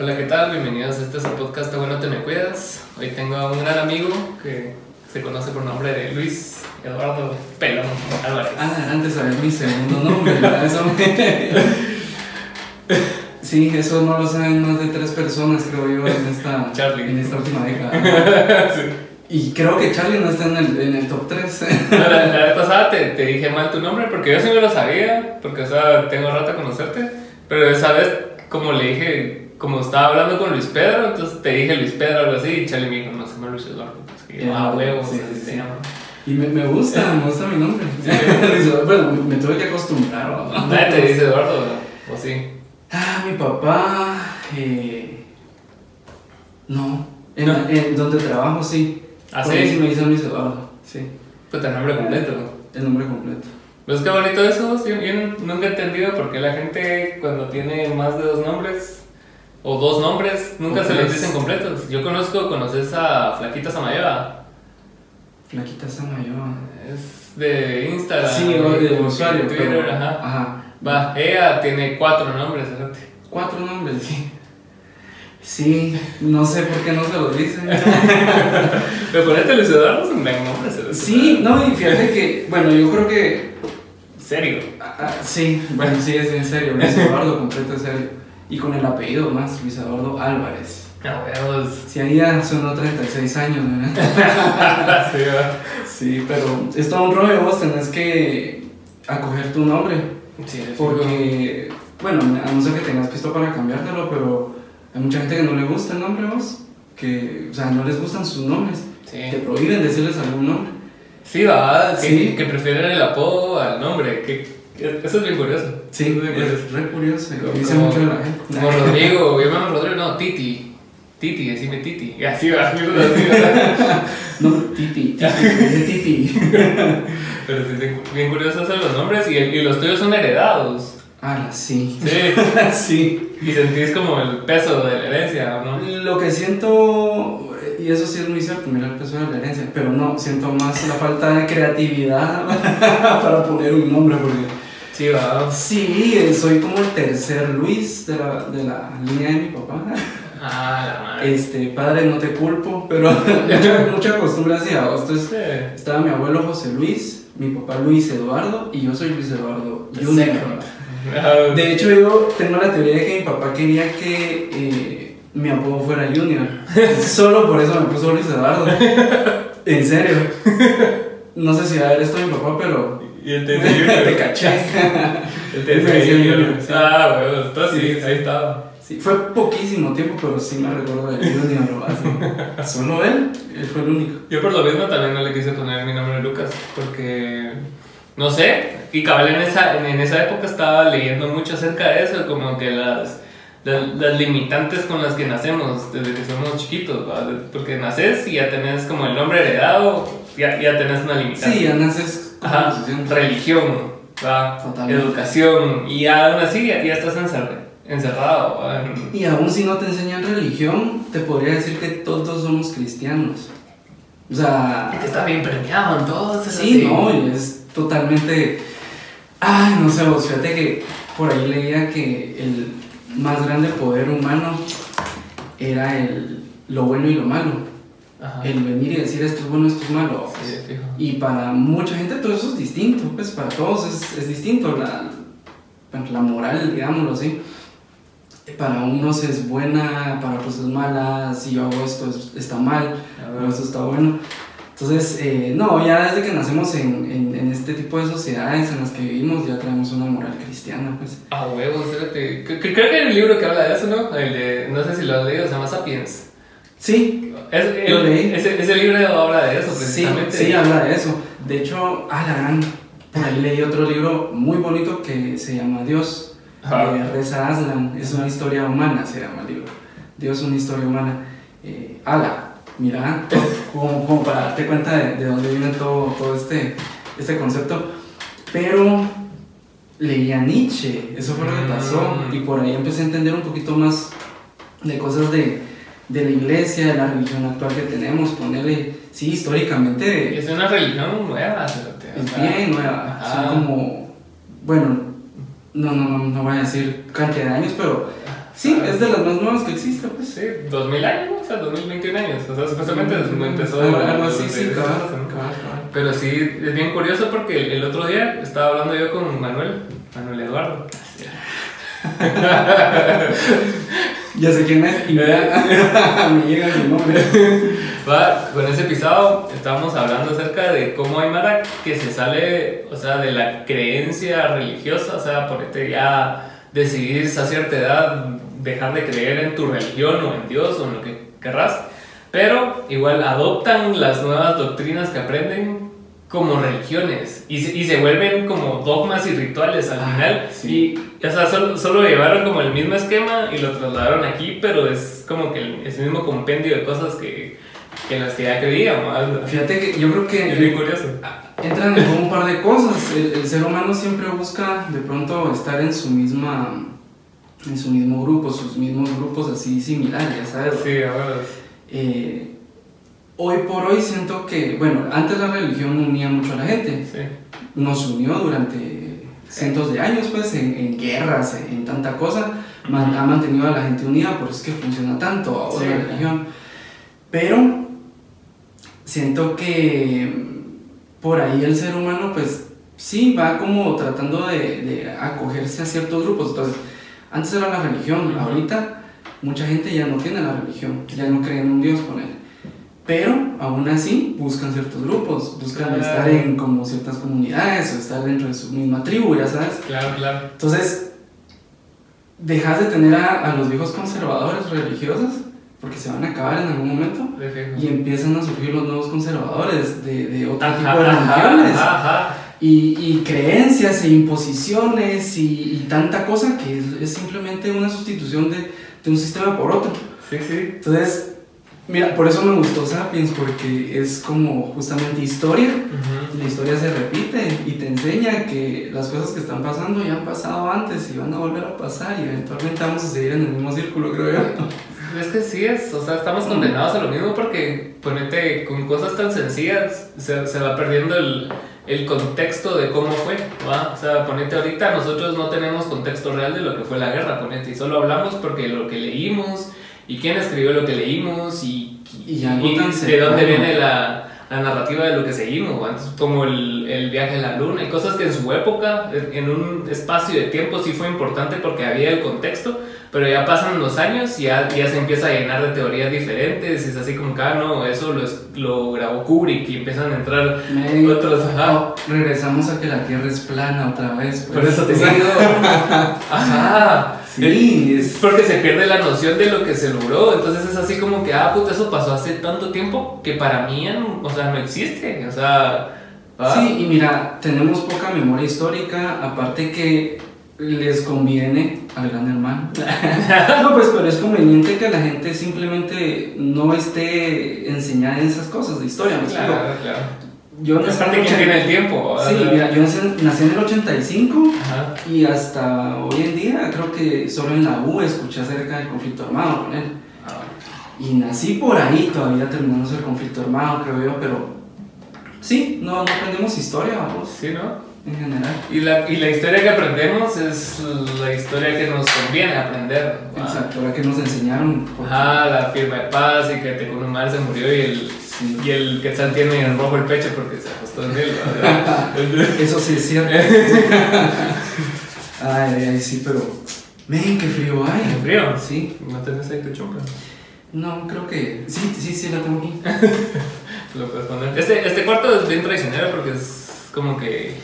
Hola, ¿qué tal? Bienvenidos a este su podcast Bueno Te Me Cuidas. Hoy tengo a un gran amigo que se conoce por nombre de Luis Eduardo Pelón Álvarez. Ah, antes saber mi segundo nombre. Eso Sí, eso no lo saben más de tres personas, creo yo, en esta, Charlie. En esta última década. Sí. Y creo que Charlie no está en el, en el top 3. No, la, la vez pasada te, te dije mal tu nombre porque yo sí me lo sabía, porque o sea, tengo rato de conocerte, pero esa vez como le dije, como estaba hablando con Luis Pedro, entonces te dije Luis Pedro algo así y Charlie me dijo, no se llama Luis Eduardo. Así que yo, ah, huevo, Sí, así sí, se sí. llama. Y me, me gusta, me gusta mi nombre. bueno, me, me tuve que acostumbrar. ¿no? Nadie te dice Eduardo, ¿o sí? Ah, mi papá. Eh, no. En, No. en donde trabajo, sí. ¿Ah, sí? sí me dice Luis Eduardo. Sí. Pues el nombre completo. El nombre completo. Pues qué bonito eso, sí, yo nunca he entendido por qué la gente cuando tiene más de dos nombres o dos nombres nunca se los tres. dicen completos. Yo conozco, conoces a Flaquita Samayoa, Flaquita Samayoa. es de Instagram, Sí, o de usuario, Twitter, pero. ajá. Ajá. Va, ella tiene cuatro nombres, fíjate. Cuatro nombres, sí. Sí, no sé por qué no se los dicen. Pero ponete Luis Eduardo es un gran nombre, Sí, no, y fíjate que, bueno, yo creo que. Serio. ah, ah, sí, bueno, sí, es en serio. Luis Eduardo, completo en serio. Y con el apellido más, Luis Eduardo Álvarez. No, huevos. Si ahí ya sonó 36 años, ¿verdad? sí, va. Sí, pero es todo un rollo, vos tenés que acoger tu nombre. Sí, Porque, bueno, a no ser que tengas pisto para cambiártelo, pero hay mucha gente que no le gusta el nombre, vos. Que, o sea, no les gustan sus nombres. Sí. Te prohíben decirles algún nombre. Sí, va, que, Sí. que prefieren el apodo al nombre. Que, que- eso es bien curioso. Sí, es bien curioso. es re curioso. Como- Dice mucho de la gente. Como Rodrigo, yo me llamo Rodrigo, no, Titi. Titi, decime Titi. Y así va, así va. No, Titi, Titi, Titi. Pero sí, bien- bien curiosos son los nombres y, y los tuyos son heredados. Ah, sí. Sí. Sí. Y sentís como el peso de la herencia, ¿o no? Lo que siento, y eso sí es muy cierto, mira el peso de la herencia, pero no, siento más la falta de creatividad para poner un nombre, porque Sí, va. sí, soy como el tercer Luis de la, de la línea de mi papá. Ah, la madre. Este, padre, no te culpo, pero mucha, mucha costumbre hacia vos. Entonces, Sí. estaba mi abuelo José Luis, mi papá Luis Eduardo, y yo soy Luis Eduardo Junior. De hecho, yo tengo la teoría de que mi papá quería que eh, mi apodo fuera Junior. Solo por eso me puso Luis Eduardo. En serio. No sé si va a ver esto mi papá, pero. Y te dice Junior. Te. Él te Él me dice decía Junior. Junior, sí. Ah, sí, Sí, ahí estaba. Sí, fue poquísimo tiempo, pero sí me recuerdo de Junior. así. Solo él, él fue el único. Yo por lo mismo también no le quise poner mi nombre Lucas, porque no sé, y cabal en esa, en, esa época estaba leyendo mucho acerca de eso, como que las, las, las limitantes con las que nacemos desde que somos chiquitos, ¿va? De- porque naces y ya tenés como el nombre heredado, ya, ya tenés una limitante. Sí, ya naces Ajá, religión, educación, y aún así ya, ya estás encer- encerrado. ¿va? En- Y aún si no te enseñan religión, te podría decir que todos somos cristianos. O sea. Es que está bien premiado en todo. Sí, no, y es totalmente. Ay, no sé, vos fíjate que por ahí leía que el más grande poder humano era el, lo bueno y lo malo. Ajá. El venir y decir esto es bueno, esto es malo. Sí, fijo. Y para mucha gente todo eso es distinto, pues para todos es, es distinto. La, pues, la moral, digámoslo así. Para unos es buena, para otros es mala. Si yo hago esto es- está mal, Ah, o esto está bueno. Entonces, eh, no, ya desde que nacemos en, en, en este tipo de sociedades en las que vivimos, ya traemos una moral cristiana, pues. A huevos, Creo que hay un libro que habla de eso, ¿no? El de, no sé si lo has leído, se llama Sapiens. Sí, Es, Lo el- leí. Ese, ese libro habla de eso, precisamente. sí, habla de eso. De hecho, ah, la gran, por ahí leí otro libro muy bonito que se llama Dios, de Reza Aslan. Es una historia humana, se llama el libro. Dios, una historia humana. Eh, ala, mira, como, como para darte cuenta de, de dónde viene todo, todo este, este concepto. Pero leí a Nietzsche, eso fue lo que pasó, Mm. y por ahí empecé a entender un poquito más de cosas de, de la iglesia, de la religión actual que tenemos, ponerle, sí, históricamente Es una religión nueva, es bien nueva, ajá. son como, bueno, no, no, no, no voy a decir cantidad de años, pero Sí, es de las más nuevas que existe, pues. Sí, 2000 años, o sea, 2021 años. O sea, supuestamente empezó. Algo, algo así, de- sí, de- de- cabal. Pero sí, es bien curioso porque el, el otro día estaba hablando yo con Manuel, Manuel Eduardo. Ya sé quién es y ya me llega su nombre. Va, con ese episodio estábamos hablando acerca de cómo hay Mara que se sale, o sea, de la creencia religiosa, o sea, ponerte ya decidís a cierta edad dejar de creer en tu religión o en Dios o en lo que querrás, pero igual adoptan las nuevas doctrinas que aprenden como religiones y se, y se vuelven como dogmas y rituales al Ah, final sí. y o sea solo, solo llevaron como el mismo esquema y lo trasladaron aquí pero es como que el, es el mismo compendio de cosas que, que en las que ya creíamos. Fíjate que yo creo que es bien curioso entran en un par de cosas. El, el ser humano siempre busca de pronto estar en su misma en su mismo grupo, sus mismos grupos así similares, sabes. sí ahora Eh, hoy por hoy siento que, bueno, antes la religión unía mucho a la gente, sí nos unió durante cientos de años, pues, en, en guerras, en, en tanta cosa, man- ha mantenido a la gente unida, por eso es que funciona tanto ahora Sí. la religión. Pero siento que por ahí el ser humano, pues, sí, va como tratando de, de acogerse a ciertos grupos. Entonces, antes era la religión, ahorita mucha gente ya no tiene la religión, ya no cree en un Dios con él. Pero aún así buscan ciertos grupos, buscan Claro. estar en como ciertas comunidades o estar dentro de su misma tribu, ya sabes. claro claro Entonces, dejas de tener a, a los viejos conservadores religiosos, porque se van a acabar en algún momento, y empiezan a surgir los nuevos conservadores de, de otro Ajá, tipo de religiones. Y, y creencias e imposiciones y, y tanta cosa que es, es simplemente una sustitución de, de un sistema por otro. sí sí Entonces, mira, por eso me gustó Sapiens, porque es como justamente historia. Ujú. La historia se repite y te enseña que las cosas que están pasando ya han pasado antes y van a volver a pasar y eventualmente vamos a seguir en el mismo círculo, creo yo. Es que sí es, o sea, estamos condenados a lo mismo porque, ponete, con cosas tan sencillas se, se va perdiendo el, el contexto de cómo fue, ¿va? O sea, ponete ahorita, nosotros no tenemos contexto real de lo que fue la guerra, ponete, y solo hablamos porque lo que leímos y quién escribió lo que leímos y, Y algo tan de dónde viene la, la narrativa de lo que seguimos, ¿va? Entonces, como el, el viaje a la luna y cosas que en su época, en un espacio de tiempo sí fue importante porque había el contexto, pero ya pasan los años y ya, ya se empieza a llenar de teorías diferentes, y es así como que, ah, no, eso lo, lo grabó Kubrick y empiezan a entrar otros, ajá. oh, regresamos a que la Tierra es plana otra vez. pues. Por eso te digo. Ajá. Sí, Es porque se pierde la noción de lo que se logró. Entonces es así como que, ah, puta, eso pasó hace tanto tiempo que para mí, o sea, no existe. O sea, ah, Sí, y mira, tenemos poca memoria histórica, aparte que les conviene al gran hermano. no, pues, pero es conveniente que la gente simplemente no esté enseñada en esas cosas de historia, me claro, claro. Yo nací en el tiene el 80 tiempo. Sí, mira, yo nací, nací en el 85 Ajá. y hasta hoy en día creo que solo en la U escuché acerca del conflicto armado con él. Ah, Y nací por ahí, todavía terminamos el conflicto armado, creo yo, pero sí, no, no aprendemos historia, vamos, Sí, ¿no? en general. Y la, y la historia que aprendemos es la historia que nos conviene aprender. ¿va? Exacto, la que nos enseñaron. porque- Ajá, la firma de paz y que Tecunumar se murió y el. Y el Quetzal tiene en rojo el pecho porque se acostó en él. ¿verdad? Eso sí es cierto. ay, ay, ay, sí, pero. Men, qué frío hay. ¿Qué frío? Sí. ¿No tenés ahí tu chumpa? No, creo que. Sí, sí, sí, la tengo aquí. Lo puedes poner. Este, este cuarto es bien traicionero porque es como que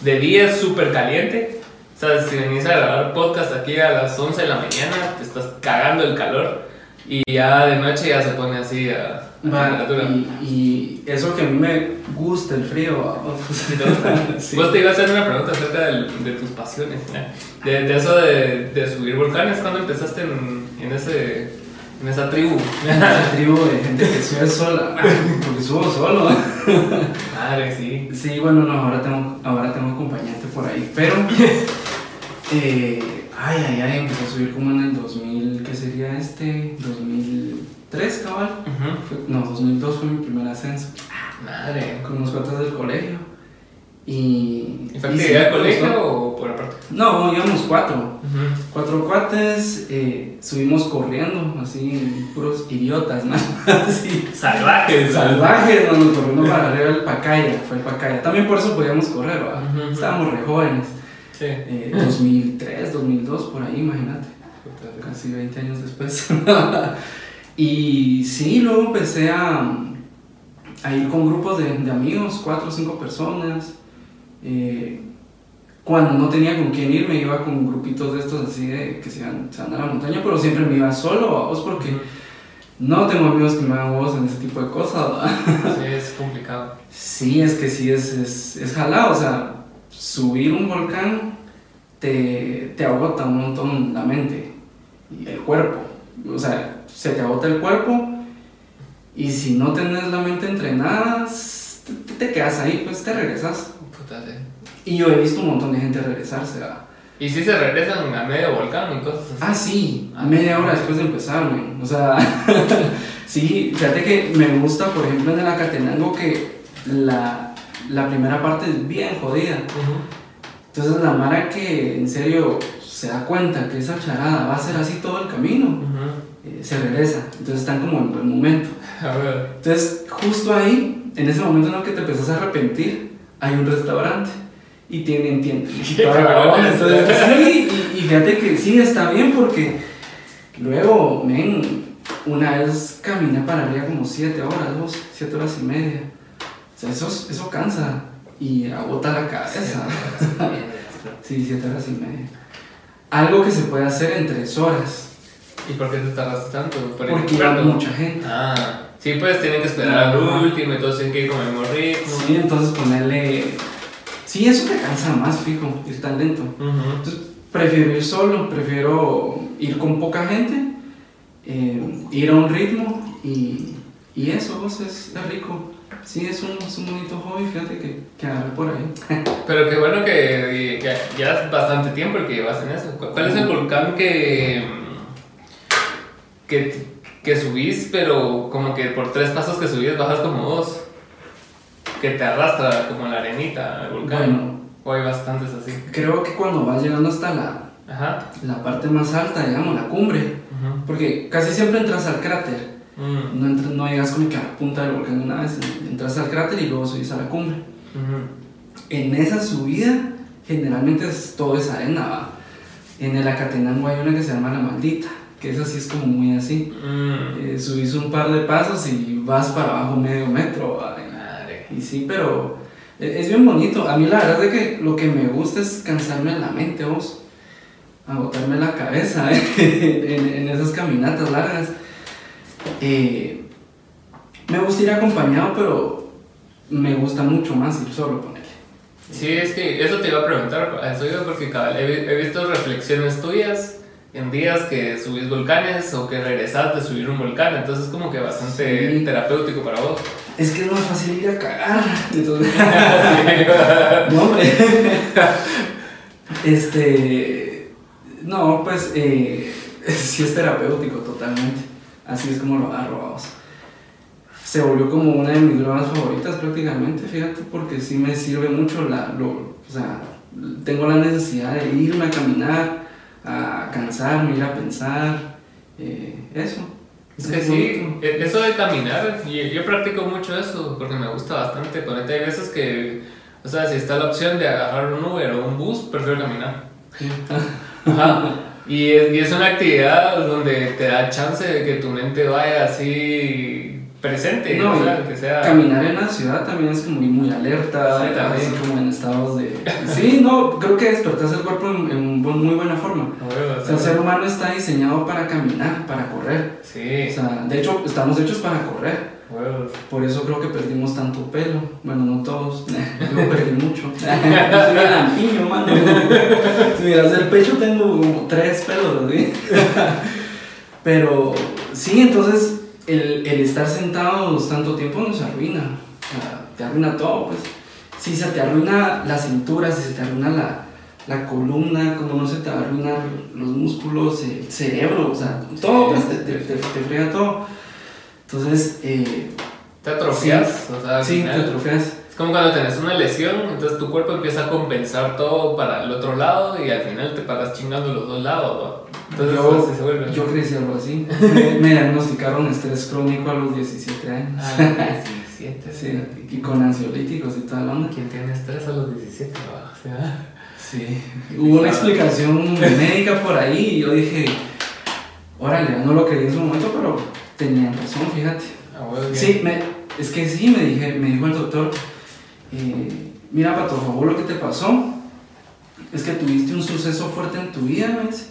de día es súper caliente. O sea, si venís a grabar podcast aquí a las 11 de la mañana, te estás cagando el calor. Y ya de noche ya se pone así a, y, y eso que a mí me gusta el frío. Vos te iba a hacer una pregunta acerca del- de tus pasiones, ¿no? de, de eso de, de subir volcanes. ¿Cuándo empezaste en, en, ese, en esa tribu? Esa tribu de gente que sube sola. Porque subo solo. Madre, sí. Sí, bueno, no, ahora tengo, ahora tengo acompañante por ahí. Pero. eh, ay, ay, ay, empecé a subir como en el 2000, ¿qué sería este? 2003, cabal. Ujú. Fue- no, 2002 fue mi primer ascenso. Madre. Con unos cuantos del colegio. Y. ¿Y fue actividad de colegio o por aparte? No, íbamos cuatro. Cuatro cuates, eh, subimos corriendo, así, puros idiotas, ¿no? Así, Salvajes. salvajes, ¿no? nos corriendo para arriba el Pacaya, fue el Pacaya. También por eso podíamos correr, ujú. Estábamos re jóvenes. Sí. Eh, 2003, 2002, por ahí, imagínate. Casi 20 años después. y sí, luego empecé a, a ir con grupos de, de amigos, cuatro o cinco personas. Eh, cuando no tenía con quién ir, me iba con grupitos de estos así de que se iban, se van a la montaña, pero siempre me iba solo, vos, porque no tengo amigos que me hagan voz en ese tipo de cosas. Sí, es complicado. Sí, es que sí, es, es, es jalado, o sea, subir un volcán te, te agota un montón la mente y el cuerpo. O sea, se te agota el cuerpo y si no tenés la mente entrenada, te, te quedas ahí, pues te regresas. Puta, sí. Y yo he visto un montón de gente regresarse. ¿va? Y si se regresan a medio volcán y cosas así. Ah, sí, Ah. media hora después de empezar, man. O sea, sí, fíjate que me gusta, por ejemplo, en el Acatenango que la, la primera parte es bien jodida. Entonces la Mara que en serio se da cuenta que esa charada va a ser así todo el camino, Ujú. eh, se regresa. Entonces están como en buen momento. Entonces justo ahí, en ese momento en el que te empezás a arrepentir, hay un restaurante. Y tienen tienda. Entonces, sí, y, y fíjate que sí, está bien porque luego, men, una vez caminé para arriba como 7 horas, dos, 7 horas y media. O sea, eso, eso cansa y agota la cabeza. Sí, 7 horas y media. Algo que se puede hacer en 3 horas. ¿Y por qué te tardaste tanto? Por Porque comprando. mucha gente. Ah, sí, pues tienen que esperar al Ajá. último todos tienen que ir con el mismo ritmo. Sí, entonces ponerle. Sí, eso te cansa más, fijo, ir tan lento. Ujú. Entonces, prefiero ir solo, prefiero ir con poca gente, eh, ir a un ritmo y, y eso, pues, es, es rico. Sí, es un, es un bonito hobby, fíjate que, que agarré por ahí. Pero qué bueno que ya, ya es bastante tiempo que llevas en eso. ¿Cu- ¿Cuál es el volcán que, que, que subís, pero como que por tres pasos que subís bajas como dos? Que te arrastra como la arenita el volcán. Bueno. O hay bastantes así. Creo que cuando vas llegando hasta la, Ajá. la parte más alta, digamos, la cumbre, porque casi siempre entras al cráter. Mm. No, entras- no llegas como que a la punta del volcán una vez, entras al cráter y luego subís a la cumbre. Ujú. En esa subida, generalmente es, todo es arena, ¿va? En el Acatenango hay una que se llama La Maldita, que esa sí es como muy así. Mm. Eh, subís un par de pasos y vas para abajo medio metro, ¿va? Madre. Y sí, pero e- es bien bonito. A mí la verdad es que lo que me gusta es cansarme la mente, vos. Agotarme la cabeza ¿eh? en, en esas caminatas largas. Eh, me gusta ir acompañado, pero me gusta mucho más ir solo, ponerle. Sí, es que eso te iba a preguntar, eso iba porque cabal, he, vi- he visto reflexiones tuyas en días que subís volcanes o que regresas de subir un volcán, entonces es como que bastante Sí. terapéutico para vos. Es que es más fácil ir a cagar. Entonces, no, hombre. Este. No, pues eh, sí es terapéutico totalmente. Así es como lo agarro vamos. Se volvió como una de mis drogas favoritas prácticamente, fíjate, porque sí me sirve mucho la. Lo, o sea, tengo la necesidad de irme a caminar, a cansarme, ir a pensar. eh, eso. Es que sí, e- eso de caminar, yo, yo practico mucho eso porque me gusta bastante. Ponete, hay veces que, o sea, si está la opción de agarrar un Uber o un bus, prefiero caminar. Ajá. Y es, y es una actividad donde te da chance de que tu mente vaya así presente, No, o sea, y que sea... Caminar en la ciudad también es como muy, muy alerta, Sí, también. así como en estados de... Sí, no, creo que despertas el cuerpo en, muy buena forma. O sea, el ser humano está diseñado para caminar, para correr. Sí, O sea, de hecho, estamos hechos para correr. Por eso creo que perdimos tanto pelo. Bueno, no todos. Yo perdí mucho. Soy el lampiño, mano. Si miras el pecho, tengo como tres pelos, ¿sí? Pero sí, entonces el, estar sentados tanto tiempo nos arruina. Te arruina todo, pues. Si se te arruina la cintura, si se te arruina la, columna, como no se te va a arruinar los músculos, el cerebro, o sea, todo, pues, te frega todo. Entonces, eh, Te atrofias, o sea, al Sí, te atrofias. Es como cuando tenés una lesión, entonces tu cuerpo empieza a compensar todo para el otro lado y al final te paras chingando los dos lados. ¿no? Entonces yo, se vuelve. yo crecí algo así. me, me diagnosticaron estrés crónico a los 17 años. Ah, 17. sí, y con ansiolíticos y toda la onda. ¿Quién tiene estrés a los 17? no? O sea, Sí, hubo una explicación médica por ahí y yo dije, órale, no lo quería en su momento, pero tenían razón, fíjate. ah. Sí, me, es que sí, me, dije, me dijo el doctor, eh, mira, Pato, por favor, lo que te pasó es que tuviste un suceso fuerte en tu vida, dice,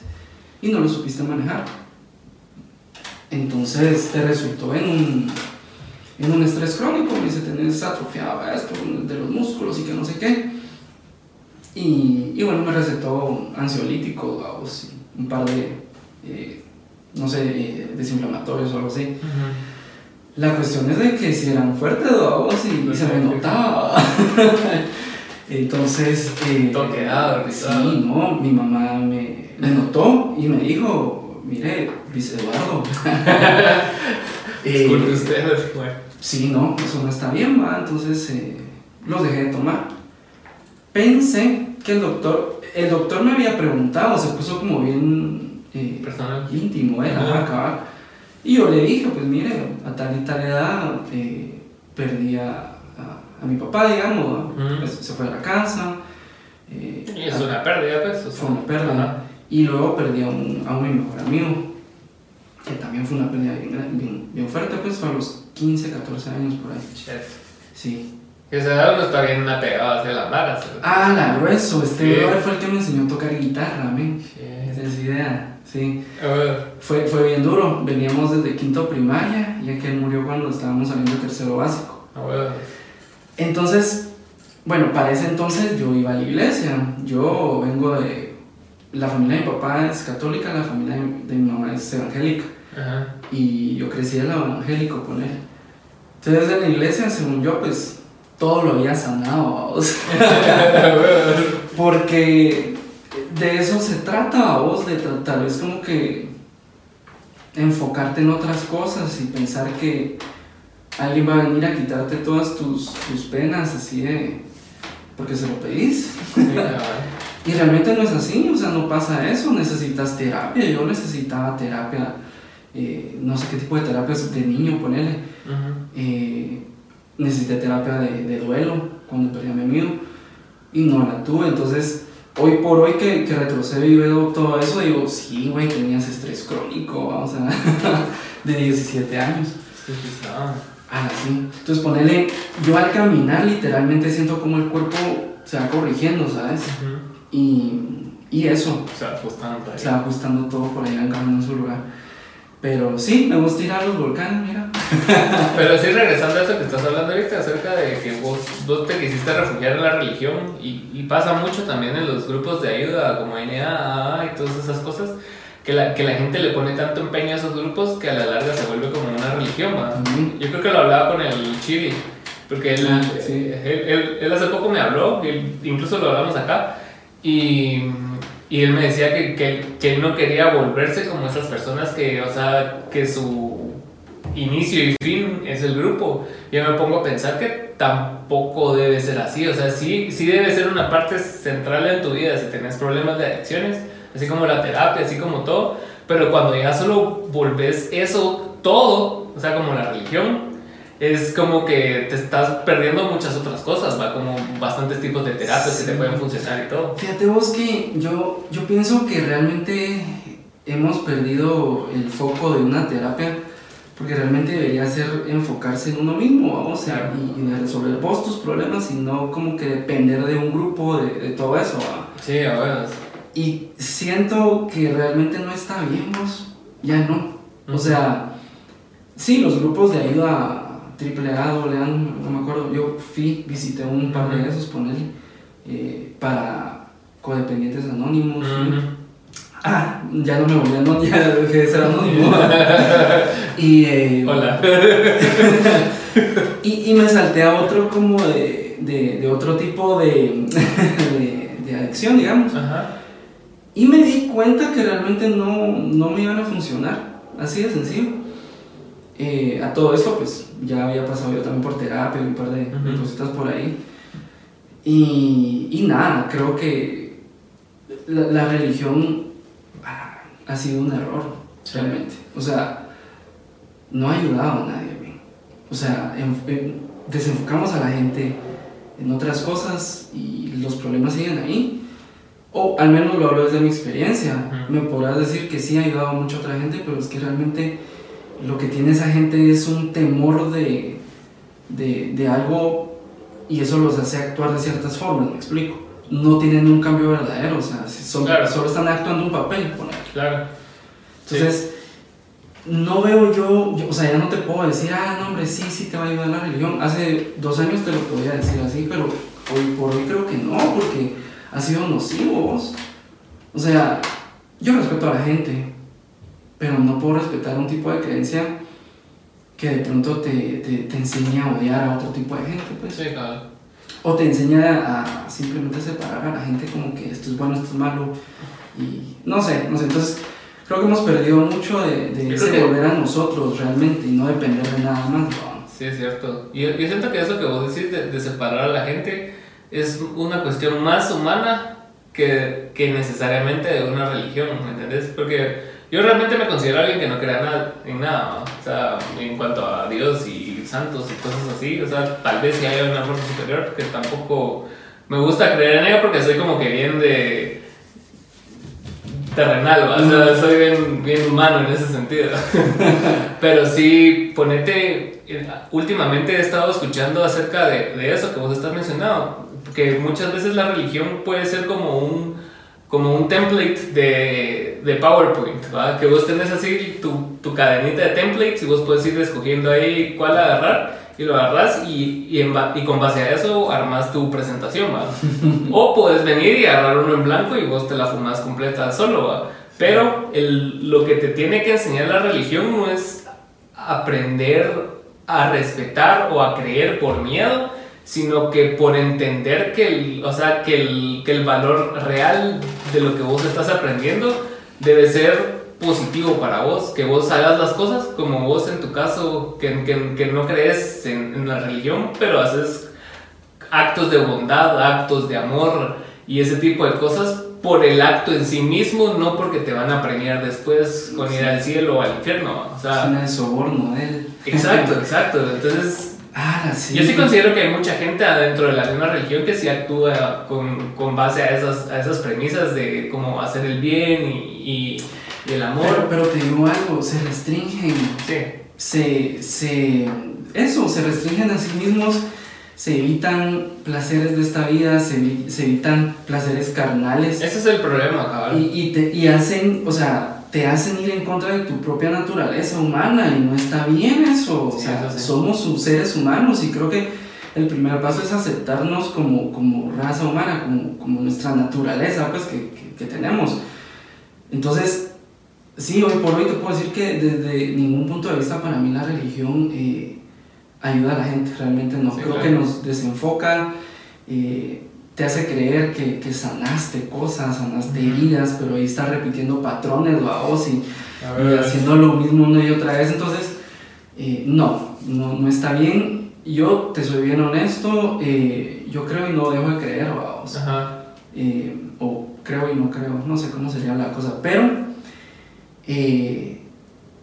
y no lo supiste manejar. Entonces te resultó en un, en un estrés crónico, me dice, tenés atrofiado esto de los músculos y que no sé qué. Y, y bueno, me recetó vamos, y un par de, eh, no sé, desinflamatorios o algo así. La cuestión es de que si eran fuertes, vamos, y, y se me notaba. Entonces, eh, Toqueado, sí, no, mi mamá me, me notó y me dijo, mire, Luis Eduardo. Eh, Disculpe ustedes. Sí, no, eso no está bien, va. Entonces eh, los dejé de tomar. Pensé que el doctor, el doctor me había preguntado, se puso como bien eh, Personal. íntimo, ¿eh? Ajá. Cabal. Y yo le dije, pues mire, a tal y tal edad eh, perdí a, a- a mi papá, digamos. Ujú. Pues, se fue a la casa. eh, Y es una pérdida, pues. o sea, fue una pérdida. ajá. Y luego perdí a, un, a mi mejor amigo, que también fue una pérdida bien, bien, bien fuerte, pues fue a los 15, 14 años por ahí. Shit. Sí. Y esa edad uno está bien apegado hacia las maras. Ah, la grueso, este Sí. fue el que me enseñó a tocar guitarra, men. Shit. Tienes idea, sí. Fue, fue bien duro, veníamos desde quinto primaria, ya que él murió cuando estábamos saliendo de tercero básico. Bueno. Entonces, bueno, para ese entonces yo iba a la iglesia. Yo vengo de. La familia de mi papá es católica, la familia de, mi mamá es evangélica. Y yo crecí en lo evangélico con él. Entonces en la iglesia, según yo, pues todo lo había sanado. Porque de eso se trata, vos, de tal vez como que enfocarte en otras cosas y pensar que alguien va a venir a quitarte todas tus, tus penas, así de. porque se lo pedís. Y realmente no es así, o sea, no pasa eso, necesitas terapia. Yo necesitaba terapia, eh, no sé qué tipo de terapias de niño, ponele. Eh, necesité terapia de, de duelo cuando perdí a mi amigo y no la tuve. Entonces, hoy por hoy que, que retrocedo y veo todo eso, digo, sí, güey, tenías estrés crónico, o sea, de 17 años. Ah, sí. Entonces, ponele, yo al caminar literalmente siento como el cuerpo se va corrigiendo, ¿sabes? Y, y eso, O sea, ajustando se va ajustando todo por ahí, en su lugar. Pero sí, me gusta ir a los volcanes, mira. Pero sí, regresando a eso que estás hablando ahorita, acerca de que vos, vos te quisiste refugiar en la religión, y, y pasa mucho también en los grupos de ayuda, como NA y todas esas cosas, que la, que la gente le pone tanto empeño a esos grupos que a la larga se vuelve como una religión. ¿va? Ujú. Yo creo que lo hablaba con el Chibi, porque él, Ah, sí. él, él- él hace poco me habló, incluso lo hablamos acá, y, y él me decía que, que, él no quería volverse como esas personas que, o sea, que su inicio y fin es el grupo. Yo me pongo a pensar que tampoco debe ser así, o sea, sí, sí debe ser una parte central en tu vida si tenés problemas de adicciones, así como la terapia, así como todo, pero cuando ya solo volvés eso todo, o sea, como la religión, es como que te estás perdiendo muchas otras cosas, va como bastantes tipos de terapias que te Sí. pueden funcionar y todo. Fíjate vos que yo, yo pienso que realmente hemos perdido el foco de una terapia porque realmente debería ser enfocarse en uno mismo, vamos, Claro. y, y de resolver vos tus problemas y no como que depender de un grupo, de, de todo eso. ¿va? Sí, a ver. Y siento que realmente no está bien vos, ya no. O Ujú. sea, sí, los grupos de ayuda triple A, doble A, no, me acuerdo, yo fui, visité un par de esos, poner para codependientes anónimos. Ah, ya no me volví anónimo, ya dejé de ser anónimo. y, eh, Hola. y, y me salté a otro como de, de, de otro tipo de, de, de adicción, digamos. Ajá. Y me di cuenta que realmente no, no me iban a funcionar, así de sencillo. Eh, a todo esto, pues ya había pasado yo también por terapia y un par de, de Ujú. cositas por ahí. Y, y nada, creo que la, la religión ah, ha sido un error, Sí. realmente. O sea, no ha ayudado a nadie, güey. O sea, en- en- desenfocamos a la gente en otras cosas y los problemas siguen ahí. O al menos lo hablo desde mi experiencia. Ujú. Me podrás decir que sí ha ayudado a mucha otra gente, pero es que realmente lo que tiene esa gente es un temor de, de, de algo y eso los hace actuar de ciertas formas, me explico. No tienen un cambio verdadero, o sea, son- Claro. solo están actuando un papel. Claro. Entonces, no veo yo, yo- o sea, ya no te puedo decir, ah, no, hombre, sí, sí te va a ayudar la religión. Hace dos años te lo podía decir así, pero hoy por hoy creo que no, porque ha sido nocivo. vos. O sea, yo respeto a la gente, pero no puedo respetar un tipo de creencia que de pronto te, te, te enseña a odiar a otro tipo de gente, pues. Sí, cabal. O te enseña a simplemente separar a la gente como que esto es bueno, esto es malo. Y no sé, no sé. Entonces, creo que hemos perdido mucho de, de ese que- volver a nosotros realmente y no depender de nada más. ¿no? Sí, es cierto. Y yo, yo siento que eso que vos decís de, de separar a la gente es una cuestión más humana que, que necesariamente de una religión, ¿me entendés? Porque yo realmente me considero alguien que no crea nada, en nada, ¿no? o sea, en cuanto a Dios y santos y cosas así, o sea, tal vez si hay una fuerza superior que tampoco me gusta creer en ella porque soy como que bien de terrenal, ¿va? o sea, soy bien, bien humano en ese sentido. Pero sí, ponete, últimamente he estado escuchando acerca de, de eso que vos estás mencionando, que muchas veces la religión puede ser como un, como un template de, de PowerPoint, ¿va? que vos tenés así tu, tu cadenita de templates y vos puedes ir escogiendo ahí cuál agarrar y lo agarras y, y, en y con base a eso armas tu presentación, ¿va? o puedes venir y agarrar uno en blanco y vos te la fumas completa solo, ¿va? Pero el, lo que te tiene que enseñar la religión no es aprender a respetar o a creer por miedo, sino que por entender que el, o sea, que el, que el valor real de lo que vos estás aprendiendo debe ser positivo para vos, que vos hagas las cosas como vos en tu caso, que, que, que no crees en, en la religión, pero haces actos de bondad, actos de amor y ese tipo de cosas por el acto en sí mismo, no porque te van a premiar después con ir al cielo o al infierno. O sea, Suena de soborno de él. exacto, exacto. Entonces, Ah, sí. yo sí considero que hay mucha gente adentro de la misma religión que sí actúa con, con base a esas, a esas premisas de cómo hacer el bien y, y- y el amor. Pero, pero te digo algo, se restringen, Sí, se, se, eso, se restringen a sí mismos, se evitan placeres de esta vida, se, se evitan placeres carnales. ese es el problema, cabal. Y, y, te, y hacen, o sea, te hacen ir en contra de tu propia naturaleza humana y no está bien eso. O sea, eso sí. somos seres humanos y creo que el primer paso es aceptarnos como, como raza humana, como, como nuestra naturaleza pues, que, que, que tenemos. Entonces, sí, hoy por hoy te puedo decir que desde ningún punto de vista para mí la religión eh, ayuda a la gente, realmente no. Sí, creo claro. que nos desenfoca. eh, te hace creer que, que sanaste cosas, sanaste heridas, pero ahí estás repitiendo patrones, vos, y, haciendo lo mismo una y otra vez. Entonces, eh, no, no, no está bien. Yo te soy bien honesto, eh, yo creo y no dejo de creer, vamos. Ajá. Eh, o creo y no creo, no sé cómo sería la cosa, pero eh,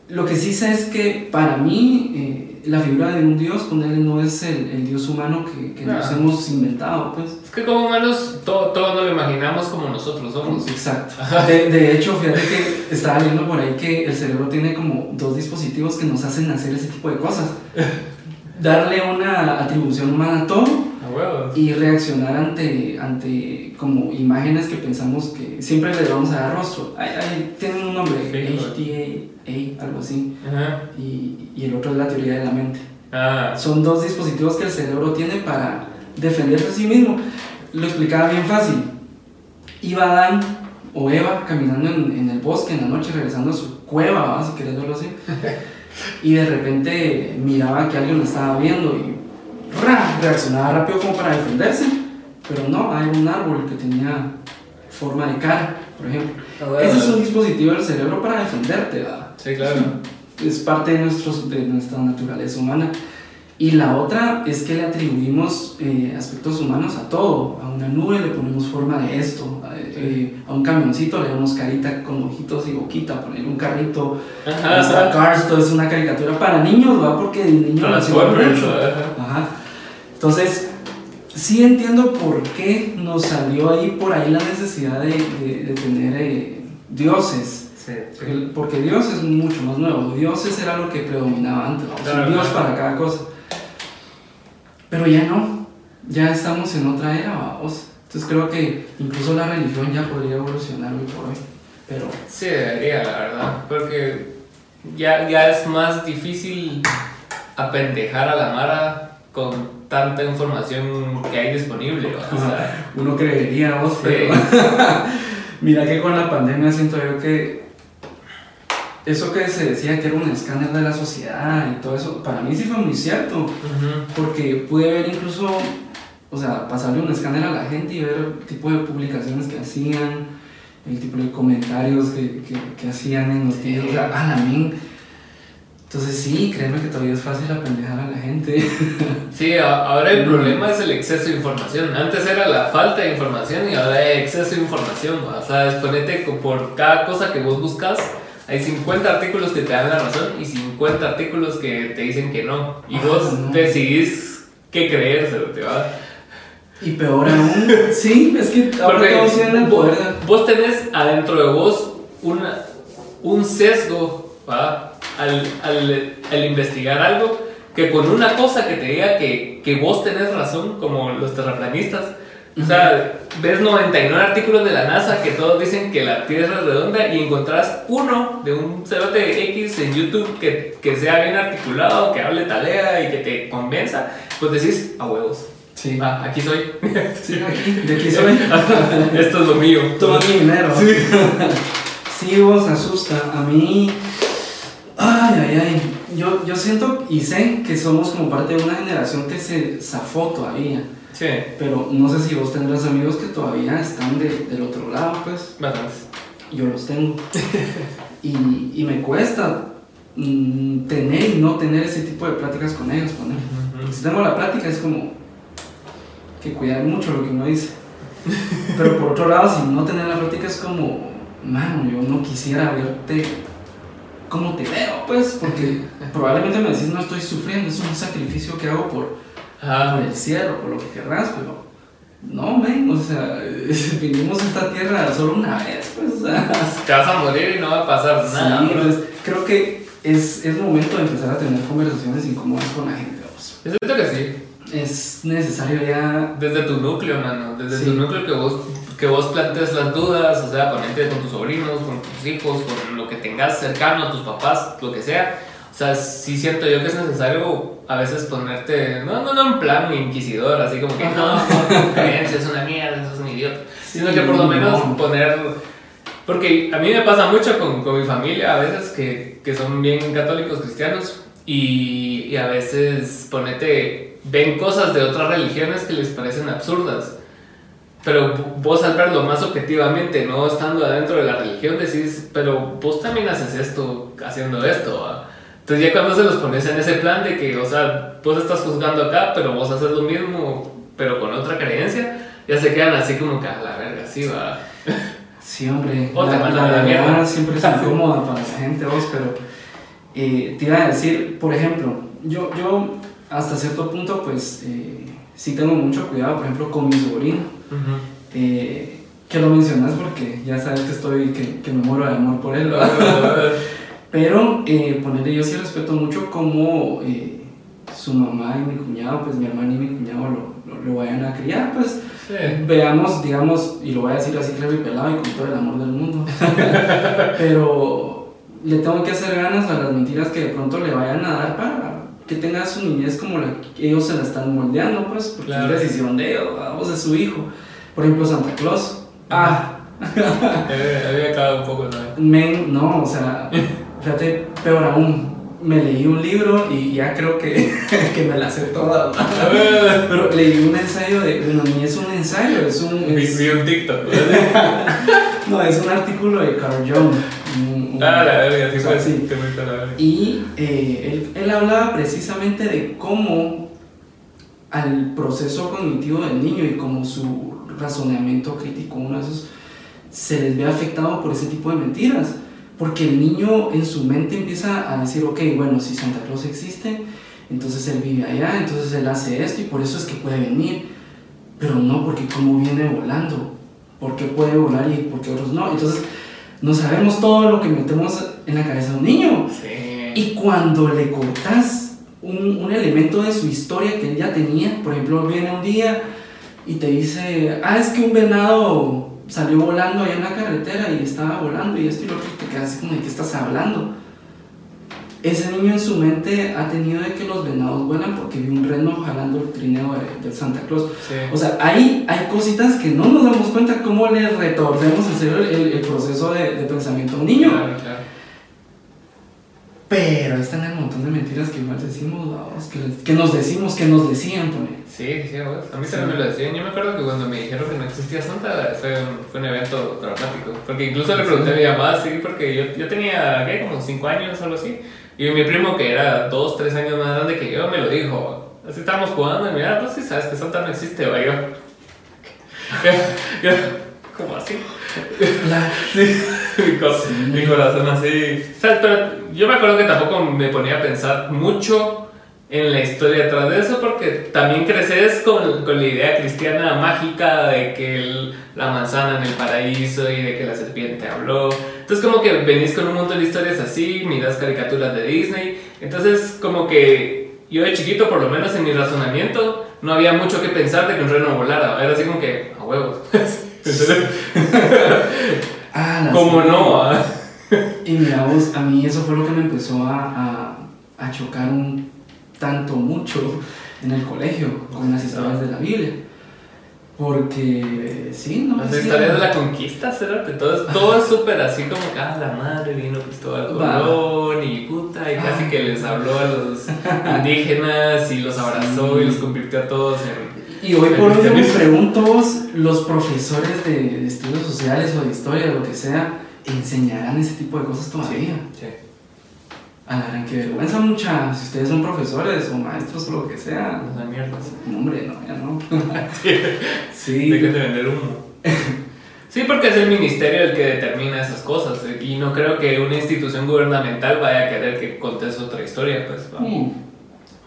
lo que sí sé es que para mí la figura de un dios con él no es el, el dios humano que, que nos hemos inventado, pues. Es que como humanos todo, todo nos lo imaginamos como nosotros somos. Exacto. De, de hecho, fíjate que estaba leyendo por ahí que el cerebro tiene como dos dispositivos que nos hacen hacer ese tipo de cosas. Darle una atribución humana a todo. Y reaccionar ante, ante como imágenes que pensamos que siempre le vamos a dar rostro. Ay, ay, tienen un nombre, HTA, algo así. Ajá. Y, y el otro es la teoría de la mente. Ah, Son dos dispositivos que el cerebro tiene para defenderse a sí mismo. Lo explicaba bien fácil. Iba Adán o Eva caminando en, en el bosque en la noche, regresando a su cueva, ¿va? si querés verlo así. Y de repente miraba que alguien lo estaba viendo y. reaccionaba rápido como para defenderse. Pero no, hay un árbol que tenía forma de cara, por ejemplo. huevos. Ese es un dispositivo del cerebro para defenderte, ¿va? Sí, claro. es parte de, nuestros, de nuestra naturaleza humana. Y la otra es que le atribuimos eh, aspectos humanos a todo. A una nube le ponemos forma de esto. A, eh, a un camioncito le damos carita con ojitos y boquita. Poner un carrito. Ajá, ajá. Cars, todo es una caricatura para niños, ¿va? Porque el niño Warner, mucho. ajá. Ajá. Entonces, sí entiendo por qué nos salió ahí por ahí la necesidad de, de- de tener eh, dioses. Sí, sí. Porque, porque Dios es mucho más nuevo. Dioses era lo que predominaba antes. ¿no? Claro, Un Dios claro. para cada cosa. Pero ya no. Ya estamos en otra era, vamos. Entonces creo que incluso la religión ya podría evolucionar hoy por hoy. Pero Sí, debería, la verdad. Porque ya, ya es más difícil apendejar a la Mara con tanta información que hay disponible. O sea, uno creería, vos, Sí. pero mira que con la pandemia siento yo que eso que se decía que era un escáner de la sociedad y todo eso, para mí sí fue muy cierto, porque pude ver incluso, o sea, pasarle un escáner a la gente y ver el tipo de publicaciones que hacían, el tipo de comentarios que, que, que hacían en los videos, o sea, a la min. Entonces sí, créeme que todavía es fácil apendejar a la gente. Sí, ahora el problema es el exceso de información. Antes era la falta de información y ahora hay exceso de información. O sea, ponete por cada cosa que vos buscas, hay 50 artículos que te dan la razón y 50 artículos que te dicen que no. Y Ah, vos no. decidís qué creérselo, te va. Y peor aún, sí, es que ahora tienen el vos, poder de- vos tenés adentro de vos una, un sesgo ¿va? Al, al, al investigar algo que con una cosa que te diga que, que vos tenés razón, como los terraplanistas, o sea, ves 99 artículos de la NASA que todos dicen que la Tierra es redonda y encontrás uno de un cerote X en YouTube que, que sea bien articulado, que hable talea y que te convenza, pues decís, a huevos. Sí. Ah, aquí soy. Sí, aquí, de aquí soy. Esto es lo mío. Toma mi dinero. Sí. vos asusta. A mí. Ay, ay, ay. Yo, yo siento y sé que somos como parte de una generación que se zafó todavía. Sí, Pero no sé si vos tendrás amigos que todavía están de- del otro lado, pues. bastantes. Yo los tengo. y, y me cuesta mm, tener y no tener ese tipo de pláticas con ellos. Con ellos. Si tengo la plática es como que cuidar mucho lo que uno dice. Pero por otro lado, si no tener la plática es como, mano, yo no quisiera verte como te veo, pues, porque probablemente me decís, no estoy sufriendo, es un sacrificio que hago por, Ajá. por el cielo, por lo que querrás, pero no, men, o sea, vinimos a esta tierra solo una vez, pues, o sea. Te vas a morir y no va a pasar nada. Sí, bro. entonces creo que es, es momento de empezar a tener conversaciones incómodas con la gente, vamos. Yo siento que sí. Es necesario ya Desde tu núcleo, mano. Desde Sí. tu núcleo que vos, que vos plantes las dudas, o sea, ponete con tus sobrinos, con tus hijos, con lo que tengas cercano, tus papás, lo que sea. O sea, sí siento yo que es necesario a veces ponerte, no, no, no en plan inquisidor, así como que no, tu creencia es una mierda, eso es un idiota. Sino que por lo menos no. poner porque a mí me pasa mucho con, con mi familia a veces que, que son bien católicos cristianos y, y a veces ponete, ven cosas de otras religiones que les parecen absurdas. Pero vos al verlo más objetivamente, no estando adentro de la religión, decís, pero vos también haces esto haciendo esto. ¿va?". Entonces ya cuando se los pones en ese plan de que, o sea, vos estás juzgando acá, pero vos haces lo mismo, pero con otra creencia, ya se quedan así como que a la verga, sí va. Sí, hombre. O te la, mandan a la la mierda. siempre es incómoda para la gente, vos, pero eh, te iba a decir, por ejemplo, yo, yo hasta cierto punto, pues, eh, sí tengo mucho cuidado, por ejemplo, con mi sobrino. eh, que lo mencionas porque ya sabes que estoy, que, que me muero de amor por él. Pero eh, ponerle yo sí respeto mucho como eh, su mamá y mi cuñado, pues mi hermana y mi cuñado lo, lo, lo vayan a criar, pues Sí. veamos, digamos, y lo voy a decir así claro y pelado y con todo el amor del mundo, pero le tengo que hacer ganas a las mentiras que de pronto le vayan a dar para que tenga su niñez como la que ellos se la están moldeando, pues, porque Claro. es decisión de ellos, vamos, de su hijo. Por ejemplo, Santa Claus. Ah, Eh, había acabado un poco, ¿no? Men, no, o sea, fíjate, peor aún, me leí un libro y ya creo que, que me la sé toda. Pero leí un ensayo de, bueno, ni es un ensayo, es un, es- vi un TikTok. no, es un artículo de Carl Jung Un- Ah, la verga, sí, pues, sí. te a la verga. Y eh, él, él hablaba precisamente de cómo al proceso cognitivo del niño y cómo su razonamiento crítico, uno de esos, se les ve afectado por ese tipo de mentiras. Porque el niño en su mente empieza a decir, ok, bueno, si Santa Claus existe, entonces él vive allá, entonces él hace esto y por eso es que puede venir. Pero no, porque como viene volando, ¿por qué puede volar y por qué otros no? Entonces no sabemos todo lo que metemos en la cabeza de un niño. Sí. Y cuando le cortas un, un elemento de su historia que él ya tenía, por ejemplo, viene un día y te dice, ah, es que un venado salió volando allá en la carretera y estaba volando y esto y lo otro, te quedas así como, ¿de qué estás hablando? Ese niño en su mente ha tenido de que los venados vuelan porque vio un reno jalando el trineo de, de Santa Claus. Sí. O sea, hay, hay cositas que no nos damos cuenta cómo le retornemos el, el, el proceso de, de pensamiento a un niño. Claro, claro. Pero ahí están el montón de mentiras que igual decimos, vamos, que, que nos decimos, que nos decían, pone. Sí, sí, a mí Sí. también me lo decían. Yo me acuerdo que cuando me dijeron que no existía Santa, fue un, fue un evento traumático. Porque incluso le pregunté a mi mamá, sí, porque yo, yo tenía, ¿qué? Como 5 años o algo así. Y mi primo, que era 2, 3 años más grande que yo, me lo dijo. Así estábamos jugando y mira, pues sí sabes que Santa no existe, va yo. yo, ¿Cómo así? mi, Sí. mi corazón así. O sea, pero yo me acuerdo que tampoco me ponía a pensar mucho en la historia detrás de eso, porque también creces con, con la idea cristiana mágica de que el- la manzana en el paraíso y de que la serpiente habló. Entonces, como que venís con un montón de historias así, miras caricaturas de Disney. Entonces, como que yo de chiquito, por lo menos en mi razonamiento, no había mucho que pensar de que un reno volara. Era así como que, a huevos. Entonces, Ah, la ¿Cómo sí. no? Y mira vos, a mí eso fue lo que me empezó a, a, a chocar un tanto mucho en el colegio con las historias de la Biblia. Porque, sí, ¿no? Las Sí, historias de la conquista, ¿será? Que todo es, súper así como que, ah, la madre vino Cristóbal. Colón y puta, y casi que les habló a los indígenas y los abrazó Sí. y los convirtió a todos en... Y hoy por hoy me pregunto vos, los profesores de, de estudios sociales o de historia, lo que sea, ¿enseñarán ese tipo de cosas todavía? Sí. A la gran que vergüenza mucha, si ustedes son profesores o maestros o lo que sea. No sean mierdas. No, hombre, no, ya no. Sí. De vender humo. Sí, porque es el ministerio el que determina esas cosas eh, y no creo que una institución gubernamental vaya a querer que contes otra historia, pues. Mm.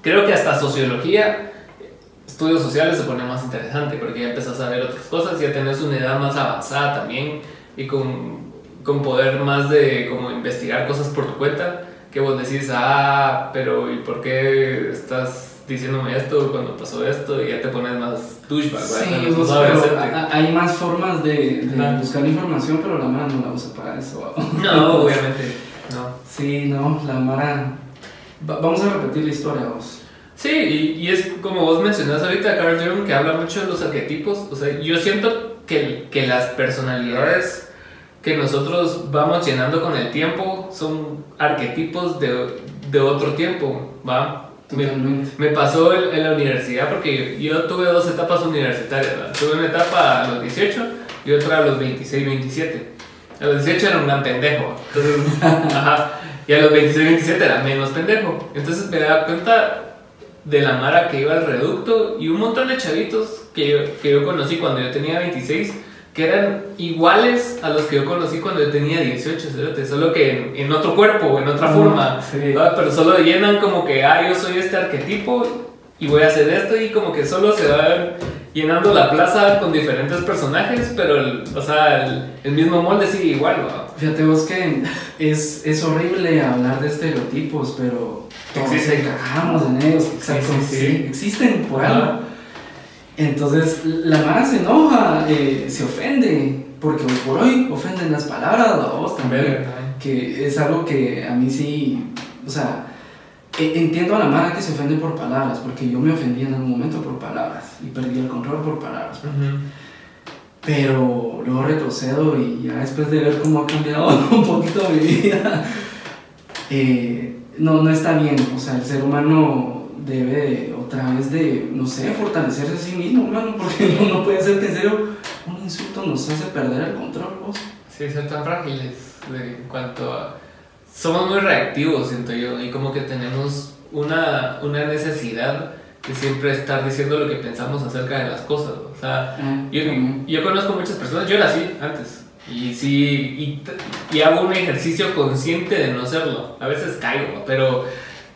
Creo que hasta sociología, estudios sociales se pone más interesante porque ya empezás a ver otras cosas, ya tenés una edad más avanzada también y con, con poder más de como investigar cosas por tu cuenta, que vos decís, ah, pero ¿y por qué estás diciéndome esto cuando pasó esto? Y ya te pones más douchebag. Sí, vos, pero a- hay más formas de, de Ajá. buscar información, pero la Mara no la usa para eso. No, obviamente, no. Sí, no, la Mara. Va- vamos a repetir la historia, vos. Sí, y, y es como vos mencionas ahorita, Carl Jung, que habla mucho de los arquetipos. O sea, yo siento que, que las personalidades que nosotros vamos llenando con el tiempo son arquetipos de, de otro tiempo, ¿va? Me, me pasó en, en la universidad porque yo, yo tuve dos etapas universitarias. ¿va? Tuve una etapa a los 18 y otra a los 26, 27. A los 18 era un gran pendejo. Entonces, ajá. Y a los 26, 27 era menos pendejo. Entonces me daba cuenta de la Mara que iba al reducto y un montón de chavitos que yo, que yo conocí cuando yo tenía 26 que eran iguales a los que yo conocí cuando yo tenía 18, cerote, solo que en, en otro cuerpo, en otra forma. Pero solo llenan como que, ah, yo soy este arquetipo y voy a hacer esto y como que solo se va llenando la plaza con diferentes personajes, pero, el, o sea, el, el mismo molde sigue igual, ¿va? Fíjate vos que es, es horrible hablar de estereotipos, pero todos Existen. encajamos en ellos. Exacto, sí, sí, sí. existen por algo. Entonces la Mara se enoja, eh, se ofende, porque hoy por hoy ofenden las palabras a vos también. Que es algo que a mí sí, o sea, e- entiendo a la Mara que se ofende por palabras, porque yo me ofendí en algún momento por palabras y perdí el control por palabras. Pero luego retrocedo y ya después de ver cómo ha cambiado un poquito mi vida, eh, no, no está bien. O sea, el ser humano debe de, otra vez de, no sé, fortalecerse a sí mismo, hermano, porque no, no puede ser que en serio un insulto nos hace perder el control, vos. Sí, ser tan frágiles en cuanto a... Somos muy reactivos, siento yo, y como que tenemos una, una necesidad de siempre estar diciendo lo que pensamos acerca de las cosas. O sea, Ah, yo, yo conozco muchas personas, yo era así antes, y sí, y, y hago un ejercicio consciente de no serlo. A veces caigo, pero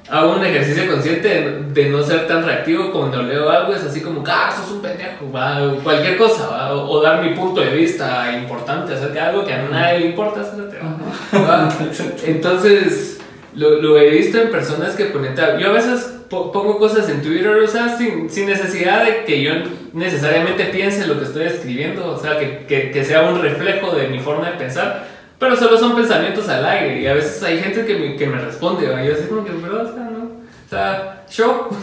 hago un ejercicio consciente de, de no ser tan reactivo cuando leo algo, es así como, ah, sos un pendejo, va, o cualquier cosa, va, o, o dar mi punto de vista importante acerca de algo que a nadie le importa, va. Entonces, lo, lo he visto en personas que ponen. Yo a veces po- pongo cosas en Twitter, o sea, sin, sin necesidad de que yo necesariamente piense lo que estoy escribiendo, o sea, que, que, que sea un reflejo de mi forma de pensar, pero solo son pensamientos al aire. Y a veces hay gente que me, que me responde, ¿va? y yo así como que, pero, o sea, no. O sea, yo.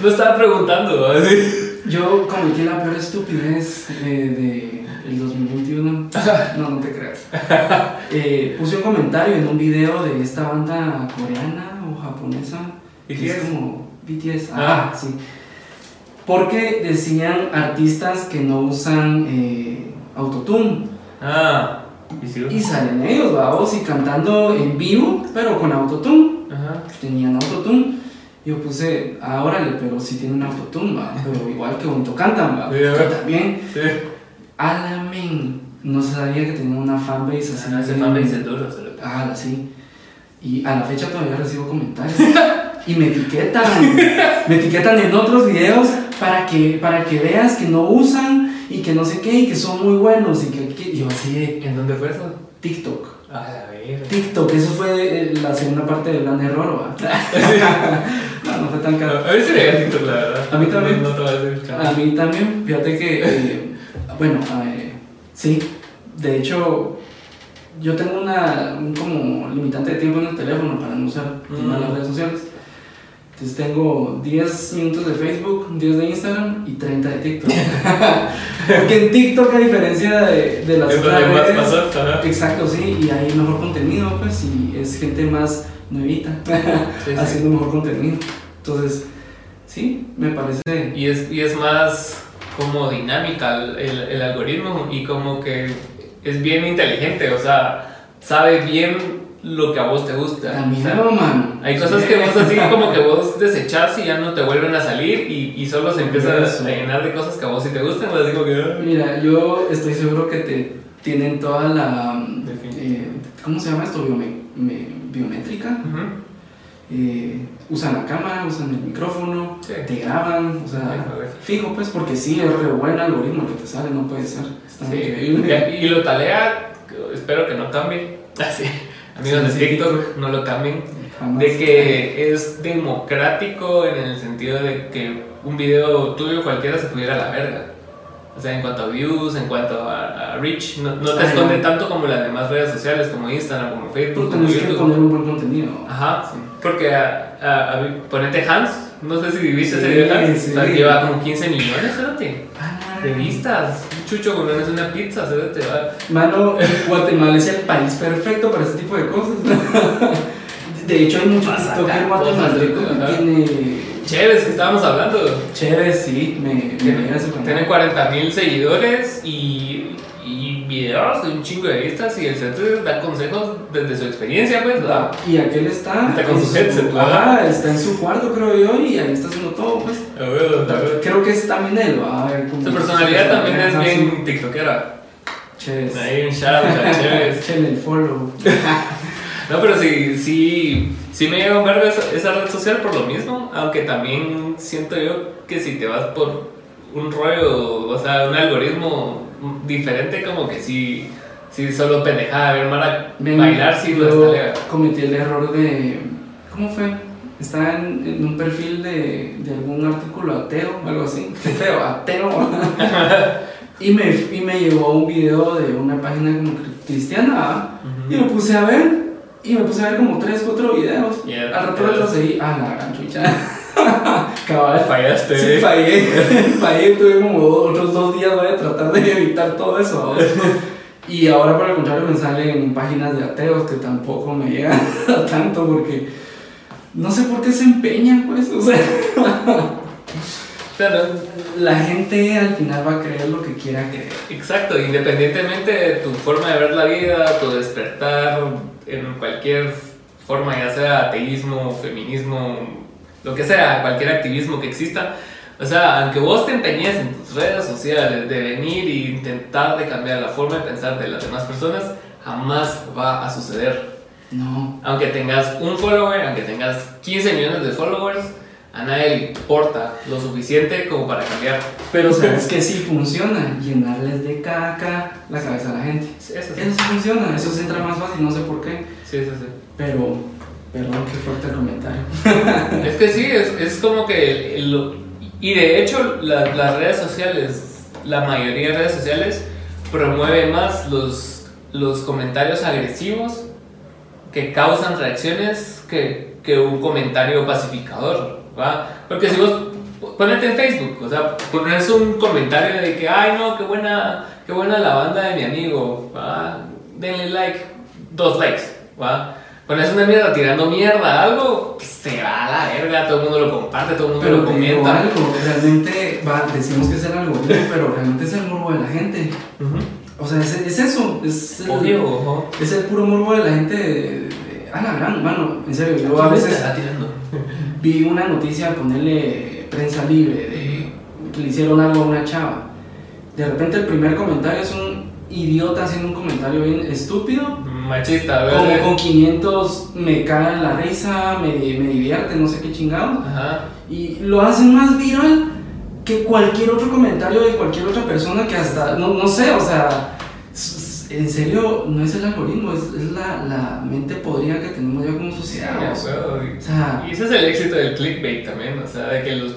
No estaba preguntando, ¿va? así. Yo cometí la peor estupidez eh, de el 2021. No, no te creas. Eh, puse un comentario en un video de esta banda coreana o japonesa. que Es como BTS. Ah. Ah, sí. Porque decían artistas que no usan eh, autotune. Ah, y sí. Y salen ellos, vamos, y cantando en vivo, pero con autotune. Ajá. tenían autotune. Yo puse, ah, órale, pero si tienen autotune, va, pero igual que bonito cantan, va. Sí, también, Sí. alamen. No sabía que tenían una fanbase así. Ah, ese fanbase es duro, se lo Ah, sí. Y a la fecha todavía recibo comentarios. y me etiquetan. me etiquetan en otros videos para que, para que veas que no usan y que no sé qué y que son muy buenos. Y que, que- yo así de ¿En dónde fue eso? TikTok. A la verga. TikTok, eso fue eh, la segunda parte del gran error, no, no fue tan caro. A ver si le TikTok, la verdad. A mí también. No, no a decir. A mí también, fíjate que, eh, bueno, eh, sí, de hecho, yo tengo una, un como limitante de tiempo en el teléfono para no usar Mm. las redes sociales. Entonces tengo 10 minutos de Facebook, 10 de Instagram y 30 de TikTok. Porque en TikTok, a diferencia de, de las Es otras más redes, ajá. Exacto, sí, y hay mejor contenido, pues, y es gente más nuevita Sí, sí. haciendo mejor contenido. Entonces, sí, me parece. Y es, y es más como dinámica el, el, el algoritmo y como que es bien inteligente, o sea, sabe bien lo que a vos te gusta. También, O sea, no, mano. hay cosas que vos así como que vos desechás y ya no te vuelven a salir y, y solo se empieza a llenar de cosas que a vos sí te gustan, pues digo que... "Ah". Mira, yo estoy seguro que te tienen toda la. Eh, ¿Cómo se llama esto? Biome- me- biométrica. Eh, usan la cámara, usan el micrófono, Sí. te graban, o sea, fijo, pues, porque sí, es re buen algoritmo que te sale, no puede ser. Está Sí, increíble. y, y lo talea, espero que no cambie. Así. Amigos Sí, de sí, TikTok, no lo cambien. De que es democrático en el sentido de que un video tuyo cualquiera se pudiera a la verga. O sea, en cuanto a views, en cuanto a, a reach, no, no te esconde tanto como las demás redes sociales, como Instagram, como Facebook, como tenés que YouTube. poner un buen contenido. Ajá, porque a, a, a- ponete Hans, no sé si viste ese Sí, video de Hans, sí. o sea, lleva como 15 millones, espérate, Ah, de vistas. Chucho con es una pizza, espérate, va. Mano, Guatemala es el país perfecto para ese tipo de cosas. De hecho, hay guatemaltecos cosas, que ajá. tiene Chéveres que estábamos hablando. chévere, sí, me, me ese tiene 40 mil seguidores y videos de un chingo de vistas y el centro da consejos desde su experiencia, pues, ¿verdad? Y aquel está. Está con su headset, ¿verdad? está en su cuarto, creo yo, y ahí está haciendo todo, pues. A ver, a ver. Creo que es también él, va a ver cómo- Su personalidad también es bien tiktokera. Chévere. Ahí un shout el follow. No, pero sí, sí, sí me llega a ver esa, esa red social por lo mismo, aunque también siento yo que si te vas por un rollo, o sea, un algoritmo diferente, como que sí, sí solo pendejada, ver Mara Ven, bailar, sí, lo yo está cometí el error de. ¿Cómo fue? Estaba en, en un perfil de, de algún artículo ateo, algo así. Feo, ateo. y, me, y me llegó un video de una página como cristiana. Y me puse a ver. Y me puse a ver como 3, 4 videos. Yeah, Al rato retrocedí. Ah, la gran chucha. Cabal. Fallaste. Sí, fallé. fallé. Tuve como otros dos días. Voy a tratar de evitar todo eso. Y ahora, por el contrario, me salen páginas de ateos que tampoco me llegan a tanto porque no sé por qué se empeñan, pues. O sea, Claro. La gente al final va a creer lo que quiera creer. Exacto, independientemente de tu forma de ver la vida, tu despertar en cualquier forma, ya sea ateísmo, feminismo, lo que sea, cualquier activismo que exista. O sea, aunque vos te empeñes en tus redes sociales de venir e intentar de cambiar la forma de pensar de las demás personas, jamás va a suceder. No. Aunque tengas un follower, aunque tengas 15 millones de followers, a nadie le importa lo suficiente como para cambiar. Pero sabes que sí funciona, llenarles de caca la cabeza a la gente. Sí, eso sí. Eso sí funciona, eso se entra más fácil, no sé por qué. Sí, sí, sí. Pero, perdón, qué fuerte comentario. Es que sí, es, es como que... y de hecho, la- las redes sociales, la mayoría de redes sociales, promueve más los, los comentarios agresivos que causan reacciones que, que un comentario pacificador, ¿va? Porque si vos ponete en Facebook, o sea, pones un comentario de que, ay no, qué buena, qué buena la banda de mi amigo, ¿va? Denle like, dos likes, ¿va? Pones una mierda tirando mierda algo, se va a la verga, todo el mundo lo comparte, todo el mundo Pero lo comenta. algo, realmente va, decimos que es el algoritmo, pero realmente es el morbo de la gente. O sea, es, es eso, es el, Obvio, ojo. es el puro morbo de la gente. de- de- a la gran, mano, en serio, yo a veces está tirando. vi una noticia ponerle prensa libre de que le hicieron algo a una chava. De repente el primer comentario es un idiota haciendo un comentario bien estúpido. Machista, Como ¿verdad? con 500 me cae la risa, me, me divierte, no sé qué chingados. Ajá. Y lo hacen más viral que cualquier otro comentario de cualquier otra persona que hasta, no, no sé, o sea, en serio, no es el algoritmo, es, es la, la mente podrida que tenemos ya como Sí, sociedad. sea, huevo. o sea, Y ese es el éxito del clickbait también, o sea, de que los...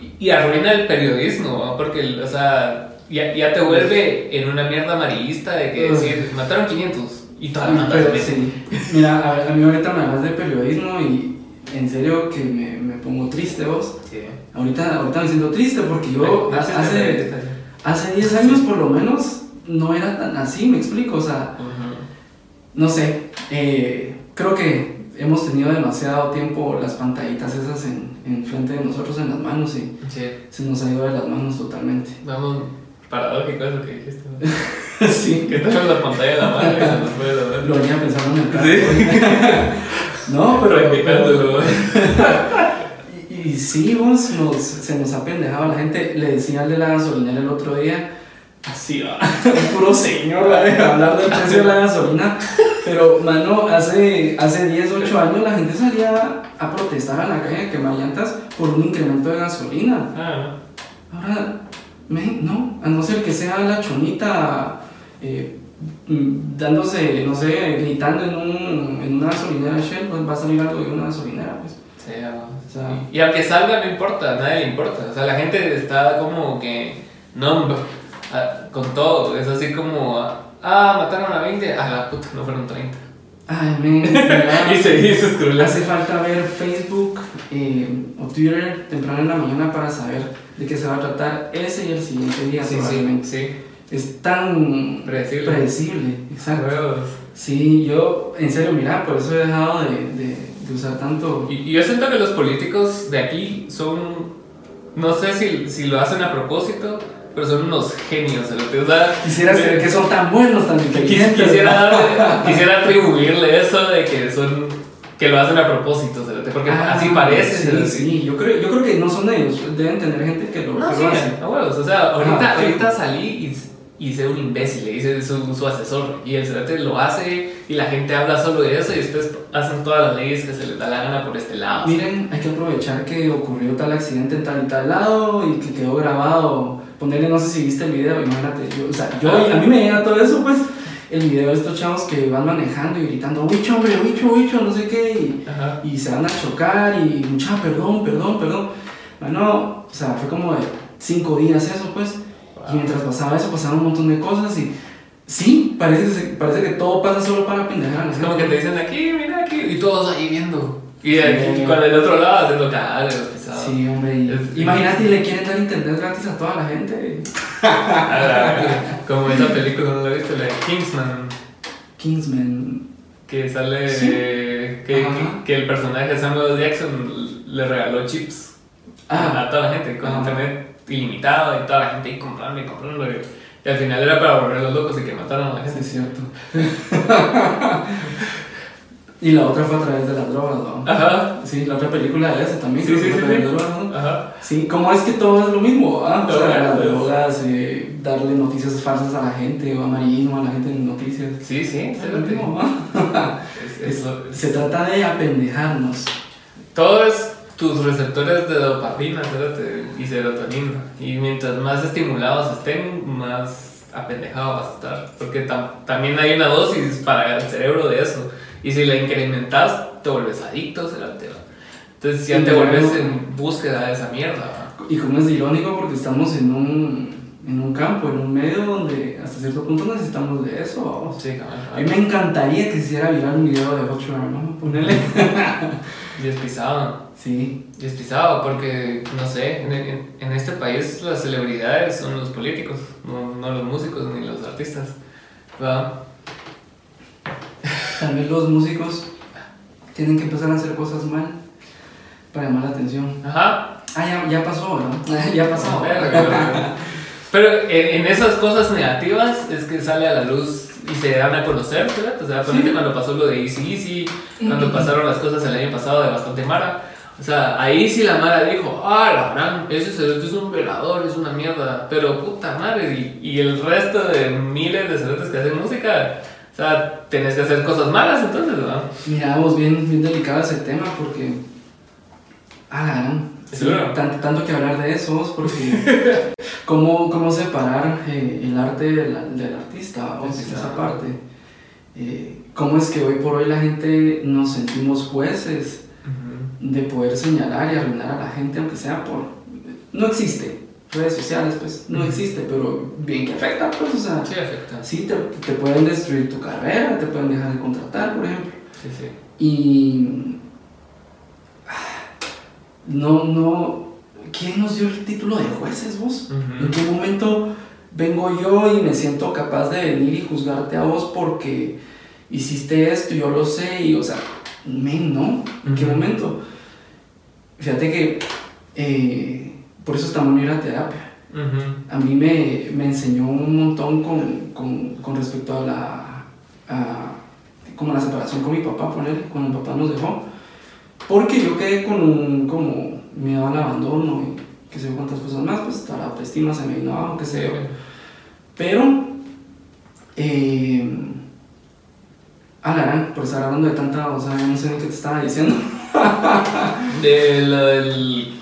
y- Y arruina el periodismo, ¿no? porque, o sea, ya, ya te vuelve en una mierda amarillista de que decir, mataron 500 y todas las pero matas sí. Mira, a, ver, a mí ahorita me hablas de periodismo y en serio que me, me pongo triste vos. Sí. Ahorita, ahorita me siento triste porque yo hace, periodista. hace 10 años por lo menos no era tan así, me explico, o sea, no sé, eh, creo que hemos tenido demasiado tiempo las pantallitas esas en, en frente de nosotros en las manos y Sí, se nos ha ido de las manos totalmente. vamos, paradójico eso que dijiste. ¿no? sí, Que tenemos la pantalla en la mano y se nos puede la lo venía pensando en el carro. Sí. no, pero... Practicándolo. Y, y sí, vos, nos- se nos ha pendejado la gente. Le decía al de la gasolinera el otro día, así, ah, un puro señor, ¿vale? hablar del precio de la gasolina. Pero, mano, hace, hace 10, 8 años la gente salía a protestar a la calle a quemar llantas por un incremento de gasolina. Ah, Ahora, no, a no ser que sea la chonita eh, dándose, no sé, gritando en, un, en una gasolinera Shell, pues va a salir algo de una gasolinera, pues. Sí, vamos. O sea, Y aunque salga, no importa, a nadie le importa. O sea, la gente está como que. No, ah, con todo. Es así como. Ah, mataron a 20. Ah, la puta, no fueron 30. Ay, men, y seguís scrollando. hace falta ver Facebook eh, o Twitter temprano en la mañana para saber de qué se va a tratar ese y el siguiente día Sí, sí, sí. Es tan Predecible. predecible, exacto. Sí, yo, en serio, mira, por eso he dejado de, de, de usar tanto... Y, y yo siento que los políticos de aquí son. No sé si, si lo hacen a propósito, pero son unos genios. O sea, Quisiera de- que son tan buenos, tan inteligentes. Quisiera, ¿no? darle- quisiera atribuirle eso de que son que lo hacen a propósito, porque Ah, así parece. Sí, sí, yo creo, yo creo que no son ellos, deben tener gente que lo, No, que sí, lo hace. a huevos, o sea, ahorita, Ah, ahorita salí y y hice un imbécil, le hice su, su asesor y el cerote lo hace y la gente habla solo de eso y después hacen todas las leyes que se les da la gana por este lado. Miren, hay que aprovechar que ocurrió tal accidente en tal y tal lado y que quedó grabado. Ponerle, no sé si viste el video, imagínate. Yo, o sea, yo, Ah. a mí me llega todo eso, pues. El video de estos chavos que van manejando y gritando, bicho, hombre, bicho, bicho, no sé qué. Y, y se van a chocar y mucha perdón, perdón, perdón. Bueno, o sea, fue como de cinco días eso, pues. Y mientras pasaba eso, pasaban un montón de cosas y sí, parece, parece que todo pasa solo para pendejar. Es como que te dicen aquí, mira aquí, y todos ahí viendo. Y, de aquí, con el otro lado haciendo cagar los pisados. Sí, hombre. imagínate, le quieren dar internet gratis a toda la gente. Como esa película, ¿no la viste? La de Kingsman. Kingsman. Que sale Sí. que, que, que el personaje de Samuel Jackson le regaló chips a, a toda la gente con Ajá. internet ilimitado y toda la gente ahí comprando y comprando. Y, al final era para volverlos locos y que mataran a la Sí, gente. es cierto. y la otra fue a través de las drogas, ¿no? Ajá. Sí, la otra película de esa también. Sí, sí, sí, sí. drogas, ¿no? Ajá. Sí, como es que todo es lo mismo, ¿ah? O sea, las drogas, eh, darle noticias falsas a la gente o amarillismo a la gente en noticias. Sí, sí, Es lo mismo. Es- es lo- Se trata de apendejarnos. Todos tus receptores de dopamina y serotonina. Y mientras más estimulados estén, más apendejado vas a estar. Porque tam- también hay una dosis para el cerebro de eso. Y si la incrementas, te vuelves adicto, cérate, va. Entonces ya Sí, te vuelves en búsqueda de esa mierda. Y como es irónico porque estamos en un, en un campo, en un medio donde hasta cierto punto necesitamos de eso, vamos. Sí, cabal, A mí me encantaría que se hiciera viral un video de Hot Sugar, ¿no? Ponerle. Y es pisado. Sí, Y es pisado porque, no sé, en, en- en este país las celebridades son los políticos, no, no los músicos ni los artistas. ¿va? Tal vez los músicos tienen que empezar a hacer cosas mal para llamar la atención. Ajá. Ah, ya, ya pasó, ¿verdad? ya pasó. Pero en, en esas cosas negativas es que sale a la luz y se dan a conocer, ¿verdad? O sea, Sí. cuando pasó lo de Easy Easy, cuando pasaron las cosas el año pasado de bastante Mara. O sea, ahí sí la Mara dijo, ah, la gran, ese cerote es un velador, es una mierda. Pero puta madre, y, y el resto de miles de cerotes que hacen música, o sea, tenés que hacer cosas malas entonces, ¿verdad? Mira, vos bien, bien delicado ese tema porque. Ah, la gran. Seguro. tanto, tanto que hablar de eso, vos, porque. ¿Cómo, cómo separar eh, el arte del, del artista? vamos, Sí, esa parte. Eh, ¿Cómo es que hoy por hoy la gente nos sentimos jueces de poder señalar y arruinar a la gente, aunque sea por. No existe. Redes sociales, pues, no existe, pero bien que afecta, pues, o sea. Sí, afecta. Sí, te, te pueden destruir tu carrera, te pueden dejar de contratar, por ejemplo. Sí, sí. Y. No, no. ¿Quién nos dio el título de jueces, vos? ¿En qué momento vengo yo y me siento capaz de venir y juzgarte a vos porque hiciste esto, yo lo sé, y o sea, men, ¿no? ¿En qué momento? Fíjate que. eh, por eso está bueno ir a terapia a mí me, me enseñó un montón con, con, con respecto a la a- como la separación con mi papá, ponerle, cuando mi papá nos dejó, porque yo quedé con un como miedo al abandono y qué sé cuántas cosas más, pues hasta la autoestima se me vino abajo, qué sé yo. Pero, eh, Alarán, por estar hablando de tanta, o sea, no sé ni qué te estaba diciendo. De lo del,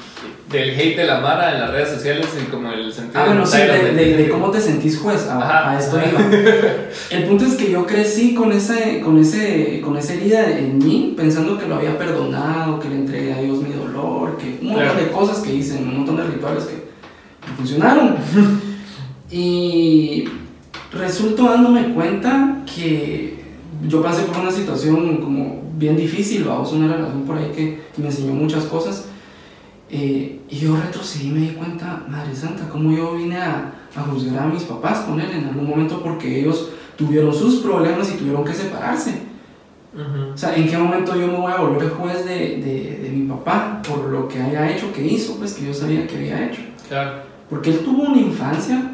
del hate de la Mara en las redes sociales y como el sentido Ah, bueno, sí, mental de, de- de- de cómo te sentís juez, a, Ajá, a esto iba. El punto es que yo crecí con, ese, con, ese, con esa herida en mí, pensando que lo había perdonado, que le entregué a Dios mi dolor, que un montón Claro. de cosas que hice, un montón de rituales que funcionaron. y resulto dándome cuenta que yo pasé por una situación como bien difícil, vamos, una relación por ahí que me enseñó muchas cosas. Eh, y yo retrocedí y me di cuenta, Madre Santa, cómo yo vine a, a juzgar a mis papás con él en algún momento porque ellos tuvieron sus problemas y tuvieron que separarse. Ujú. O sea, ¿en qué momento yo me voy a volver juez de, de, de mi papá por lo que haya hecho, que hizo, pues que yo sabía que había hecho? Claro. Porque él tuvo una infancia,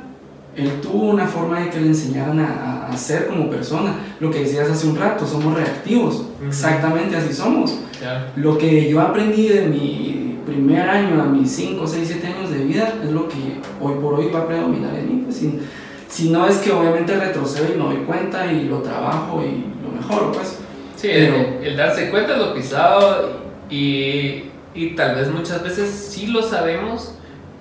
él tuvo una forma de que le enseñaran a, a- a ser como persona. Lo que decías hace un rato, somos reactivos. Ujú. Exactamente así somos. Claro. Lo que yo aprendí de mi primer año a mis 5, 6, 7 años de vida es lo que hoy por hoy va a predominar en mí. Pues, si, si no es que obviamente retrocedo y me doy cuenta y lo trabajo y lo mejoro, pues. Sí, Pero- el, el darse cuenta de lo pisado y, y tal vez muchas veces sí lo sabemos,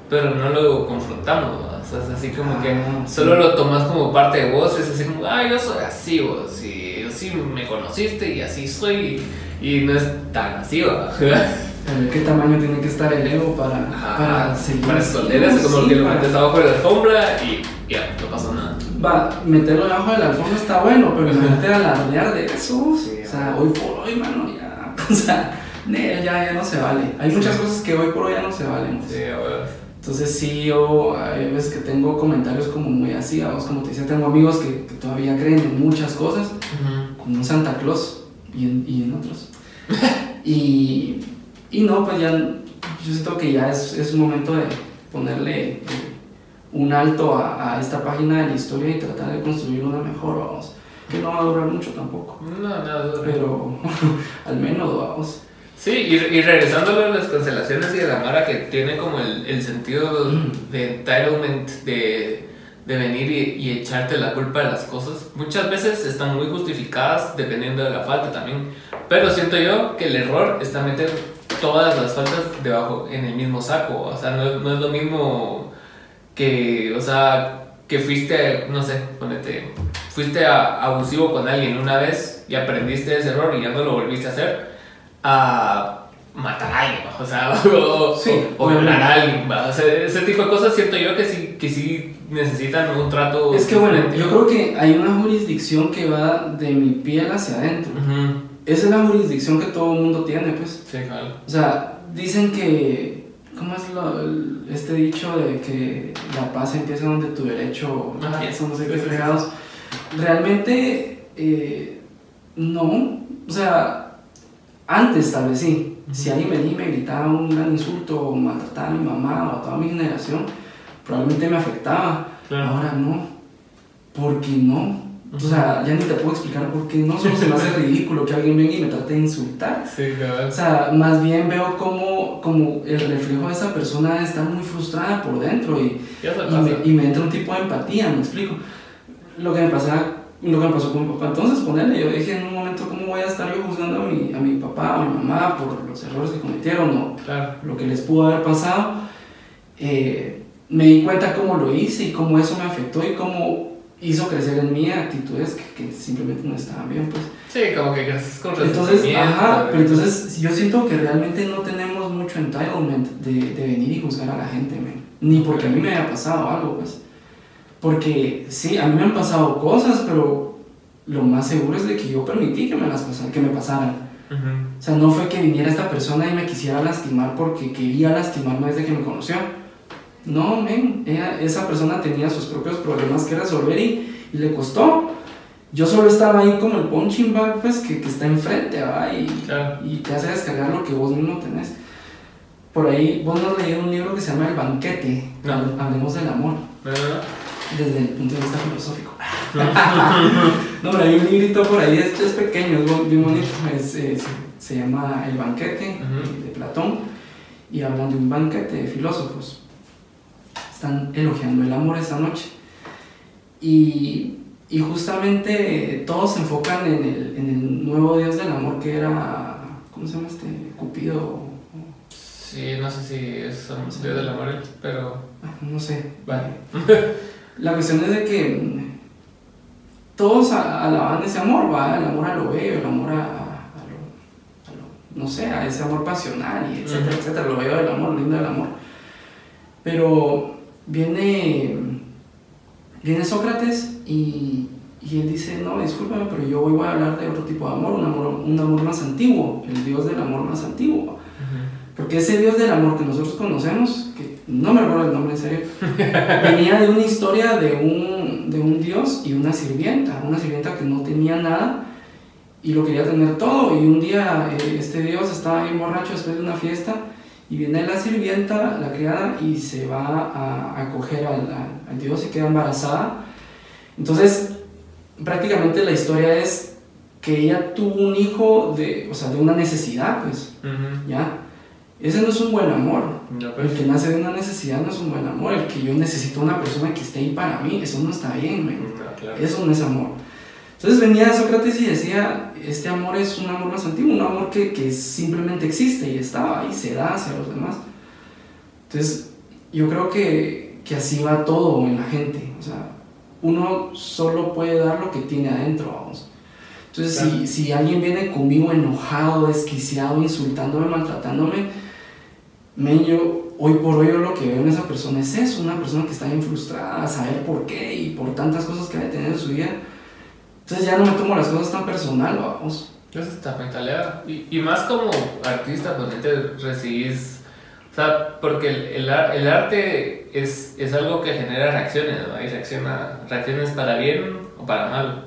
pero no lo confrontamos. ¿va? O sea, es así como que Ah, sí. solo lo tomas como parte de vos, es así como, ah, yo soy así, vos, y así me conociste y así soy, y, y no es tan así, ¿va? A ver qué tamaño tiene que estar el ego para, para seguir. para esconder eso, como Sí, que lo metes abajo de la alfombra y ya, no pasó nada. Va, meterlo debajo de la alfombra está bueno, pero imagínate alardear de eso. Sí, o sea, hoy por hoy, mano, ya. O sea, ya, ya no se vale. Hay muchas Sí. cosas que hoy por hoy ya no se valen. Sí. Entonces sí, yo hay veces que tengo comentarios como muy así, vamos, como te decía, tengo amigos que, que todavía creen en muchas cosas, como en Santa Claus y en, y en otros. y, y no, pues ya yo siento que ya es, es un momento de ponerle eh, un alto a, a, esta página de la historia y tratar de construir una mejor, vamos. Que no va a durar mucho tampoco. No, no, Pero al menos, vamos. Sí, y, y regresando a las cancelaciones y de la Mara que tiene como el, el sentido Mm. de entitlement, de, de venir y, y echarte la culpa de las cosas, muchas veces están muy justificadas dependiendo de la falta también. Pero siento yo que el error está meter todas las faltas debajo en el mismo saco. O sea, no, es- no es lo mismo que, o sea, que fuiste, no sé, ponete, fuiste a- abusivo con alguien una vez y aprendiste ese error y ya no lo volviste a hacer, a matar a alguien, o sea, o, Sí, o, o violar a alguien, o sea, ese tipo de cosas siento yo que sí, que sí necesitan un trato. Es que bueno, yo creo que hay una jurisdicción que va de mi piel hacia adentro. Ujú. Esa es la jurisdicción que todo el mundo tiene, pues. Sí, claro. O sea, dicen que. ¿Cómo es lo- el- este dicho de que la paz empieza donde tu derecho Ajá. empieza? No sé qué fregados. Realmente, eh, no. O sea, antes tal vez sí. Si alguien venía y me gritaba un gran insulto o maltrataba a mi mamá o a toda mi generación, probablemente me afectaba. Claro. Ahora no. ¿Por qué no? O sea, ya ni te puedo explicar por qué no. Solo se me hace ridículo que alguien venga y me trate de insultar. Sí, cabal. O sea, más bien veo como, como el reflejo de esa persona está muy frustrada por dentro y, y, me, y me entra un tipo de empatía, me explico. Lo que me, pasaba, lo que me pasó con mi papá. Entonces, ponerle, yo dije en un momento, ¿cómo voy a estar yo juzgando a mi, a mi papá o a mi mamá por los errores que cometieron o Claro. lo que les pudo haber pasado? Eh, me di cuenta cómo lo hice y cómo eso me afectó y cómo hizo crecer en mí actitudes que, que simplemente no estaban bien, pues. Sí, como que creces con Entonces, ajá, pero entonces yo siento que realmente no tenemos mucho entitlement de, de venir y juzgar a la gente, men. Ni porque a mí me haya pasado algo, pues. Porque sí, a mí me han pasado cosas, pero lo más seguro es de que yo permití que me, las pasaran, que me pasaran. Ujú. O sea, no fue que viniera esta persona y me quisiera lastimar porque quería lastimarme desde que me conoció. No, men, ella- esa persona tenía sus propios problemas que resolver y, y le costó. Yo solo estaba ahí como el punching bag, pues, que, que está enfrente, ¿va? Y, Claro. y te hace descargar lo que vos mismo tenés. Por ahí, vos no has leído un libro que se llama El Banquete. No. Hablemos del amor, desde el punto de vista filosófico. no, pero hay un librito por ahí, es, es pequeño, es bien bonito. Es, eh, se, llama El Banquete Ujú. de Platón y hablan de un banquete de filósofos. Están elogiando el amor esa noche. Y, y justamente todos se enfocan en el, en el nuevo dios del amor que era, ¿cómo se llama este? Cupido. Sí, no sé si es un Dios del amor, pero. Ah, No sé. Vale. La cuestión es de que todos alaban ese amor, ¿va? El amor a lo bello, el amor a, a lo, a lo- no sé, a ese amor pasional y etcétera, etcétera, lo bello del amor, lo lindo del amor. Pero viene, viene Sócrates y, y él dice, no, discúlpame, pero yo hoy voy a hablar de otro tipo de amor, un amor, un amor más antiguo, el dios del amor más antiguo. Porque ese Dios del amor que nosotros conocemos, que no me recuerdo el nombre en serio, venía de una historia de un, de un Dios y una sirvienta, una sirvienta que no tenía nada y lo quería tener todo. Y un día eh, este Dios estaba bien borracho después de una fiesta y viene la sirvienta, la criada, y se va a acoger al, al- al Dios y queda embarazada. Entonces, prácticamente la historia es que ella tuvo un hijo de, o sea, de una necesidad, pues. ¿ya? Ese no es un buen amor. No, El pues. que nace de una necesidad no es un buen amor. El que yo necesito una persona que esté ahí para mí, eso no está bien. No, claro. Eso no es amor. Entonces venía Sócrates y decía, este amor es un amor más antiguo, un amor que, que simplemente existe y estaba y se da hacia los demás. Entonces yo creo que, que así va todo en la gente. O sea, uno solo puede dar lo que tiene adentro, vamos. Entonces Claro. si, si alguien viene conmigo enojado, desquiciado, insultándome, maltratándome, men, yo hoy por hoy yo lo que veo en esa persona es eso, una persona que está bien frustrada, a saber por qué y por tantas cosas que ha de tener en su vida. Entonces ya no me tomo las cosas tan personal, vamos. Eso está mentalidad. Y, y más como artista, pues te recibís. O sea, porque el, el, el arte es, es algo que genera reacciones, ¿va? Y reacciona, reacciones para bien o para mal,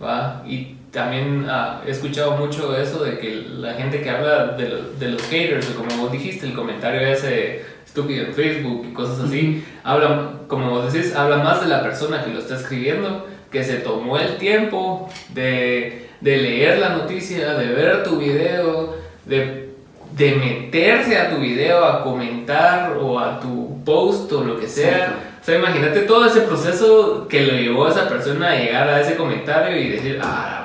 ¿va? Y también ah, he escuchado mucho eso de que la gente que habla de, de los haters, o como vos dijiste, el comentario ese estúpido en Facebook y cosas así, habla, como vos decís, habla más de la persona que lo está escribiendo, que se tomó el tiempo de, de leer la noticia, de ver tu video, de, de meterse a tu video, a comentar o a tu post o lo que sea. O sea, imagínate todo ese proceso que lo llevó a esa persona a llegar a ese comentario y decir, ah,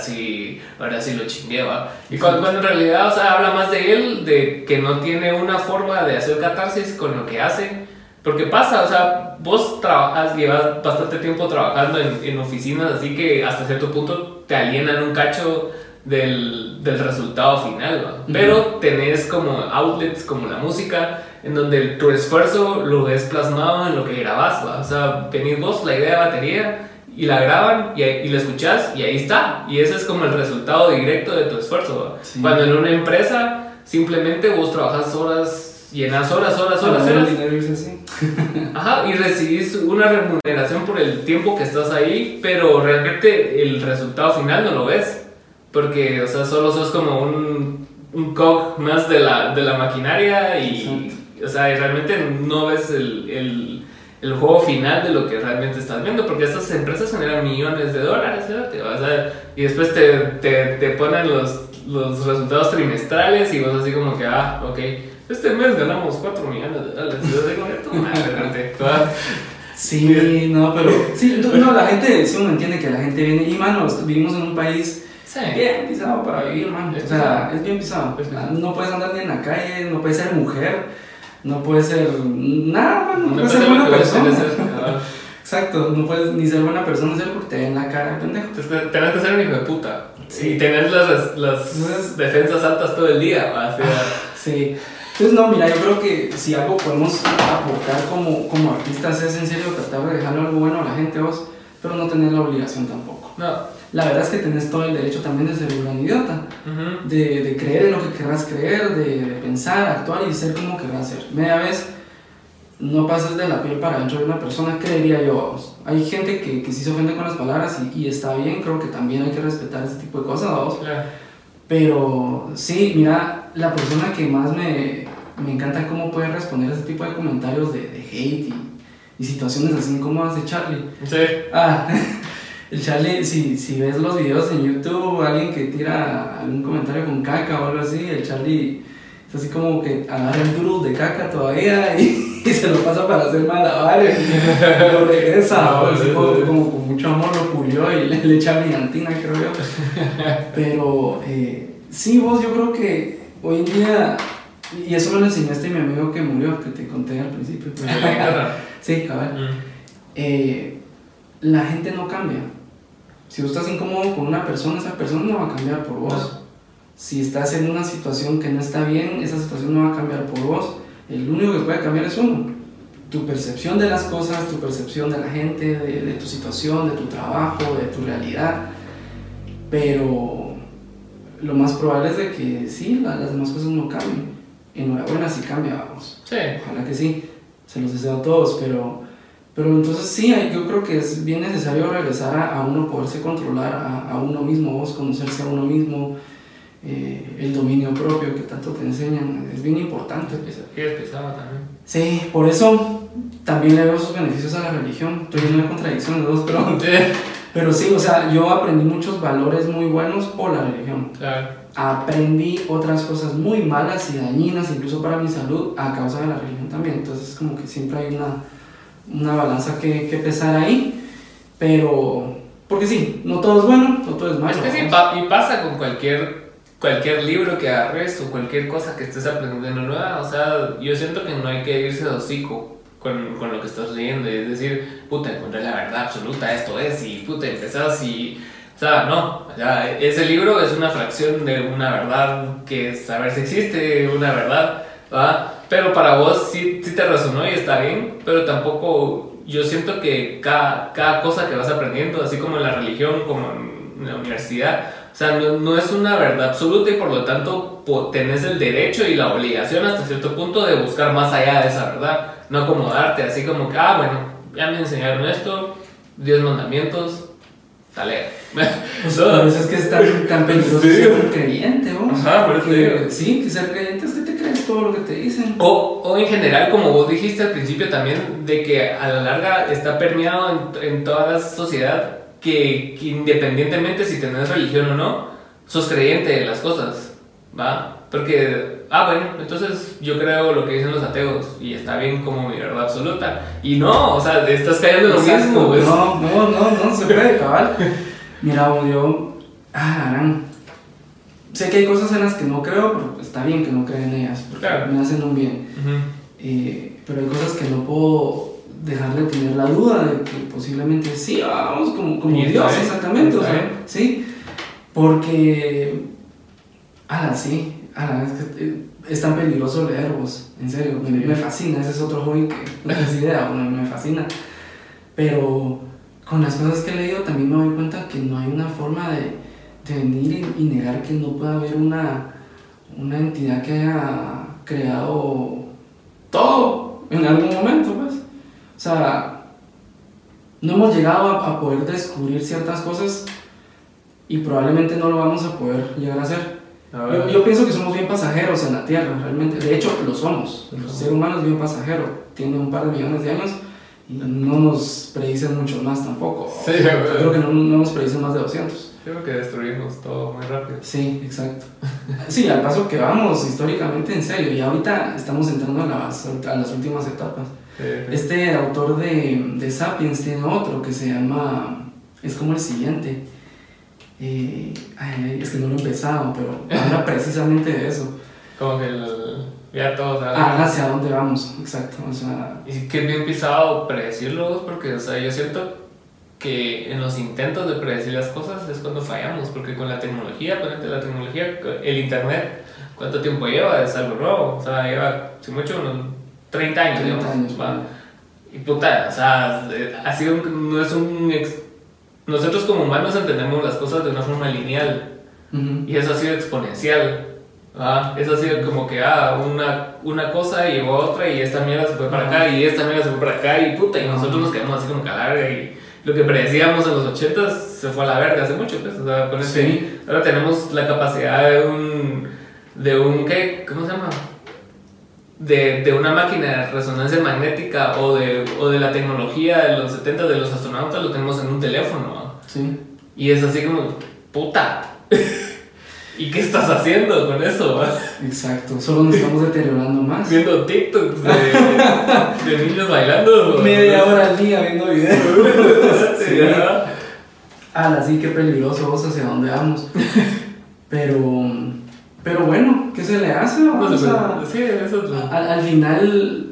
sí, ahora sí lo chingueba. Y cuando, en realidad, o sea, habla más de él, de que no tiene una forma de hacer catarsis con lo que hace. Porque pasa, o sea, vos trabajas, llevas bastante tiempo trabajando en, en oficinas, así que hasta cierto punto te alienan un cacho del, del resultado final, Pero tenés como outlets como la música, en donde tu esfuerzo lo ves plasmado en lo que grabas, ¿va? O sea, venís vos, la idea de batería, y la graban y, y la escuchas y ahí está. Y ese es como el resultado directo de tu esfuerzo. Cuando en una empresa simplemente vos trabajas horas, llenas horas, horas, horas, horas. Ajá, y recibís una remuneración por el tiempo que estás ahí, pero realmente el resultado final no lo ves. Porque, o sea, solo sos como un, un cog más de la, de la maquinaria y, o sea, y realmente no ves el, el el juego final de lo que realmente estás viendo, porque estas empresas generan millones de dólares, y después te, te, te, ponen los, los resultados trimestrales y vos así como que, ah, ok, este mes ganamos 4 millones de dólares, yo digo, Sí, no, pero. Sí, no, la gente, sí uno entiende que la gente viene. Y, mano, vivimos en un país bien pisado para vivir, mano. O sea, es bien pisado. No puedes andar ni en la calle, no puedes ser mujer no puedes ser nada, no, puedes ser buena persona. Exacto, no puedes ni ser buena persona ser porque te ven la cara, pendejo. Tienes que ser un hijo de puta. Sí. Y tener las, las defensas altas todo el día. Ah, sí. Entonces, no, mira, yo creo que si algo podemos aportar como, como artistas es en serio tratar de dejarle algo bueno a la gente, vos, pero no tener la obligación tampoco. No la verdad es que tenés todo el derecho también de ser un idiota, de, de, creer en lo que querrás creer, de, pensar, actuar y ser como querrás ser. Media vez no pases de la piel para dentro de una persona, creería yo. Hay gente que, que sí se ofende con las palabras y, y, está bien, creo que también hay que respetar ese tipo de cosas, vamos. Pero sí, mira, la persona que más me, me encanta cómo puede responder a ese tipo de comentarios de, de hate y, y situaciones así incómodas de Charlie. Sí. Ah, El Charlie, si, si ves los videos en YouTube, alguien que tira algún comentario con caca o algo así, el Charlie es así como que agarra el duro de caca todavía y, se lo pasa para hacer malabares y lo regresa, como, como, con mucho amor lo pulió y le, echa brillantina, creo yo. Pero eh, sí, vos, yo creo que hoy en día, y eso me lo enseñaste mi amigo que murió, que te conté al principio. Pues, sí, cabal. Mm. Eh, la gente no cambia si vos estás incómodo con una persona, esa persona no va a cambiar por vos. Si estás en una situación que no está bien, esa situación no va a cambiar por vos. El único que puede cambiar es uno. Tu percepción de las cosas, tu percepción de la gente, de, tu situación, de tu trabajo, de tu realidad. Pero lo más probable es de que sí, las demás cosas no cambien. Enhorabuena si cambia, vamos. Sí. Ojalá que sí. Se los deseo a todos, pero pero entonces sí, yo creo que es bien necesario regresar a, uno, poderse controlar a, a, uno mismo, vos conocerse a uno mismo, eh, el dominio propio que tanto te enseñan, es bien importante. Y es pesado también. Sí, por eso también le veo sus beneficios a la religión. Estoy en una contradicción de dos, pero, pero sí, o sea, yo aprendí muchos valores muy buenos por la religión. Claro. Aprendí otras cosas muy malas y dañinas, incluso para mi salud, a causa de la religión también. Entonces, como que siempre hay una una balanza que, que pesar ahí, pero porque sí, no todo es bueno, no todo es malo. Es que sí, y pasa con cualquier, cualquier libro que agarres o cualquier cosa que estés aprendiendo nueva. O sea, yo siento que no hay que irse de hocico con, con, lo que estás leyendo. Es decir, puta, encontré la verdad absoluta, esto es, y puta, empezás y. O sea, no, o sea, ese libro es una fracción de una verdad que saber si existe una verdad, ¿va? Pero para vos sí, sí te resonó y está bien, pero tampoco yo siento que cada, cada cosa que vas aprendiendo, así como en la religión, como en la universidad, o sea, no, no, es una verdad absoluta y por lo tanto tenés el derecho y la obligación hasta cierto punto de buscar más allá de esa verdad, no acomodarte así como que, ah, bueno, ya me enseñaron esto, 10 mandamientos, Dale. Pues por eso es que es tan, tan peligroso Sí. ser un creyente, ¿no? Ajá, por eso digo. Sí, que ser creyente es que te crees todo lo que te dicen. O, o en general, como vos dijiste al principio también, de que a la larga está permeado en, en toda la sociedad que, que independientemente si tenés religión o no, sos creyente de las cosas, ¿va? Porque, ah, bueno, entonces yo creo lo que dicen los ateos y está bien como mi verdad absoluta. Y no, o sea, estás cayendo en lo Exacto, mismo, pues. No, no, no, no se puede, cabal. Mira, yo. Ah, harán. Sé que hay cosas en las que no creo, pero está bien que no crea en ellas, porque Claro. me hacen un bien. Ujú. Eh, pero hay cosas que no puedo dejar de tener la duda de que posiblemente sí, vamos, como, como Dios, exactamente. O sea, sí, porque. Ala, sí, ala, es que eh, es tan peligroso leer vos, en serio, me, Sí. me fascina, ese es otro hobby que no tienes idea, bueno, me fascina. Pero con las cosas que he leído también me doy cuenta que no hay una forma de, de venir y, y negar que no pueda haber una, una entidad que haya creado todo en algún momento, pues. O sea, no hemos llegado a, a poder descubrir ciertas cosas y probablemente no lo vamos a poder llegar a hacer. Yo, yo pienso que somos bien pasajeros en la Tierra, realmente. De hecho, lo somos. El ser humano es bien pasajero. Tiene un par de millones de años y no nos predicen mucho más tampoco. Sí, Yo güey. creo que no, no nos predicen más de 200. Creo que destruimos todo muy rápido. Sí, exacto. Sí, al paso que vamos, históricamente, en serio. Y ahorita estamos entrando a las, a las últimas etapas. Sí, sí. Este autor de, de Sapiens tiene otro que se llama. Es como el siguiente. Eh, ay, es que no lo he empezado, pero habla precisamente de eso. Como que el, ya todos. Ah, hacia dónde vamos, exacto. O sea, Y que es bien pisado predecirlo, porque, o sea, yo siento que en los intentos de predecir las cosas es cuando fallamos, porque con la tecnología, ponete la tecnología, el internet, ¿cuánto tiempo lleva? Es algo nuevo, o sea, lleva, si mucho, unos 30 años, 30 digamos, años. Y puta, o sea, eh, ha sido no es un... nosotros como humanos entendemos las cosas de una forma lineal, ujú. y eso ha sido exponencial. ¿va? Eso ha sido como que, ah, una, una cosa llevó a otra y esta mierda se fue para acá y esta mierda se fue para acá y puta, y nosotros nos quedamos así como que a la verga y lo que predecíamos en los 80 se fue a la verga hace mucho, pues, o sea, con ese- Sí. ahora tenemos la capacidad de un, de un, ¿qué? ¿Cómo se llama? De, de una máquina de resonancia magnética o de, o de la tecnología de los 70 de los astronautas lo tenemos en un teléfono. Sí. Y es así como, puta. ¿Y qué estás haciendo con eso? Exacto. Solo nos estamos deteriorando más. Viendo TikToks de, de niños bailando. Media hora al día viendo videos. Sí. ¿verdad? Ala, sí, qué peligroso vos hacia dónde vamos. Pero, pero bueno, ¿qué se le hace? No pero- sí, eso es lo- al, al final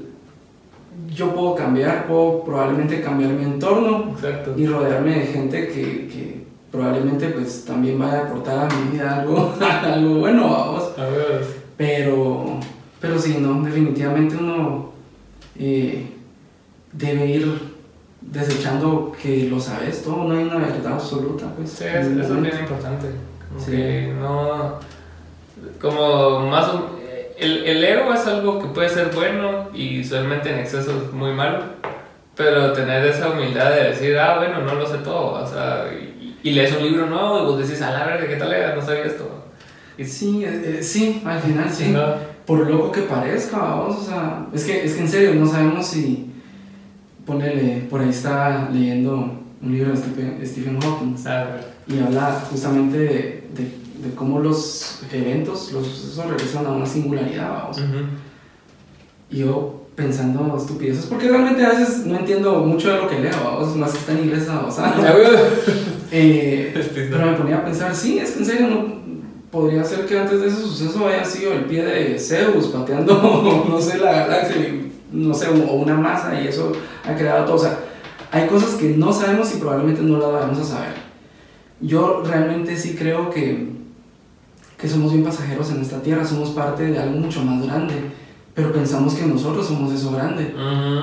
yo puedo cambiar, puedo probablemente cambiar mi entorno Exacto. y rodearme de gente que, que probablemente pues también vaya a aportar a mi vida algo, algo bueno, vamos. A ver, Pero, pero sí, no, definitivamente uno eh, debe ir desechando que lo sabes todo, no hay una verdad absoluta, pues. sí, eso es bien importante. Como Sí. que no. Como más. o- El, el ego es algo que puede ser bueno y usualmente en exceso es muy malo. Pero tener esa humildad de decir, ah, bueno, no lo sé todo. O sea, y, y lees un libro nuevo y vos decís, a la verga, ¿qué tal era? No sabía esto. Y Sí, eh, eh, sí, al final sí. ¿no? Por loco que parezca, vamos, o sea, es que, es que en serio, no sabemos si, ponele, por ahí está leyendo un libro de Stephen, Stephen Hawking A ver. y habla justamente de, de, de cómo los eventos, los sucesos regresan a una singularidad, vamos. Ujú. Y yo pensando estupideces, porque realmente a veces no entiendo mucho de lo que leo, vamos, más que está en inglés, o sea, A ver. eh, pero me ponía a pensar, sí, es que en serio no podría ser que antes de ese suceso haya sido el pie de Zeus pateando, no sé, la galaxia, no sé, o una masa y eso ha creado todo. O sea, hay cosas que no sabemos y probablemente no las vamos a saber. Yo realmente sí creo que, que somos bien pasajeros en esta tierra, somos parte de algo mucho más grande, pero pensamos que nosotros somos eso grande.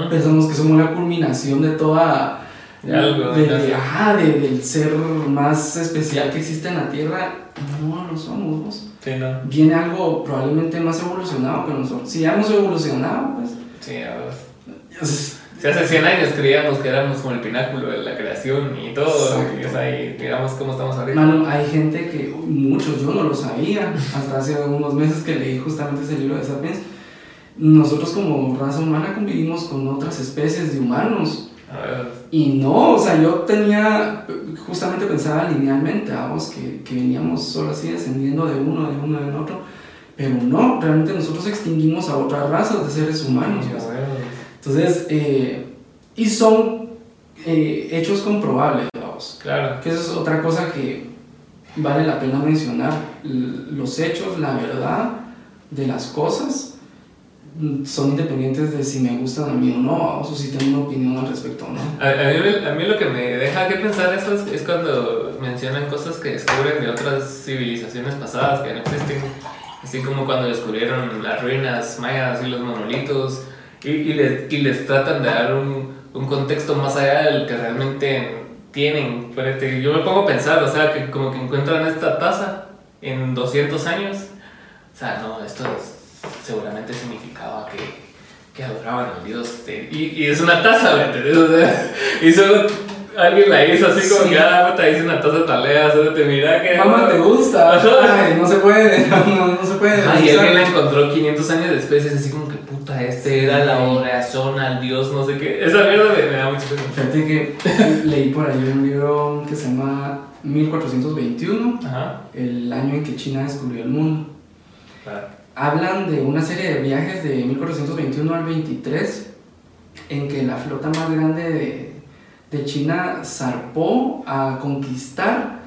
Pensamos que somos la culminación de toda. De algo, de- ajá, del ser más especial que existe en la Tierra. No, no somos. Sí, no. Viene algo probablemente más evolucionado que nosotros. Si ya hemos evolucionado, pues. Sí, a ver. Si hace 100 años creíamos que éramos como el pináculo de la creación y todo, Exacto. y es ahí, miramos cómo estamos ahorita. Mano, hay gente que, muchos, yo no lo sabía, hasta hace unos meses que leí justamente ese libro de Sapiens. Nosotros como raza humana convivimos con otras especies de humanos. Y no, o sea, yo tenía, justamente pensaba linealmente, vamos, que, que veníamos solo así descendiendo de uno, de uno, de otro. Pero no, realmente nosotros extinguimos a otras razas de seres humanos. pues. Entonces, eh, y son eh, hechos comprobables, vamos. Claro. Que eso es otra cosa que vale la pena mencionar. Los hechos, la verdad de las cosas mm, son independientes de si me gustan a mí o no, o si tengo una opinión al respecto o no. A, a mí, a mí lo que me deja que pensar eso es, es cuando mencionan cosas que descubren de otras civilizaciones pasadas que no existen. Así como cuando descubrieron las ruinas mayas y los monolitos y, y les, y les tratan de dar un, un contexto más allá del que realmente tienen. Espérate, Yo me pongo a pensar, o sea, que como que encuentran esta taza en 200 años. O sea, no, esto es- seguramente significaba que, que adoraban al dios. de- y, y es una taza, ¿me entiendes? O sea, y solo alguien la hizo así como Sí. que, ah, puta, hice una taza talea, solo te mira que. Mamá, ¿te gusta? Ay, no se puede, no, no se puede. Ah, y alguien la encontró 500 años después, es así como que puta, este era la oración al dios, no sé qué. Esa mierda me, me da mucho. Fíjate que leí por ahí un libro que se llama 1421, Ajá. el año en que China descubrió el mundo. Claro. hablan de una serie de viajes de 1421 al 23 en que la flota más grande de, de China zarpó a conquistar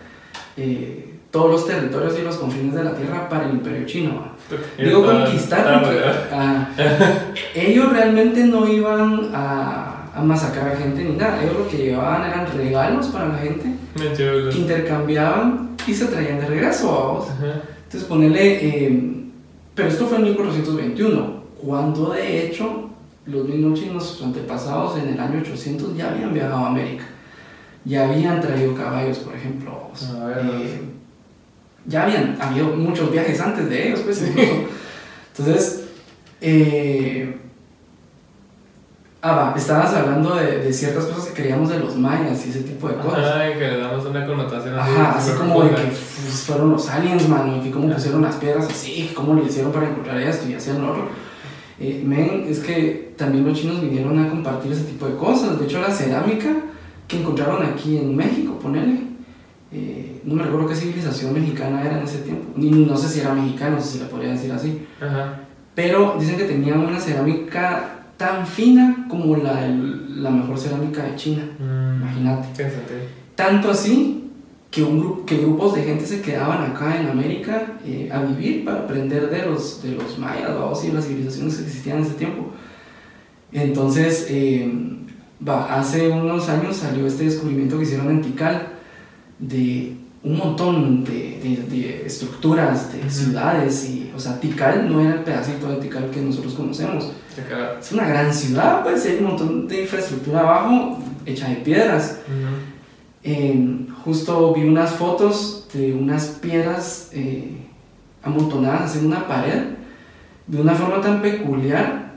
eh, todos los territorios y los confines de la tierra para el imperio chino. Digo conquistar porque bueno. ah, ellos realmente no iban a, a masacrar gente ni nada, ellos lo que llevaban eran regalos para la gente que intercambiaban y se traían de regreso a vos. Ajá. Entonces ponerle, eh, pero esto fue en 1421, cuando de hecho los mismos chinos, sus antepasados en el año 800 ya habían viajado a América, ya habían traído caballos, por ejemplo, A ver, eh, ya habían habido muchos viajes antes de ellos, pues incluso. Entonces, eh, ah, va, estabas hablando de, de ciertas cosas que creíamos de los mayas y ese tipo de cosas. Ajá, que le damos una connotación Ajá, así como de que pues, fueron los aliens, mano, y que cómo pusieron las piedras así, cómo lo hicieron para encontrar esto y hacían lo otro. Eh, men, es que también los chinos vinieron a compartir ese tipo de cosas. De hecho, la cerámica que encontraron aquí en México, ponele, eh, no me recuerdo qué civilización mexicana era en ese tiempo, ni no sé si era mexicana, no sé si la podría decir así, Ajá. pero dicen que tenían una cerámica tan fina como la, la mejor cerámica de China, Mm. imagínate. Tanto así que, un que grupos de gente se quedaban acá en América eh, a vivir para aprender de los, de los mayas y de las civilizaciones que existían en ese tiempo. Entonces, eh, va, hace unos años salió este descubrimiento que hicieron en Tikal de un montón de, de- de estructuras, de Ujú. ciudades. Y, o sea, Tikal no era el pedacito de Tikal que nosotros conocemos. Es una gran ciudad, pues hay un montón de infraestructura abajo hecha de piedras. Ujú. Eh, justo vi unas fotos de unas piedras eh, amontonadas en una pared de una forma tan peculiar,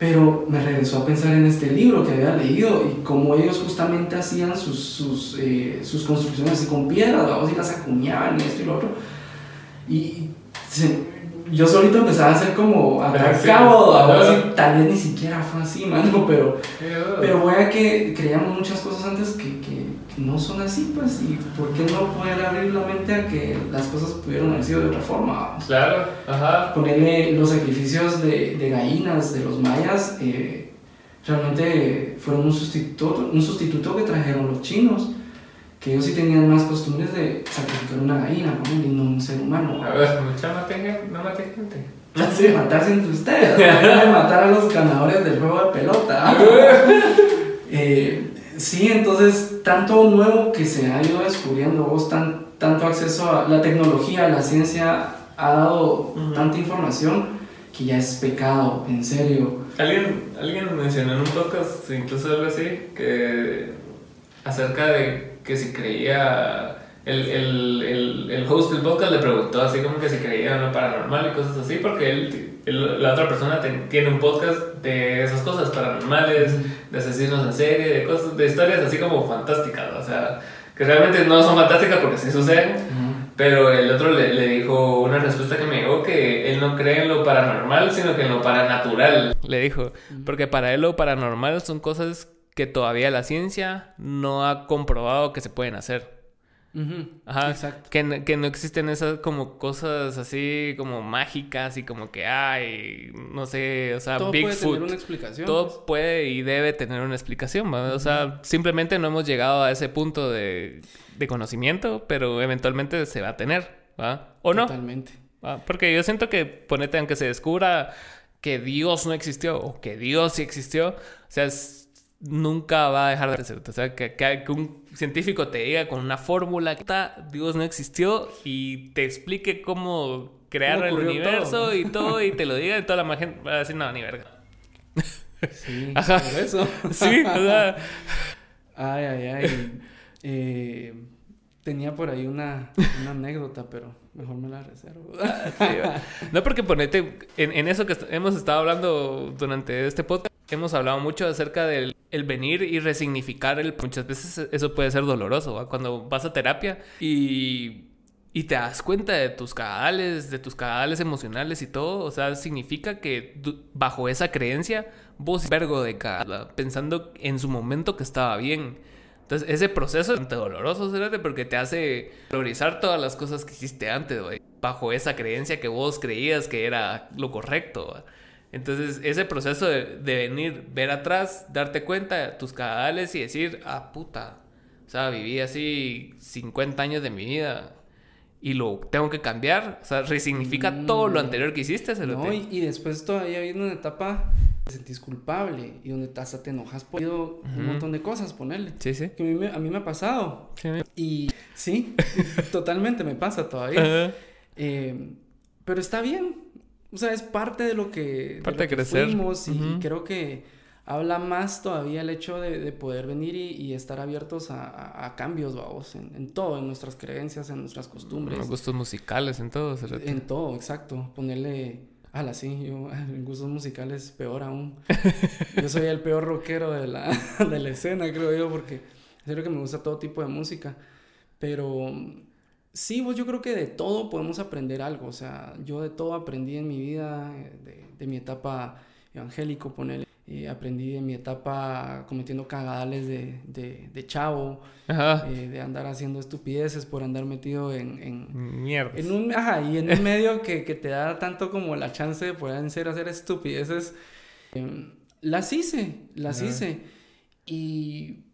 pero me regresó a pensar en este libro que había leído y cómo ellos justamente hacían sus, sus, eh, sus construcciones así con piedras, vamos, y las acuñaban y esto y lo otro. Y se- yo solito empezaba a hacer como a Ah, sí. cabo, y tal vez ni siquiera fue así, mano, pero... Pero vea que creíamos muchas cosas antes que no son así, pues, y ¿por qué no poder abrir la mente a que las cosas pudieron haber sido de otra forma? vamos? Claro, ajá. Ponerle los sacrificios de, de gallinas de los mayas, eh, realmente fueron un sustituto, un sustituto que trajeron los chinos, que ellos sí tenían más costumbres de sacrificar una gallina, ¿no? y no un ser humano. A ver, mucha mate gente, no mate gente. Sí, matarse entre ustedes, matar a los ganadores del juego de pelota. Eh, sí, entonces, tanto nuevo que se ha ido descubriendo, vos tan, tanto acceso a la tecnología, la ciencia ha dado tanta información que ya es pecado, en serio. Alguien, alguien mencionó en un podcast, incluso algo así, que acerca de que si creía el, el, el, el, host del podcast le preguntó así como que si creía en lo paranormal y cosas así, porque él, la otra persona tiene un podcast de esas cosas paranormales, de asesinos en serie, de cosas, de historias así como fantásticas, o sea, que realmente no son fantásticas porque sí suceden, pero el otro le, le, dijo una respuesta que me dijo que él no cree en lo paranormal, sino que en lo paranatural. Le dijo, porque para él lo paranormal son cosas que todavía la ciencia no ha comprobado que se pueden hacer. Ajá. Exacto. Que, que, no existen esas como cosas así como mágicas y como que hay, no sé, o sea, todo puede tener una explicación. Todo pues. puede y debe tener una explicación, O sea, simplemente no hemos llegado a ese punto de, de, conocimiento, pero eventualmente se va a tener, ¿va? ¿O no? Totalmente. Porque yo siento que ponete, aunque se descubra que Dios no existió o que Dios sí existió, o sea, es nunca va a dejar de ser. O sea, que, que, un científico te diga con una fórmula que Dios no existió y te explique cómo crear el universo y todo y te lo diga y toda la gente va a decir, no, ni verga. Sí, Ajá. por eso. sí, o sea. Ay, ay, ay. Eh, tenía por ahí una, una anécdota, pero mejor me la reservo. no, porque ponete en, eso que hemos estado hablando durante este podcast hemos hablado mucho acerca del el venir y resignificar el... Muchas veces eso puede ser doloroso, cuando vas a terapia y, y te das cuenta de tus cagadales, de tus cagadales emocionales y todo, o sea, significa que bajo esa creencia vos vergo de cagada, pensando en su momento que estaba bien. Entonces, ese proceso es doloroso, porque te hace priorizar todas las cosas que hiciste antes, bajo esa creencia que vos creías que era lo correcto. Entonces, ese proceso de, venir, ver atrás, darte cuenta de tus cagadales y decir, ah, puta, o sea, viví así 50 años de mi vida y lo tengo que cambiar, o sea, resignifica mm. todo lo anterior que hiciste. Se no, y, y, después todavía viene una etapa te sentís culpable y donde hasta te enojas por un montón de cosas, ponerle. Sí, sí. Que a mí me, a mí me ha pasado. Y sí, totalmente me pasa todavía. Eh, pero está bien, o sea, es parte de lo que, parte de, crecer. fuimos y, creo que habla más todavía el hecho de, poder venir y, estar abiertos a, cambios, vamos, en, todo, en nuestras creencias, en nuestras costumbres. En gustos musicales, en todo. En todo, exacto. Ponerle, ala, sí, yo en gustos musicales peor aún. yo soy el peor rockero de la, de la escena, creo yo, porque en serio que me gusta todo tipo de música, pero Sí, pues yo creo que de todo podemos aprender algo. O sea, yo de todo aprendí en mi vida, eh, de, mi etapa evangélico, ponerle. Eh, aprendí en mi etapa cometiendo cagadales de, de, chavo, eh, de andar haciendo estupideces por andar metido en... en Mierda. En un, ajá, y en un medio que, que, te da tanto como la chance de poder ser, hacer estupideces. Em, las hice, las hice. Y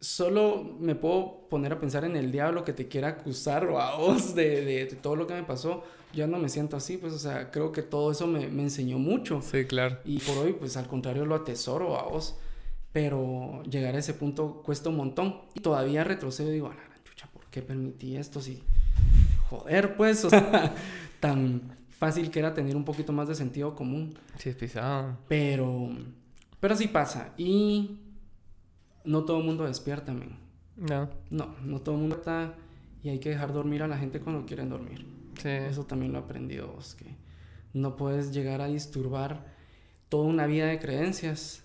solo me puedo poner a pensar en el diablo que te quiera acusar o a vos de, de, todo lo que me pasó. Ya no me siento así, pues, o sea, creo que todo eso me, me, enseñó mucho. Sí, claro. Y por hoy, pues, al contrario, lo atesoro a vos. Pero llegar a ese punto cuesta un montón. Y todavía retrocedo y digo, a la chucha, ¿por qué permití esto? Si, joder, pues, o sea, tan fácil que era tener un poquito más de sentido común. Sí, es pisado. Pero, pero así pasa. Y no todo el mundo despierta, men. No. No, no todo el mundo está y hay que dejar dormir a la gente cuando quieren dormir. Sí. Eso también lo he aprendido vos, que no puedes llegar a disturbar toda una vida de creencias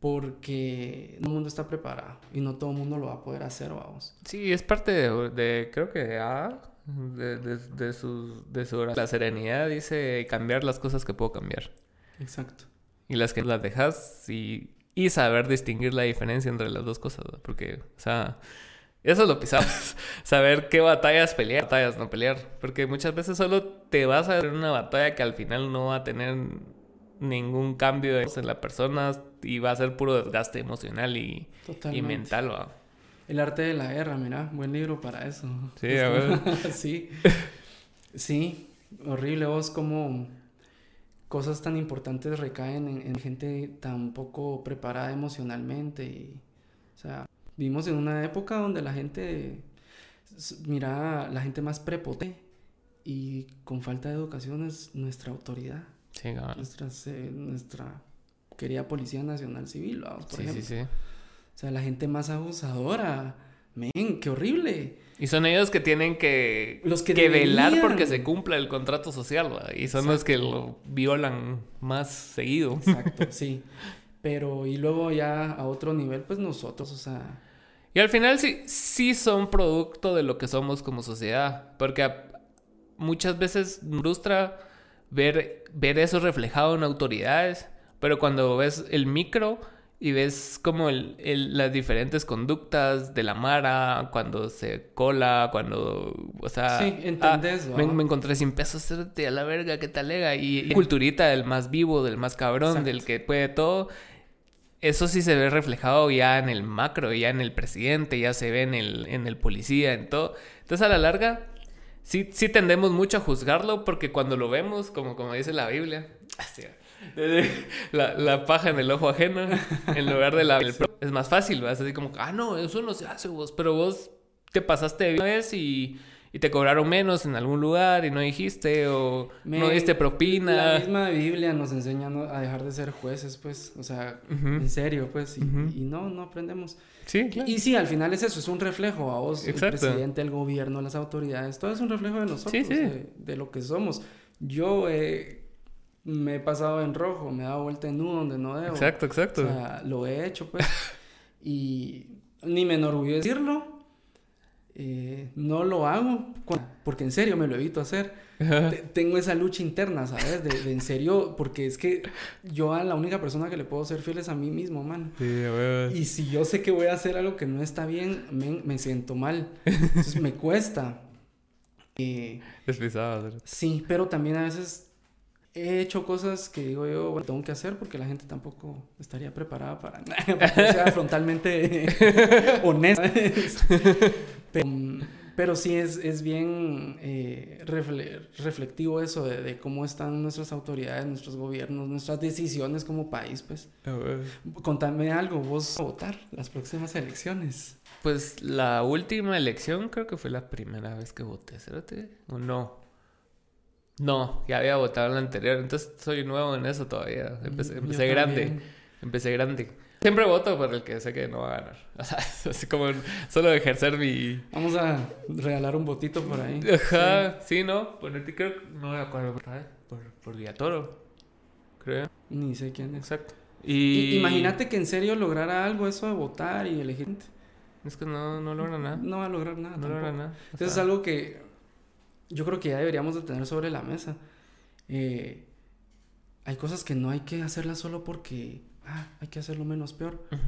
porque no todo el mundo está preparado y no todo el mundo lo va a poder hacer, vamos. Sí, es parte de, creo que de, de, de, su, de su La serenidad dice cambiar las cosas que puedo cambiar. Exacto. Y las que las dejas y y saber distinguir la diferencia entre las dos cosas, porque, o sea, eso es lo pisado. saber qué batallas pelear, batallas no pelear, porque muchas veces solo te vas a ver en una batalla que al final no va a tener ningún cambio en la persona y va a ser puro desgaste emocional y, y mental. ¿va? El arte de la guerra, mira, buen libro para eso. Sí, a ver. sí. Sí, horrible vos como cosas tan importantes recaen en, gente tan poco preparada emocionalmente. Y, o sea, vivimos en una época donde la gente mira la gente más prepotente y con falta de educación es nuestra autoridad. Sí, nuestra, nuestra querida Policía Nacional Civil, vamos, por ejemplo. Sí, sí. O sea, la gente más abusadora Men, qué horrible. Y son ellos que tienen que, Los que velar deberían. porque se cumpla el contrato social, ¿va? Y son los que lo violan más seguido. Exacto, sí. Pero, y luego ya a otro nivel, pues nosotros, o sea, Y al final sí, sí son producto de lo que somos como sociedad. Porque muchas veces frustra ver, ver eso reflejado en autoridades. Pero cuando ves el micro y ves como el, el- las diferentes conductas de la Mara, cuando se cola, cuando, o sea... Sí, entendés, ah, me, me encontré sin pesos, a la verga, qué talega. Y, y culturita del más vivo, del más cabrón, Exacto. del que puede todo. Eso sí se ve reflejado ya en el macro, ya en el presidente, ya se ve en el, en el policía, en todo. Entonces, a la larga, sí, sí tendemos mucho a juzgarlo porque cuando lo vemos, como, como dice la Biblia, así, la, la paja en el ojo ajeno, en lugar de la... el es más fácil, ¿vas? Así como, ah, no, eso no se hace vos, pero vos te pasaste una vez y, y te cobraron menos en algún lugar y no dijiste o no diste propina. La misma Biblia nos enseña a dejar de ser jueces, pues, o sea, en serio, pues, y, no, no aprendemos. Sí, claro. Y sí, al final es eso, es un reflejo a vos, Exacto. el presidente, el gobierno, las autoridades, todo es un reflejo de nosotros, Sí, sí. De, de lo que somos. Yo eh, me he pasado en rojo, me he dado vuelta en U donde no debo. Exacto, exacto. O sea, lo he hecho, pues. y ni me enorgullece decirlo. Eh, no lo hago porque en serio me lo evito hacer. Te- Tengo esa lucha interna, ¿sabes? De, de en serio, porque es que yo a la única persona que le puedo ser fiel es a mí mismo, man. Sí. Y si yo sé que voy a hacer algo que no está bien, me, me siento mal. Entonces me cuesta. Eh, Es. ¿verdad? sí, pero también a veces he hecho cosas que digo yo, bueno, tengo que hacer porque la gente tampoco estaría preparada para, para que sea frontalmente honesta. Pero, pero sí es, es bien eh, refle- reflectivo eso de, de cómo están nuestras autoridades, nuestros gobiernos, nuestras decisiones como país, pues. Contame algo, vos vas a votar las próximas elecciones. Pues la última elección creo que fue la primera vez que voté. ¿O no? No, ya había votado en la anterior, entonces soy nuevo en eso todavía. Empecé, Mm, empecé grande, empecé grande. Siempre voto por el que sé que no va a ganar. O sea, es así como solo ejercer mi... Vamos a regalar un votito por ahí. Ajá, sí, ¿no? Ponerte, creo que no me acuerdo por, por, por Villatoro, creo. Sí, Ni sé quién es. Exacto. Y-. Imagínate que en serio lograra algo eso de votar y elegir gente. Es que no, no logra nada. No va a lograr nada. No logra nada. O Entonces es algo que yo creo que ya deberíamos de tener sobre la mesa. Eh, hay cosas que no hay que hacerlas solo porque ah, hay que hacerlo menos peor. ujú.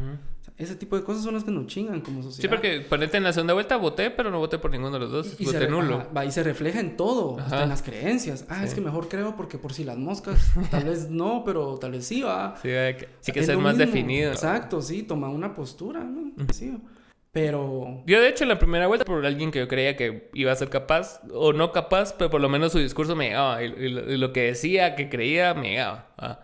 O sea, ese tipo de cosas son las que nos chingan como sociedad. Sí, porque ponete en la segunda vuelta voté, pero no voté por ninguno de los dos. Y, y se voté re- nulo. ajá, va, y se refleja en todo, hasta Ajá. en las creencias. Ah, es Sí. que mejor creo porque por si las moscas, tal vez no, pero tal vez sí va. Sí, hay que, sí que Es ser lo más mismo. definido. Exacto, sí, toma una postura, ¿no? Sí. Pero Yo, de hecho, en la primera vuelta, por alguien que yo creía que iba a ser capaz, o no capaz, pero por lo menos su discurso me llegaba. Y, y lo que decía, que creía, me llegaba. Ah.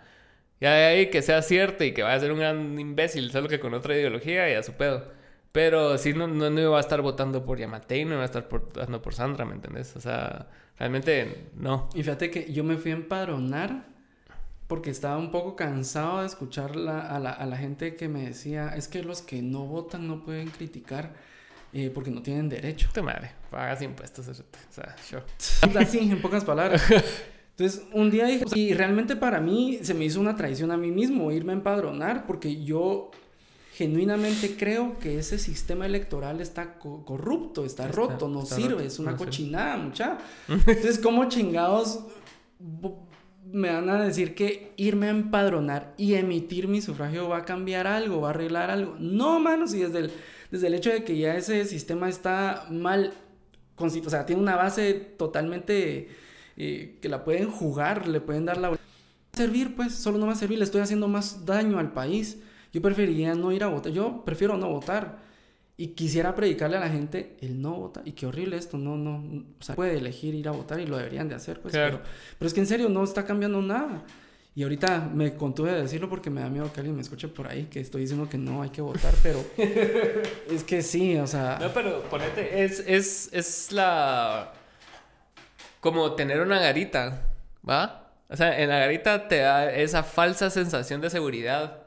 Ya de ahí que sea cierto y que vaya a ser un gran imbécil, solo que con otra ideología y a su pedo. Pero sí, no, no, no iba a estar votando por Yamatei, no iba a estar votando por Sandra, ¿me entendés? O sea, realmente no. Y fíjate que yo me fui a empadronar porque estaba un poco cansado de escuchar la- a, la, a la gente que me decía, es que los que no votan no pueden criticar eh, porque no tienen derecho. Tu madre, pagas impuestos, o sea, yo. Así, en pocas palabras. Entonces, un día dije, y realmente para mí se me hizo una traición a mí mismo irme a empadronar porque yo genuinamente creo que ese sistema electoral está co- corrupto, está, Está- roto, no está sirve, roto, es una no sirve. cochinada, mucha. Entonces, ¿cómo chingados me van a decir que irme a empadronar y emitir mi sufragio va a cambiar algo, va a arreglar algo? No, mano, si desde el, desde el hecho de que ya ese sistema está mal, o sea, tiene una base totalmente eh, que la pueden jugar, le pueden dar la... vuelta. servir, pues, solo no va a servir, le estoy haciendo más daño al país. Yo preferiría no ir a votar, yo prefiero no votar. Y quisiera predicarle a la gente el no votar. Y qué horrible esto, no, no, o sea, puede elegir ir a votar y lo deberían de hacer, pues. Claro. Pero, pero es que en serio no está cambiando nada. Y ahorita me contuve de decirlo porque me da miedo que alguien me escuche por ahí que estoy diciendo que no hay que votar, pero es que sí, o sea, No, pero ponete, es, es, es la... Como tener una garita, ¿va? O sea, en la garita te da esa falsa sensación de seguridad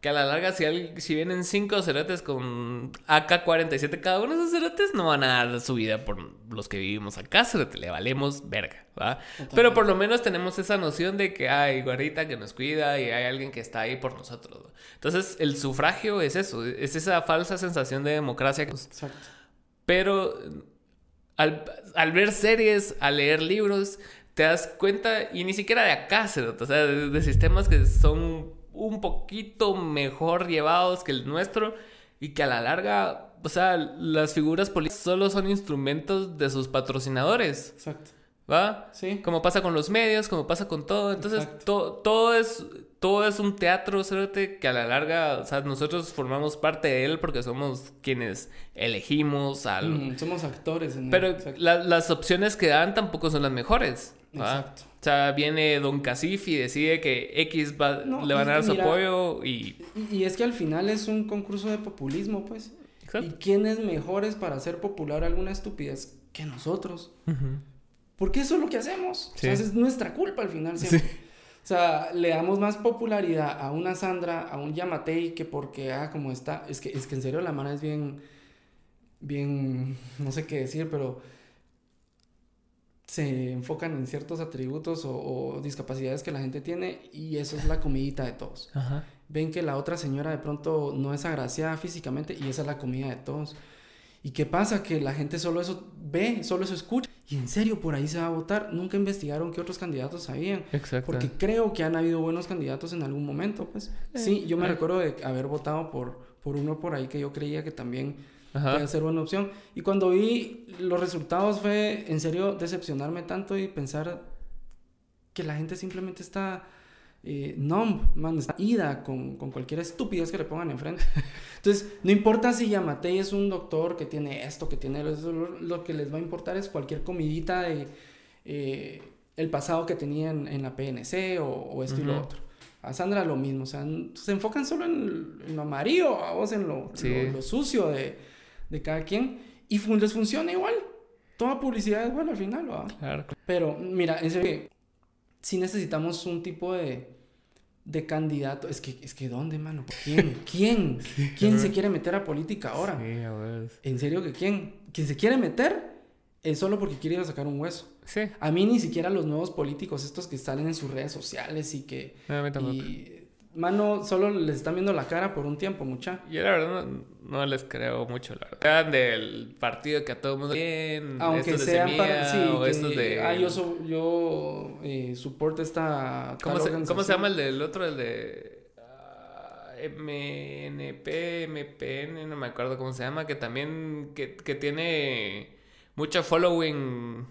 que a la larga, si, si vienen cinco cerotes con AK-47 cada uno de esos cerotes, no van a dar su vida por los que vivimos acá, cerote, le valemos verga, ¿va? Pero por lo menos tenemos esa noción de que hay guarita que nos cuida y hay alguien que está ahí por nosotros. Entonces, el sufragio es eso, es esa falsa sensación de democracia. Exacto. Pero al, al ver series, al leer libros, te das cuenta, y ni siquiera de acá, o sea, de sistemas que son un poquito mejor llevados que el nuestro y que a la larga, o sea, las figuras políticas solo son instrumentos de sus patrocinadores. Exacto. ¿Va? Sí. Como pasa con los medios, como pasa con todo. Entonces, todo es todo es un teatro, que a la larga, o sea, nosotros formamos parte de él porque somos quienes elegimos al... somos actores. En Pero las opciones que dan tampoco son las mejores. Exacto. O sea, viene Don Casif y decide que X le van a dar su apoyo y... y... es que al final es un concurso de populismo, pues. Exacto. ¿Y quién es mejores para hacer popular alguna estupidez que nosotros? Porque eso es lo que hacemos. O sea, es nuestra culpa al final siempre. O sea, le damos más popularidad a una Sandra, a un Yamatei, que porque, ah, como está. Es que, es que en serio la mano es bien. Bien. No sé qué decir, pero se enfocan en ciertos atributos o, discapacidades que la gente tiene y eso es la comidita de todos. Ven que la otra señora de pronto no es agraciada físicamente y esa es la comida de todos. ¿Y qué pasa? Que la gente solo eso ve, solo eso escucha. Y en serio, por ahí se va a votar. Nunca investigaron qué otros candidatos sabían. Exacto. Porque creo que han habido buenos candidatos en algún momento, pues. Sí, yo me recuerdo de haber votado por, por uno por ahí que yo creía que también puede ser buena opción. Y cuando vi los resultados fue en serio decepcionarme tanto y pensar que la gente simplemente está eh, numb, man, está ida con, con, cualquier estupidez que le pongan enfrente. Entonces, no importa si Yamatei es un doctor que tiene esto, que tiene eso, lo, que les va a importar es cualquier comidita de eh, el pasado que tenían en, la PNC o, esto y lo otro. A Sandra lo mismo, o sea, se enfocan solo en, lo amarillo, a vos en lo, lo sucio de de cada quien y les funciona igual. Toda publicidad es buena al final, ¿va? Claro. Pero mira, en serio, si necesitamos un tipo de, de candidato. Es que, es que ¿dónde, mano? ¿Quién? ¿Quién? ¿Quién se quiere meter a política ahora? Sí, a ver. ¿En serio que quién? ¿Quién se quiere meter? Es solo porque quiere ir a sacar un hueso. Sí. A mí ni siquiera los nuevos políticos, estos que salen en sus redes sociales y que... y, Mano, solo les están viendo la cara por un tiempo, mucha. Yo la verdad no, les creo mucho, la verdad. Del partido que a todo el mundo bien, Aunque sea para... Sí, o estos de... Ah, yo, yo eh, soporto esta... ¿Cómo, se, ¿Cómo se llama el del otro? El de... Uh, MNP, MPN, no me acuerdo cómo se llama, que también... Que, que tiene mucho following...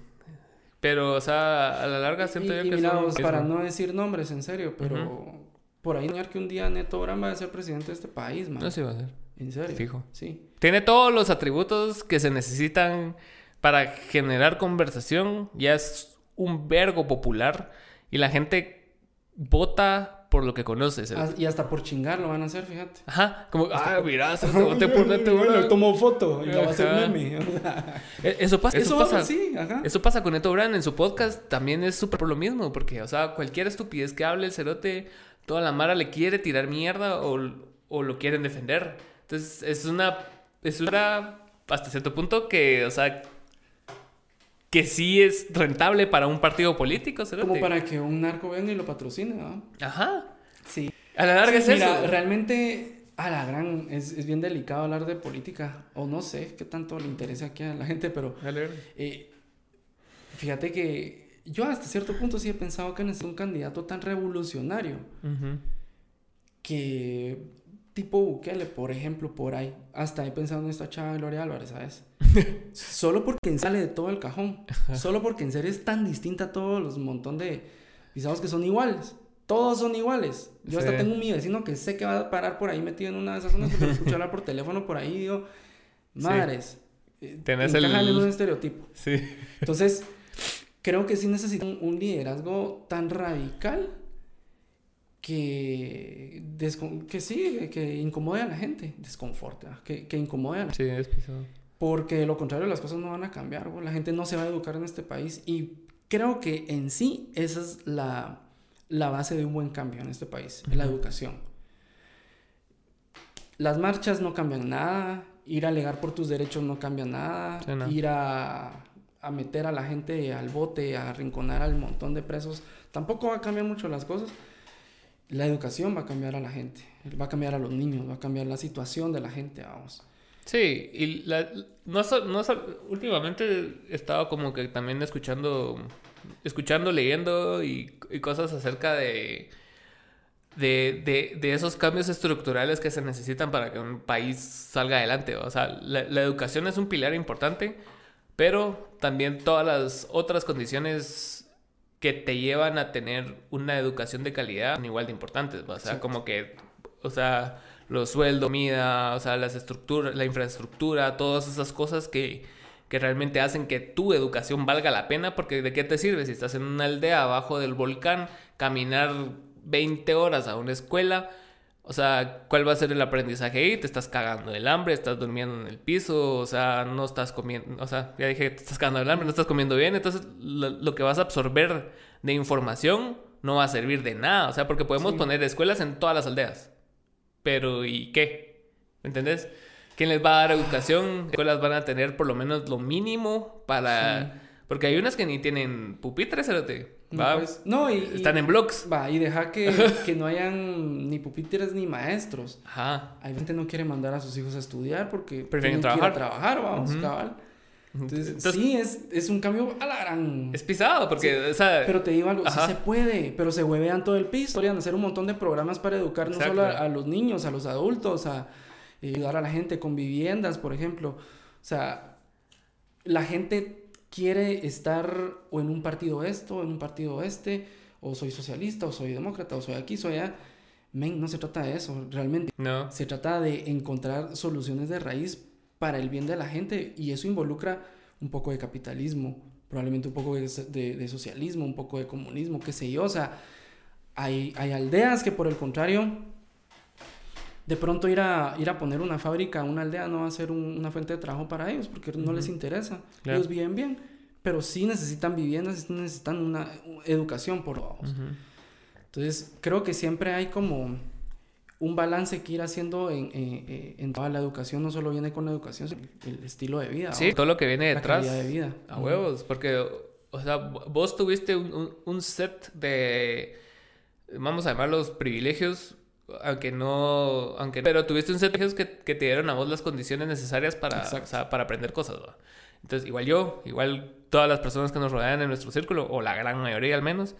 Pero, o sea, a la larga siento yo que... Y para no decir nombres, en serio, pero por ahí que un día Neto Brand va a ser presidente de este país, man. No se va a ser. ¿En serio? Fijo. Sí. Tiene todos los atributos que se necesitan para generar conversación. Ya es un vergo popular. Y la gente vota por lo que conoces. Y hasta por chingar lo van a hacer, fíjate. Ajá. Como, ah, mira, se te voté por Neto Bueno, tomo foto y lo va a hacer meme. E, eso pasa. Eso, pasa. Sí, ajá. Eso pasa con Neto Brand en su podcast. También es súper por lo mismo. Porque, o sea, cualquier estupidez que hable el cerote toda la mara le quiere tirar mierda o, lo quieren defender. Entonces, es una. Es una. Hasta cierto punto que, o sea. Que sí es rentable para un partido político, ¿sabes? Como para que un narco venga y lo patrocine, ¿no? Ajá. Sí. A la larga es mira, realmente. A la gran. Es, bien delicado hablar de política. O no sé qué tanto le interesa aquí a la gente, pero. Eh, fíjate que yo hasta cierto punto sí he pensado que necesito un candidato tan revolucionario que tipo Bukele, por ejemplo, por ahí. Hasta he pensado en esta chava Gloria Álvarez, ¿sabes? Solo porque sale de todo el cajón. Solo porque en serio es tan distinta a todos los montón de pisados que son iguales. Todos son iguales. Yo hasta tengo un mi vecino que sé que va a parar por ahí metido en una de esas zonas lo escucho hablar por teléfono por ahí digo, madres. Sí. Tenés el... en un estereotipo. Sí. Entonces, creo que sí necesitan un liderazgo tan radical que, que sí, que incomode a la gente, desconforta, que, que incomode a la gente. Sí, es pisado. Porque de lo contrario las cosas no van a cambiar, la gente no se va a educar en este país y creo que en sí esa es la, la base de un buen cambio en este país, la educación. las marchas no cambian nada, ir a alegar por tus derechos no cambia nada, Sí, no. ir a, a meter a la gente al bote, a arrinconar al montón de presos, tampoco va a cambiar mucho las cosas. La educación va a cambiar a la gente, va a cambiar a los niños, va a cambiar la situación de la gente, vamos. Sí, y la, no, no últimamente he estado como que también escuchando, escuchando, leyendo y, cosas acerca de, de, de, esos cambios estructurales que se necesitan para que un país salga adelante. O sea, la educación es un pilar importante, pero también todas las otras condiciones que te llevan a tener una educación de calidad son igual de importantes. ¿va? O sea, como que, o sea, los sueldos, comida, o sea, las estructuras, la infraestructura, todas esas cosas que, que realmente hacen que tu educación valga la pena, porque ¿de qué te sirve si estás en una aldea abajo del volcán, caminar 20 horas a una escuela? O sea, ¿cuál va a ser el aprendizaje ahí? Te estás cagando del hambre, estás durmiendo en el piso, o sea, no estás comiendo, o sea, ya dije, te estás cagando del hambre, no estás comiendo bien, entonces lo, lo que vas a absorber de información no va a servir de nada, o sea, porque podemos Sí. poner escuelas en todas las aldeas, pero ¿y qué? ¿Me entendés? ¿Quién les va a dar educación? Escuelas van a tener por lo menos lo mínimo para... Porque hay unas que ni tienen pupitres, cerote, ¿va? Pues, no, y, y- Están en blogs. Va, y deja que, que no hayan ni pupitres ni maestros. Ajá. Hay gente que no quiere mandar a sus hijos a estudiar porque Prefieren tienen que ir a trabajar. trabajar, vamos, Ujú. cabal. Entonces, Entonces, sí, es, es un cambio a la gran... Es pisado, porque, o sea... Pero te digo algo, sí se puede, pero se huevean todo el piso. Podrían hacer un montón de programas para educar no Exacto. solo a, a los niños, a los adultos, a eh, ayudar a la gente con viviendas, por ejemplo. O sea, la gente quiere estar o en un partido esto, o en un partido este, o soy socialista, o soy demócrata, o soy aquí, soy allá. Men, no se trata de eso, realmente. No. Se trata de encontrar soluciones de raíz para el bien de la gente y eso involucra un poco de capitalismo, probablemente un poco de, de- de socialismo, un poco de comunismo, qué sé yo. O sea, hay, hay aldeas que por el contrario, de pronto ir a, ir a poner una fábrica a una aldea no va a ser un- una fuente de trabajo para ellos porque no les interesa. Claro. Ellos viven bien, pero sí necesitan viviendas, necesitan una educación por vamos. Ujú. Entonces, creo que siempre hay como un balance que ir haciendo en, en- en- en toda la educación. No solo viene con la educación, sino el estilo de vida. Sí, todo lo que viene la detrás. calidad de vida. A huevos, porque, o sea, vos tuviste un, un- un set de, vamos a llamarlos privilegios, aunque no, aunque, pero tuviste un set de que, que te dieron a vos las condiciones necesarias para, o sea, para aprender cosas. ¿va? Entonces, igual yo, igual todas las personas que nos rodean en nuestro círculo, o la gran mayoría al menos.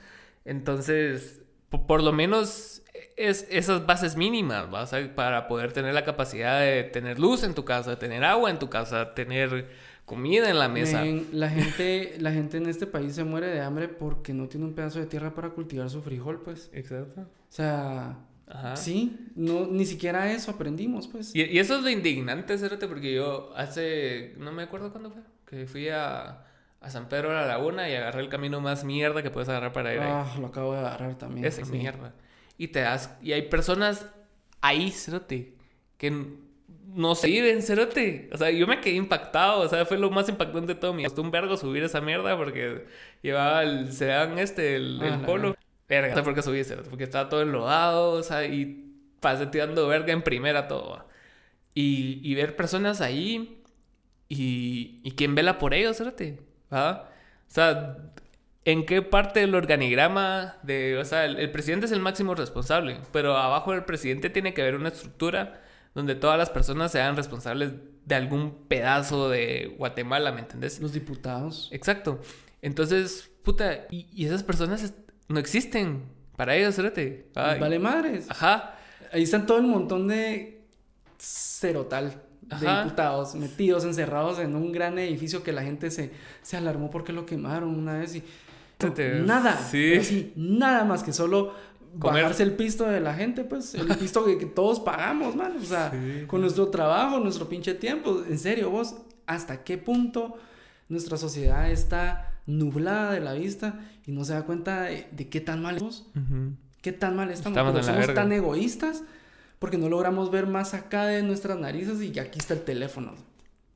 Entonces, po- por lo menos es esas bases mínimas, ¿va? O sea, para poder tener la capacidad de tener luz en tu casa, tener agua en tu casa, tener comida en la mesa. Men, la gente, la gente en este país se muere de hambre porque no tiene un pedazo de tierra para cultivar su frijol, pues. Exacto. O sea, Ajá. sí, no, ni siquiera eso aprendimos, pues. Y, y eso es lo indignante, Cérate, porque yo hace, no me acuerdo cuándo fue, que fui a, a San Pedro de la Laguna y agarré el camino más mierda que puedes agarrar para ir ahí. Ah, lo acabo de agarrar también. Esa sí. mierda. Y te das, y hay personas ahí, Cérate, que no se viven, Cérate. O sea, yo me quedé impactado, o sea, fue lo más impactante de todo. Me costó un vergo subir esa mierda porque llevaba el sedán este, el, Ah, el la polo. Verga, no sé por qué subí, Cérate, porque estaba todo enlodado, o sea, y pasé tirando verga en primera todo. Y, y ver personas ahí y, y quién vela por ellos. ¿va? O sea, ¿en qué parte del organigrama de... O sea, el, el presidente es el máximo responsable, pero abajo del presidente tiene que haber una estructura donde todas las personas sean responsables de algún pedazo de Guatemala, ¿me entendés? Los diputados. Exacto. Entonces, puta, y, y esas personas no existen para ellos. ¿va? Les vale madres. Ajá. Ahí están todo el montón de cerotal de Ajá. diputados metidos, encerrados en un gran edificio que la gente se, se alarmó porque lo quemaron una vez y te- nada, sí. pero sí, nada más que solo Comer. bajarse el pisto de la gente, pues el pisto que, que todos pagamos, man, o sea, Sí. con nuestro trabajo, nuestro pinche tiempo, en serio, vos, ¿hasta qué punto nuestra sociedad está nublada de la vista y no se da cuenta de, de qué tan mal estamos? Ujú. ¿Qué tan mal estamos? Estamos Pero somos tan egoístas porque no logramos ver más acá de nuestras narices y aquí está el teléfono.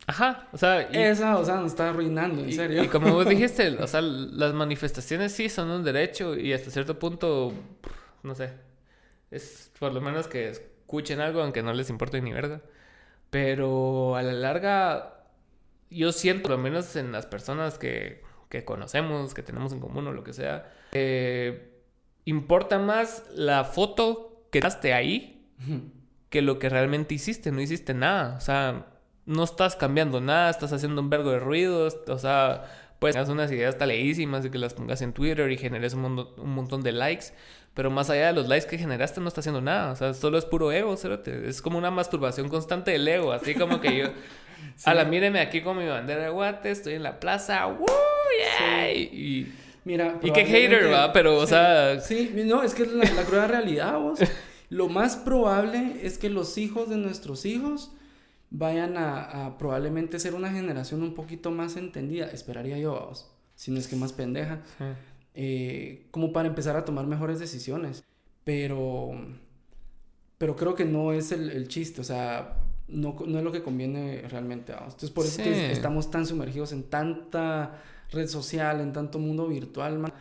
Ajá. O sea, y- Esa, o sea, nos está arruinando, en Y- serio. Y, como vos dijiste, o sea, las manifestaciones sí son un derecho y hasta cierto punto, no sé, es por lo menos que es- escuchen algo aunque no les importe ni verga. Pero a la larga, yo siento, por lo menos en las personas que, que conocemos, que tenemos en común o lo que sea, eh, importa más la foto que daste ahí que lo que realmente hiciste. No hiciste nada. O sea, no estás cambiando nada, estás haciendo un vergo de ruidos. O sea, pues hacer unas ideas taleísimas y que las pongas en Twitter y generes un, un, montón de likes. Pero más allá de los likes que generaste, no está haciendo nada. O sea, solo es puro ego, Es como una masturbación constante del ego. Así como que yo. La míreme aquí con mi bandera de guate, estoy en la plaza. ¡Woo! Yeah! Y, Mira, y qué hater, va, pero, o sea. Sí, no, es que es la, la cruda realidad, vos. Lo más probable es que los hijos de nuestros hijos vayan a, probablemente ser una generación un poquito más entendida, esperaría yo, vos, si no es que más pendeja, eh, como para empezar a tomar mejores decisiones. Pero, pero creo que no es el, chiste, o sea, no, no, es lo que conviene realmente. a Entonces, por eso que estamos tan sumergidos en tanta red social, en tanto mundo virtual, man.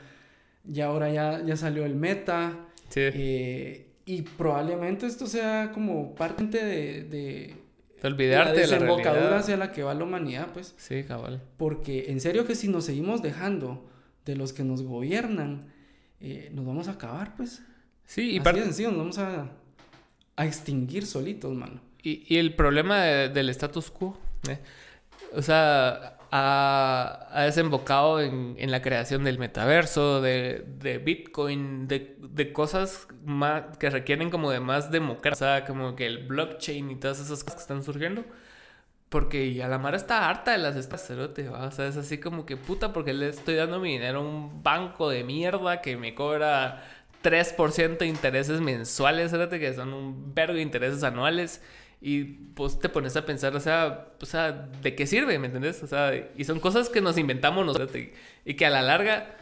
Y ahora ya, ya salió el meta. Eh, y probablemente esto sea como parte de, de, olvidarte la desembocadura hacia la que va la humanidad, pues. Sí, cabal. Porque en serio que si nos seguimos dejando de los que nos gobiernan, eh, nos vamos a acabar, pues. Sí, y parte... sencillo, nos vamos a, a extinguir solitos, mano. Y, y el problema del status quo, ¿eh? o sea, ha, desembocado en, la creación del metaverso, de, Bitcoin, de, cosas más, que requieren como de más democracia, como que el blockchain y todas esas cosas que están surgiendo. Porque ya la Mara está harta de las estas O sea, es así como que puta, porque le estoy dando mi dinero a un banco de mierda que me cobra 3% de intereses mensuales, que son un vergo de intereses anuales. Y pues te pones a pensar, o sea, o sea, ¿de qué sirve? ¿Me entendés? O sea, y son cosas que nos inventamos nosotros y que a la larga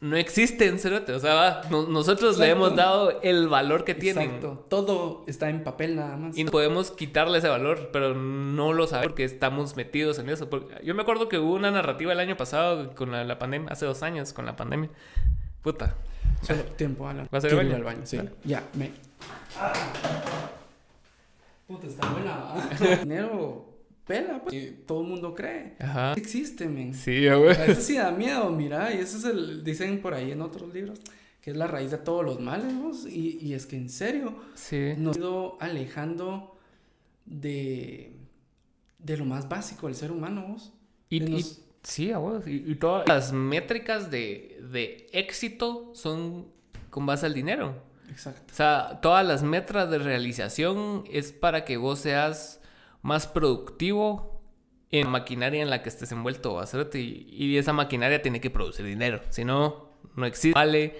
no existen, cerote. O sea, nosotros le hemos dado el valor que tienen. Exacto. Todo está en papel nada más. Y no podemos quitarle ese valor, pero no lo sabemos porque estamos metidos en eso. Porque yo me acuerdo que hubo una narrativa el año pasado con la, pandemia, hace dos años con la pandemia. Puta. Solo tiempo, Alan. ¿Vas a ir al baño? Sí. Ya, me. Puta, está buena. Dinero pela, pues. todo el mundo cree. Ajá. Existe, men. Sí, güey. Eso sí da miedo, mira. Y eso es el. Dicen por ahí en otros libros. Que es la raíz de todos los males, vos. Y, y es que en serio. Sí. Nos ha ido alejando de. De lo más básico del ser humano, vos. Y, sí, vos. Y, y, todas las métricas de, de éxito son con base al dinero. Exacto. O sea, todas las metras de realización es para que vos seas más productivo en la maquinaria en la que estés envuelto, hacerte y, esa maquinaria tiene que producir dinero, si no, no existe, vale.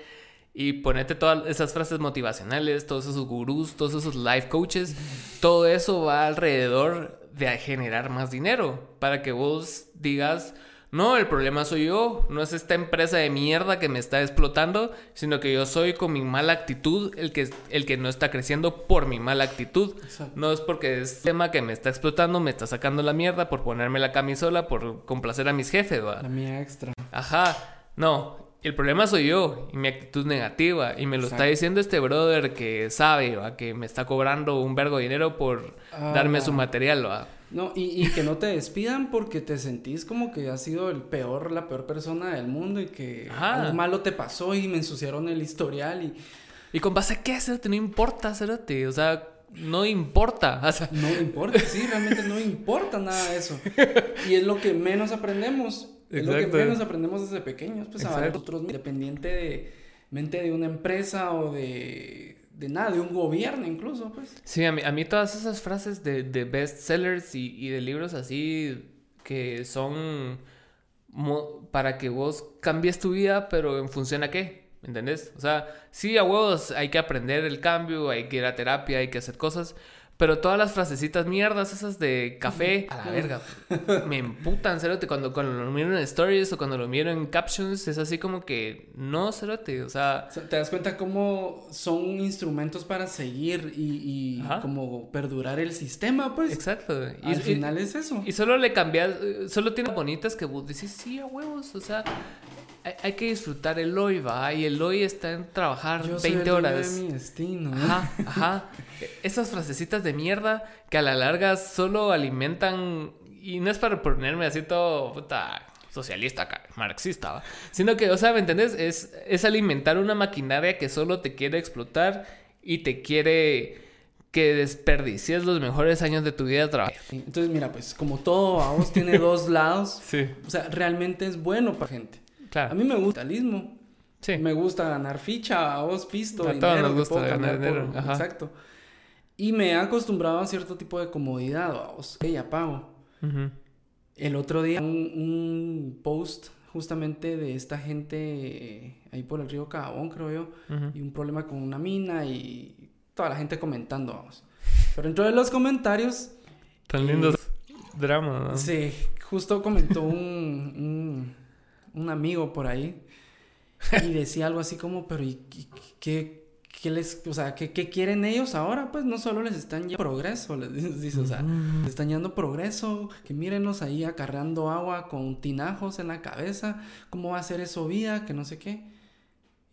Y ponerte todas esas frases motivacionales, todos esos gurús, todos esos life coaches, todo eso va alrededor de generar más dinero para que vos digas, no, el problema soy yo, no es esta empresa de mierda que me está explotando, sino que yo soy con mi mala actitud el que, el que no está creciendo por mi mala actitud. No es porque es tema que me está explotando, me está sacando la mierda por ponerme la camisola, por complacer a mis jefes, ¿va? La mía extra. Ajá, no, el problema soy yo y mi actitud negativa. Y me lo está diciendo este brother que sabe, ¿va? que me está cobrando un vergo de dinero por ah, darme su material. ¿va? No, y, que no te despidan porque te sentís como que has sido el peor, la peor persona del mundo y que algo malo te pasó y me ensuciaron el historial y... ¿Y con base a qué, hacerte? No importa, hacerte. O sea, no importa. No importa, sí, realmente no importa nada de eso. Y es lo que menos aprendemos. Es lo que menos aprendemos desde pequeños, pues a nosotros, independiente de mente de una empresa o de, de nada, de un gobierno incluso, pues. Sí, a mí, a mí todas esas frases de, de bestsellers y, y de libros así que son para que vos cambies tu vida, pero en función a qué, ¿me entendés? O sea, sí, a huevos hay que aprender el cambio, hay que ir a terapia, hay que hacer cosas, pero todas las frasecitas mierdas, esas de café, a la verga, me emputan, cerote. Cuando, cuando lo miro en stories o cuando lo miro en captions, es así como que no, cerote. O sea, te das cuenta cómo son instrumentos para seguir y, como perdurar el sistema, pues. Exacto. Y al final es eso. Y solo le cambias, solo tiene bonitas que vos dices, sí, a huevos, o sea. Hay, que disfrutar el hoy, va. Y el hoy está en trabajar Yo soy 20 el dueño horas. de mi destino. ¿eh? Ajá, ajá. Esas frasecitas de mierda que a la larga solo alimentan. Y no es para ponerme así todo puta socialista, marxista, ¿va? sino que, o sea, ¿me entendés? Es, es alimentar una maquinaria que solo te quiere explotar y te quiere que desperdicies los mejores años de tu vida trabajando. Entonces, mira, pues como todo a vos tiene dos lados. Sí, O sea, realmente es bueno para gente. Claro. A mí me gusta el capitalismo. sí. Me gusta ganar ficha, a vos pisto, A dinero, todos nos que gusta puedo ganar por- dinero, ajá. Exacto. Y me he acostumbrado a cierto tipo de comodidad, a vos. ya pago. El otro día un, un post justamente de esta gente eh, ahí por el río Cabón, creo yo, Ujú. y un problema con una mina y toda la gente comentando, vamos. Pero dentro de los comentarios, Tan lindos dramas, ¿no? sí, justo comentó un, un, un amigo por ahí y decía algo así como, pero ¿y, qué, qué les, o sea, ¿qué, qué quieren ellos ahora? Pues no solo les están llevando progreso, les dice, o sea, les están llevando progreso, que mírenos ahí acarreando agua con tinajos en la cabeza, ¿cómo va a ser eso vida? Que no sé qué.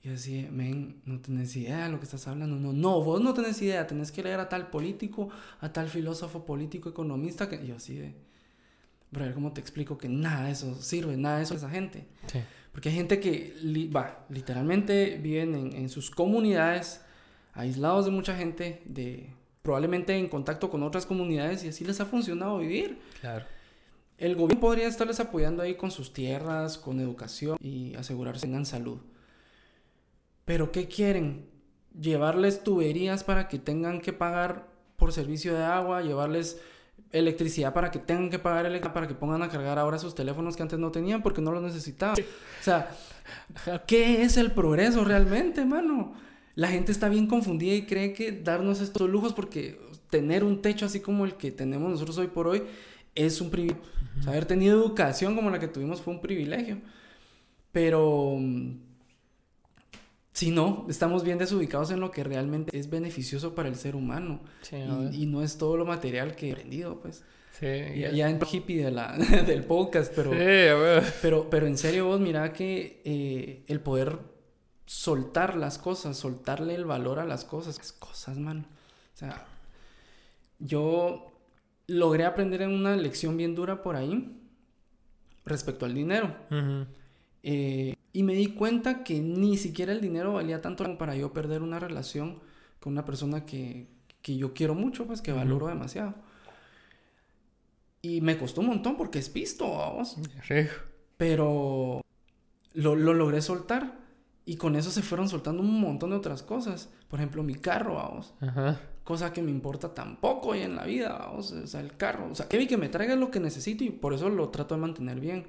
Y yo así, men, no tenés idea de lo que estás hablando. No, no, vos no tenés idea, tenés que leer a tal político, a tal filósofo político, economista, que y yo así de... Bro, ¿cómo te explico que nada de eso sirve, nada de eso a esa gente? Sí. Porque hay gente que, li- va, literalmente viven en, en sus comunidades, aislados de mucha gente, de probablemente en contacto con otras comunidades y así les ha funcionado vivir. Claro. El gobierno podría estarles apoyando ahí con sus tierras, con educación y asegurarse que tengan salud. Pero ¿qué quieren? Llevarles tuberías para que tengan que pagar por servicio de agua, llevarles electricidad para que tengan que pagar electricidad, para que pongan a cargar ahora sus teléfonos que antes no tenían porque no los necesitaban. O sea, ¿qué es el progreso realmente, mano? La gente está bien confundida y cree que darnos estos lujos porque tener un techo así como el que tenemos nosotros hoy por hoy es un privilegio. O sea, haber tenido educación como la que tuvimos fue un privilegio. Pero mm, si no, estamos bien desubicados en lo que realmente es beneficioso para el ser humano. Sí. Y, y no es todo lo material que he aprendido, pues. Sí, Ya, ya en hippie de la, del podcast, pero, Sí, pero, pero en serio vos mira que eh, el poder soltar las cosas, soltarle el valor a las cosas, las cosas, mano. O sea, yo logré aprender en una lección bien dura por ahí respecto al dinero. Eh, y me di cuenta que ni siquiera el dinero valía tanto como para yo perder una relación con una persona que, que yo quiero mucho, pues que valoro demasiado. Y me costó un montón porque es pisto, vamos. Pero lo, lo logré soltar. Y con eso se fueron soltando un montón de otras cosas. Por ejemplo, mi carro, vamos. Ajá. Cosa que me importa tampoco hoy en la vida, vamos. O sea, el carro. O sea, que que me traiga lo que necesito y por eso lo trato de mantener bien.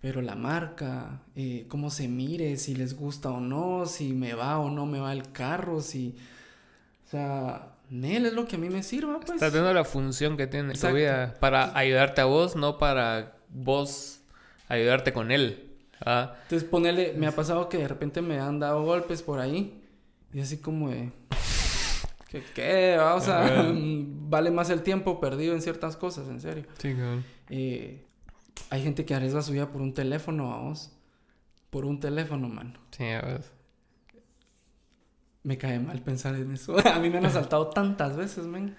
Pero la marca, eh, cómo se mire, si les gusta o no, si me va o no me va el carro, si... O sea, Nel es lo que a mí me sirva, pues. Estás viendo la función que tiene en tu Exacto. vida para ayudarte a vos, no para vos ayudarte con él. ¿ah? Entonces, ponele, me ha pasado que de repente me han dado golpes por ahí. Y así como de... ¿Qué? O sea, vale más el tiempo perdido en ciertas cosas, en serio. Sí, cabrón. Eh, hay gente que arriesga su vida por un teléfono, vamos. Por un teléfono, mano. Sí, a ver. Me cae mal pensar en eso. a mí me han asaltado tantas veces, men.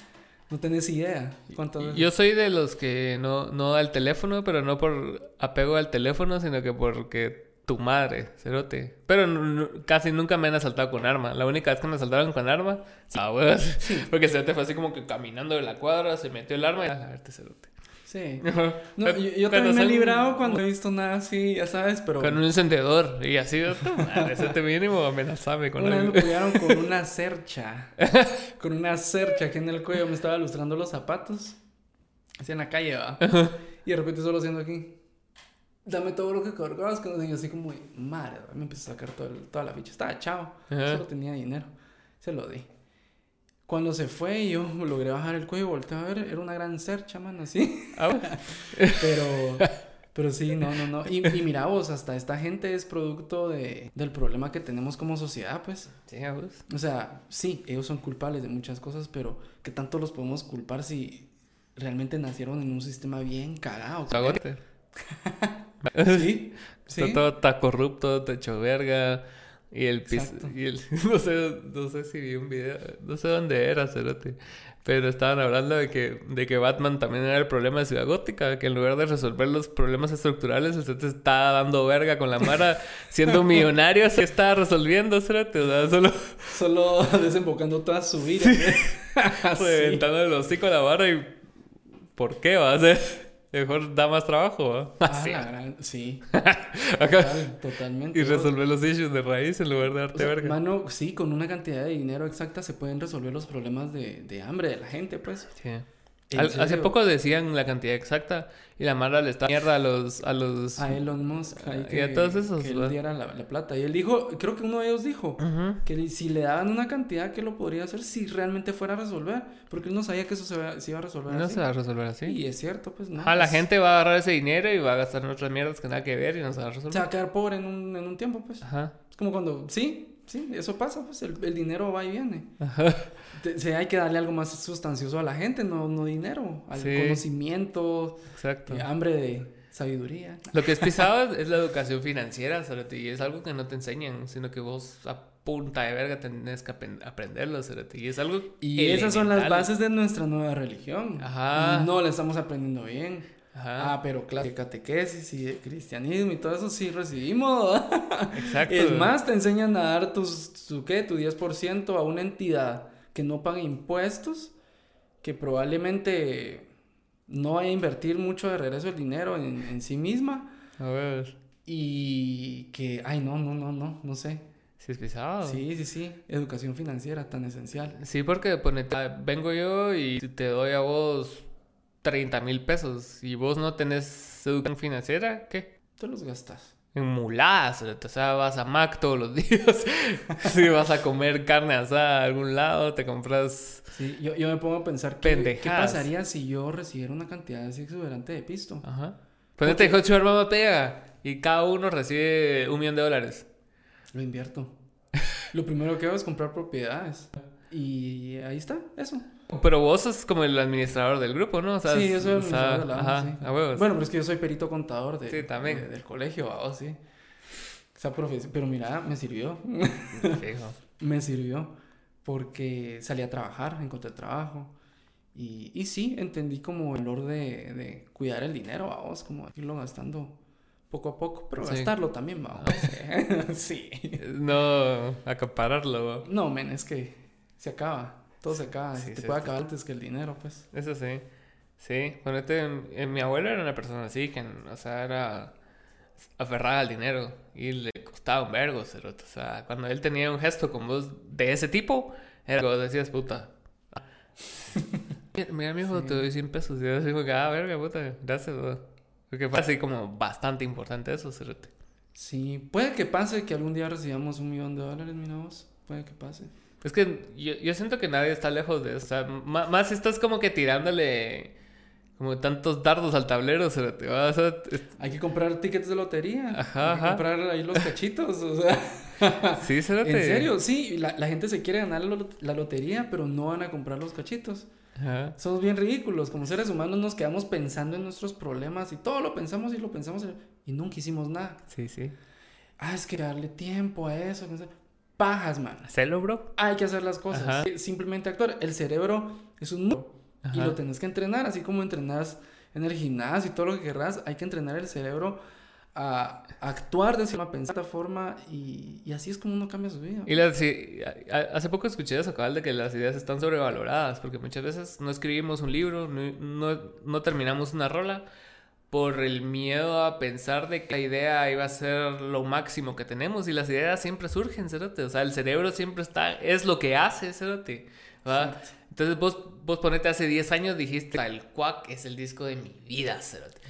No tenés idea cuántas veces. Yo soy de los que no, no da el teléfono, pero no por apego al teléfono, sino que porque tu madre, cerote. Pero casi nunca me han asaltado con arma. La única vez que me asaltaron con arma, ah, huevos. Porque cerote fue así como que caminando de la cuadra, se metió el arma y a verte cerote. Sí. No, yo, yo también me he librado cuando he visto nada así, ya sabes, pero... Con un encendedor y así, "Tu madre, ese te mínimo amenazame con Una vez me apoyaron con una cercha. con una cercha aquí en el cuello. Me estaba lustrando los zapatos. Así en la calle, va. Y de repente solo haciendo aquí. Dame todo lo que cargabas. Que no sé, y así como, madre, me empezó a sacar todo el- toda la ficha. Estaba chavo. Solo tenía dinero. Se lo di. Cuando se fue yo logré bajar el cuello y volteé a ver, era una gran cercha, mano, así. Ah. Pero, pero sí, no, no, no. Y, y mira vos, hasta esta gente es producto de, del problema que tenemos como sociedad, pues. Sí, a vos. O sea, sí, ellos son culpables de muchas cosas, pero ¿qué tanto los podemos culpar si realmente nacieron en un sistema bien cagado? Cagote. Sí, Está todo está corrupto, te hecho verga. Y el piso. Exacto. Y el, no, sé, no sé si vi un video. No sé dónde era, cerote. Pero estaban hablando de que, de que Batman también era el problema de Ciudad Gótica. Que en lugar de resolver los problemas estructurales, usted te está dando verga con la Mara. siendo millonario, se está resolviendo, cerote. O sea, solo Solo desembocando toda su vida. Sí. reventando el hocico a la Mara y. ¿Por qué va a ser? Mejor da más trabajo, ¿va? Ah, Así. la gran- Sí, Acá- total, totalmente. Y resolver los issues de raíz en lugar de O darte sea, verga. mano, sí, con una cantidad de dinero exacta se pueden resolver los problemas de, de hambre de la gente, pues. Sí. ¿En Al- hace poco decían la cantidad exacta y la Mara le está mierda a los a los A Elon Musk. ahí Y a todos esos, Que ¿va? él diera la, la plata. Y él dijo, creo que uno de ellos dijo, que si le daban una cantidad que lo podría hacer si realmente fuera a resolver. Porque él no sabía que eso se, va- se iba a resolver no así. se va a resolver así. Y es cierto, pues no. Ajá, la gente va a agarrar ese dinero y va a gastar en otras mierdas que nada que ver y no se va a resolver. Se va a quedar pobre en un, en un tiempo, pues. Ajá. Es como cuando, sí, sí, eso pasa, pues el, el dinero va y viene. Ajá. Te- se- hay que darle algo más sustancioso a la gente, no, no dinero. Al Sí. conocimiento, Exacto. eh, hambre de sabiduría. Lo que es pisado es la educación financiera, cerote, y es algo que no te enseñan, sino que vos a punta de verga tenés que aprenderlo, cerote, y es algo Y esas son las bases de nuestra nueva religión. Ajá. No la estamos aprendiendo bien. Ajá. Ah, pero claro, de catequesis y de cristianismo y todo eso sí recibimos. Exacto. Es más, te enseñan a dar tus, tu, ¿qué? tu 10% a una entidad que no paga impuestos, que probablemente no vaya a invertir mucho de regreso el dinero en, en sí misma A ver, y que, ay, no, no, no, no, no sé. si es pisado. Sí, sí, sí, educación financiera tan esencial. Sí, porque ponete, ah, vengo yo y te doy a vos 30 mil pesos y vos no tenés educación financiera, ¿qué? Te los gastas. En muladas, o sea, vas a Mac todos los días. si vas a comer carne asada a algún lado, te compras. Sí, yo, yo me pongo a pensar ¿qué, qué pasaría si yo recibiera una cantidad así exuberante de pisto. Ajá. Ponete, hijo de mamá pega y cada uno recibe un millón de dólares. Lo invierto. Lo primero que hago es comprar propiedades. Y ahí está, eso. Pero vos sos como el administrador del grupo, ¿no? O sea, sí, yo soy o el sea, administrador de la ajá, sí. a huevos. Bueno, pero es que yo soy perito contador de, Sí, también. de- del colegio, vamos, sí. Esa profesión. Pero mira, me sirvió. Fijo. me sirvió porque salí a trabajar, encontré trabajo. Y, y sí, entendí como el valor de, de cuidar el dinero, vamos, como irlo gastando poco a poco, pero Sí. gastarlo también, vamos. sí. No acapararlo. No, men, es que se acaba. Todo se acaba. Sí, se te sí, puede sí. acabar antes que el dinero, pues. Eso sí. Sí, ponete, eh, mi abuelo era una persona así, que, o sea, era aferrada al dinero y le costaba un vergo. O sea, cuando él tenía un gesto con vos de ese tipo, era como decías, puta. Mira, mijo, Sí. te doy 100 pesos. Y yo que, ah, verga, puta, gracias, bro. Porque fue así como bastante importante eso, cerote. Sí, puede que pase que algún día recibamos un millón de dólares, mira vos. Puede que pase. Es que yo, yo siento que nadie está lejos de eso. O sea, más estás como que tirándole como tantos dardos al tablero. O sea, es- Hay que comprar tickets de lotería. Ajá, Hay que ajá. comprar ahí los cachitos, o sea. sí, cerote. En serio, sí, la, la gente se quiere ganar la lotería, pero no van a comprar los cachitos. Ajá. Somos bien ridículos. Como seres humanos nos quedamos pensando en nuestros problemas y todo lo pensamos y lo pensamos y nunca hicimos nada. Sí, sí. Ah, es que darle tiempo a eso. Pajas, man. Hacelo, bro. Hay que hacer las cosas. Ajá. Simplemente actuar. El cerebro es un músculo y Ajá. lo tenés que entrenar, así como entrenas en el gimnasio y todo lo que querrás. Hay que entrenar el cerebro a actuar de esa pensar de esta forma y, y así es como uno cambia su vida. Y las, sí, hace poco escuché eso, cabal, de que las ideas están sobrevaloradas, porque muchas veces no escribimos un libro, no, no, no terminamos una rola por el miedo a pensar de que la idea iba a ser lo máximo que tenemos y las ideas siempre surgen, cerote. O sea, el cerebro siempre está, es lo que hace. Exacto. Entonces vos, vos ponete hace 10 años dijiste, el Quack es el disco de mi vida, cerote.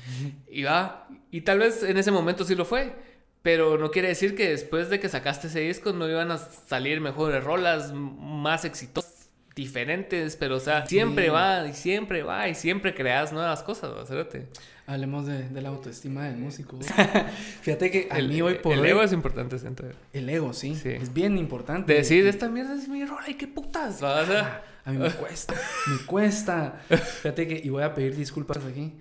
Y va, y tal vez en ese momento sí lo fue, pero no quiere decir que después de que sacaste ese disco no iban a salir mejores rolas, más exitosas. Diferentes, pero o sea, siempre va y siempre va y siempre creas nuevas cosas, hacerte. Hablemos de, de, la autoestima del músico. Fíjate que a el, mí hoy por El hoy- ego es importante, siento. El ego, sí, Sí. Es bien importante. De decir, esta mierda es mi rola y qué putas, ¿va? o sea. A mí me cuesta, me cuesta. Fíjate que, y voy a pedir disculpas aquí,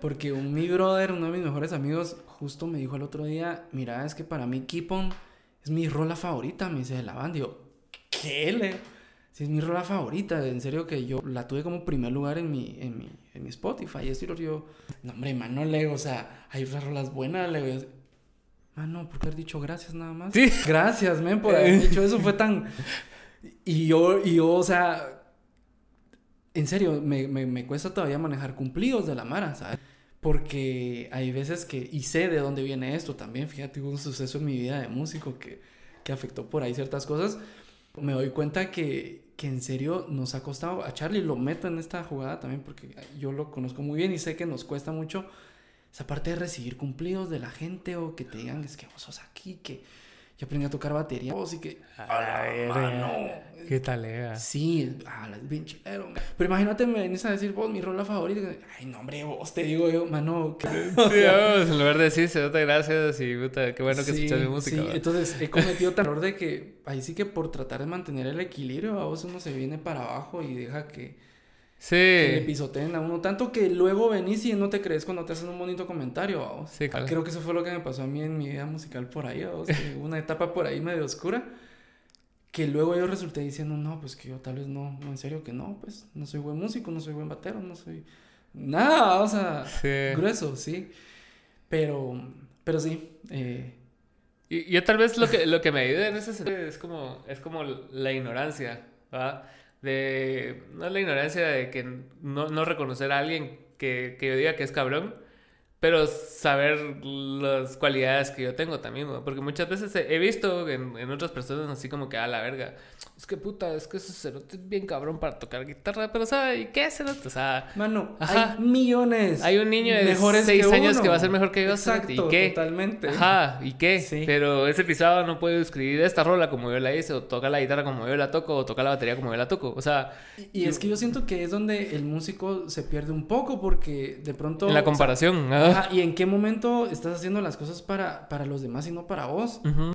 porque un mi brother, uno de mis mejores amigos, justo me dijo el otro día, mira, es que para mí Keep On es mi rola favorita, me dice de la banda. Y yo, ¿qué? Le? Es mi rola favorita, en serio que yo la tuve como primer lugar en mi, en mi, en mi Spotify. Y esto yo, no hombre, mano, le, o sea, hay otras rolas buenas, le. Mano, ¿por qué haber dicho gracias nada más? Sí. Gracias, men, por haber dicho eso. Fue tan. Y yo, y yo, o sea. En serio, me, me, me cuesta todavía manejar cumplidos de la Mara, ¿sabes? Porque hay veces que. Y sé de dónde viene esto también. Fíjate, hubo un suceso en mi vida de músico que, que afectó por ahí ciertas cosas. Me doy cuenta que, que en serio nos ha costado. A Charlie lo meto en esta jugada también porque yo lo conozco muy bien y sé que nos cuesta mucho esa parte de recibir cumplidos de la gente o que te digan es que vos sos aquí, que yo aprendí a tocar batería, vos y que... Ay, mano. ¿Qué tal, eh? Sí, ah, es bien chilero. Pero imagínate, me venís a decir vos mi rola favorita. Ay, no, hombre, vos te digo yo, mano. que- o Sí, sea, vamos, en lugar de decir, se nota gracias y puta, qué bueno que sí, escuchas mi música. sí. Entonces he cometido tal error de que ahí sí que por tratar de mantener el equilibrio, a vos uno se viene para abajo y deja que, que le Sí, pisoteen a uno. Tanto que luego venís y no te crees cuando te hacen un bonito comentario, a vos. Sí, claro. Creo que eso fue lo que me pasó a mí en mi vida musical por ahí, hubo una etapa por ahí medio oscura. Que luego yo resulté diciendo, no, pues que yo tal vez no, no, en serio que no, pues no soy buen músico, no soy buen batero, no soy nada, o sea, sí. grueso, sí. Pero, pero sí, eh, Y yo tal vez lo que, lo que me ayuda en ese sentido es como, es como la ignorancia, ¿va? De, no la ignorancia de que no, no reconocer a alguien que, que yo diga que es cabrón, pero saber las cualidades que yo tengo también, ¿va? porque muchas veces he visto en, en otras personas así como que a la verga, es que puta, es que ese cerote es bien cabrón para tocar guitarra, pero ¿sabe? ¿Y qué cerote? O sea, mano, Ajá. hay millones. hay un niño de mejores 6 que años que va a ser mejor que yo, Exacto, ¿y qué? totalmente. Ajá, ¿y qué? Sí. Pero ese pisado no puede escribir esta rola como yo la hice, o tocar la guitarra como yo la toco, o tocar la batería como yo la toco. O sea, Y es que yo siento que es donde el músico se pierde un poco porque de pronto... en la o sea, comparación. Ajá. Y en qué momento estás haciendo las cosas para, para los demás y no para vos. Ujú.